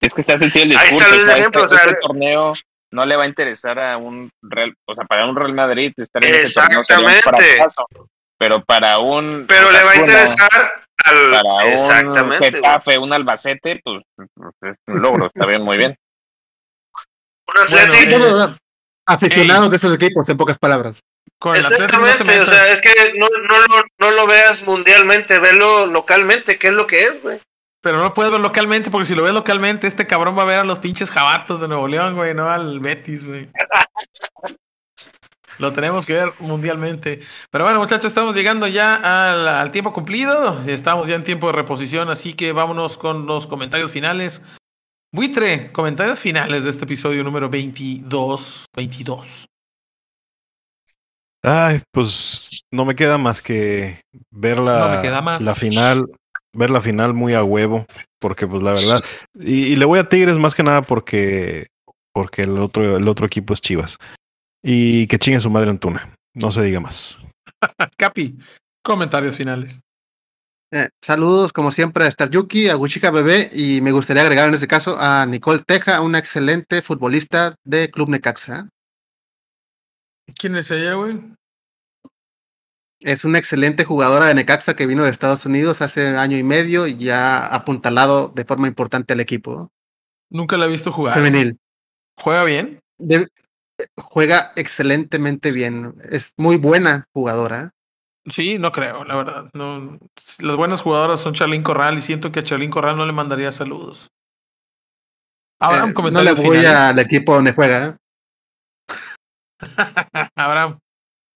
Speaker 5: Es que está sencillo el
Speaker 2: Ahí
Speaker 5: discurso.
Speaker 2: está
Speaker 5: o sea,
Speaker 2: de ejemplo,
Speaker 5: este,
Speaker 2: o sea,
Speaker 5: este torneo no le va a interesar a un Real, o sea, para un Real Madrid estar en ese torneo un
Speaker 2: Exactamente.
Speaker 5: fracaso. Pero para un
Speaker 2: Pero le va a interesar al.
Speaker 5: para un
Speaker 2: Exactamente. güey.
Speaker 5: Getafe, un Albacete, pues es un logro, está bien, muy bien.
Speaker 2: Un
Speaker 1: Bueno, eh,
Speaker 3: aficionados de esos equipos, en pocas palabras.
Speaker 1: Con Atlético no
Speaker 2: Exactamente, o sea, es que no, no, lo- no lo veas mundialmente, velo localmente, ¿qué es lo que es, güey?
Speaker 1: Pero no lo puedes ver localmente, porque si lo ves localmente, este cabrón va a ver a los pinches jabatos de Nuevo León, güey, no al Betis, güey. Lo tenemos que ver mundialmente. Pero bueno, muchachos, estamos llegando ya al, al, tiempo cumplido. Estamos ya en tiempo de reposición, así que vámonos con los comentarios finales. Buitre, comentarios finales de este episodio número 22. 22.
Speaker 4: Ay, pues no me queda más que ver la, la final, ver la final muy a huevo, porque pues la verdad, y, y, le voy a Tigres más que nada porque, porque el otro, el otro equipo es Chivas. Y que chingue su madre Antuna, no se diga más.
Speaker 1: Capi, comentarios finales.
Speaker 3: Eh, saludos, como siempre, a Star Yuki, a Wichika Bebé, y me gustaría agregar en este caso a Nicole Teja, una excelente futbolista de Club Necaxa.
Speaker 1: ¿Quién es ella, güey?
Speaker 3: Es una excelente jugadora de Necaxa que vino de Estados Unidos hace año y medio y ya ha apuntalado de forma importante al equipo.
Speaker 1: Nunca la he visto jugar.
Speaker 3: Femenil.
Speaker 1: ¿Juega bien?
Speaker 3: De, juega excelentemente bien. Es muy buena jugadora.
Speaker 1: Sí, no creo, la verdad. No, las buenas jugadoras son Charlín Corral y siento que a Charlín Corral no le mandaría saludos.
Speaker 3: Abraham, eh, no le voy al equipo donde juega. ¿eh?
Speaker 1: Abraham,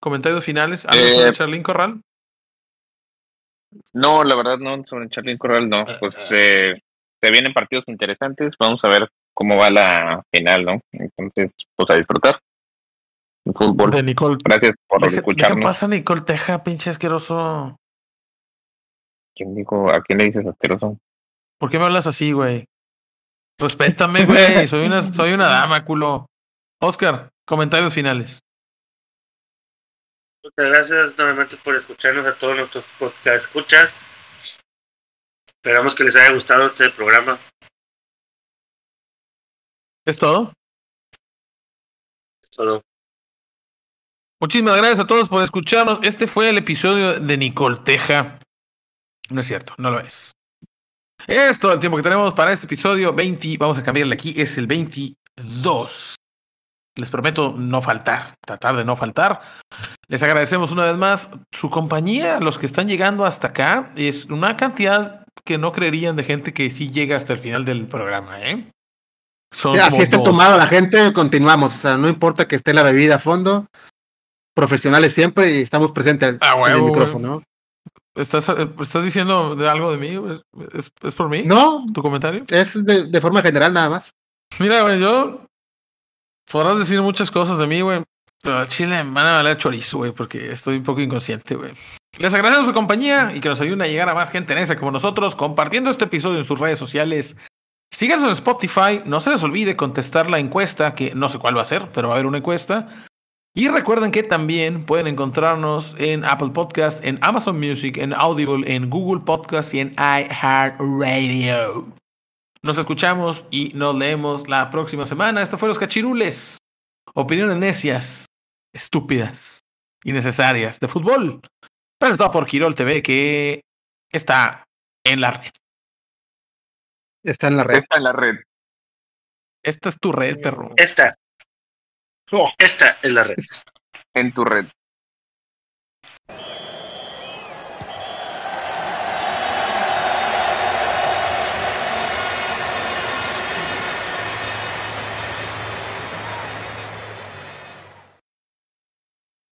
Speaker 1: comentarios finales. ¿Algo eh, sobre Charlín Corral?
Speaker 5: No, la verdad no, sobre Charlín Corral no. Pues eh, se vienen partidos interesantes. Vamos a ver cómo va la final, ¿no? Entonces, pues a disfrutar. El fútbol.
Speaker 1: De Nicole.
Speaker 5: Gracias por deja, escucharnos.
Speaker 1: ¿Qué pasa, Nicole Teja, pinche asqueroso?
Speaker 5: ¿Quién dijo? ¿A quién le dices asqueroso?
Speaker 1: ¿Por qué me hablas así, güey? Respétame, güey. Soy una, soy una dama, culo. Oscar, Comentarios finales.
Speaker 2: Muchas gracias nuevamente por escucharnos a todos nuestros podcast escuchas. Esperamos que les haya gustado este programa.
Speaker 1: ¿Es todo?
Speaker 2: Es todo.
Speaker 1: Muchísimas gracias a todos por escucharnos. Este fue el episodio de Nicole Teja. No es cierto, no lo es. Es todo el tiempo que tenemos para este episodio 20. Vamos a cambiarle aquí, es el 22. Les prometo no faltar, tratar de no faltar. Les agradecemos una vez más su compañía, los que están llegando hasta acá. Es una cantidad que no creerían de gente que sí llega hasta el final del programa, ¿eh?
Speaker 3: Son así está tomada la gente, continuamos. O sea, no importa que esté la bebida a fondo, profesionales siempre y estamos presentes
Speaker 1: ah,
Speaker 3: en el micrófono.
Speaker 1: ¿Estás, ¿Estás diciendo de algo de mí? ¿Es, ¿Es, por mí?
Speaker 3: No.
Speaker 1: ¿Tu comentario?
Speaker 3: Es de, de forma general nada más.
Speaker 1: Mira, güey, yo Podrás decir muchas cosas de mí, güey. Pero a Chile me van a valer chorizo, güey, porque estoy un poco inconsciente, güey. Les agradezco su compañía y que nos ayuden a llegar a más gente en esa como nosotros, compartiendo este episodio en sus redes sociales. Síganos en Spotify, no se les olvide contestar la encuesta, que no sé cuál va a ser, pero va a haber una encuesta. Y recuerden que también pueden encontrarnos en Apple Podcast, en Amazon Music, en Audible, en Google Podcast y en iHeartRadio. Nos escuchamos y nos leemos la próxima semana. Esto fue Los Cachirules. Opiniones necias, estúpidas, innecesarias de fútbol. Presentado por Quirol TV, que está en la red.
Speaker 3: Está en la red.
Speaker 5: Está en la red.
Speaker 1: Esta es tu red, perro.
Speaker 2: Esta. Esta es la red.
Speaker 5: En tu red.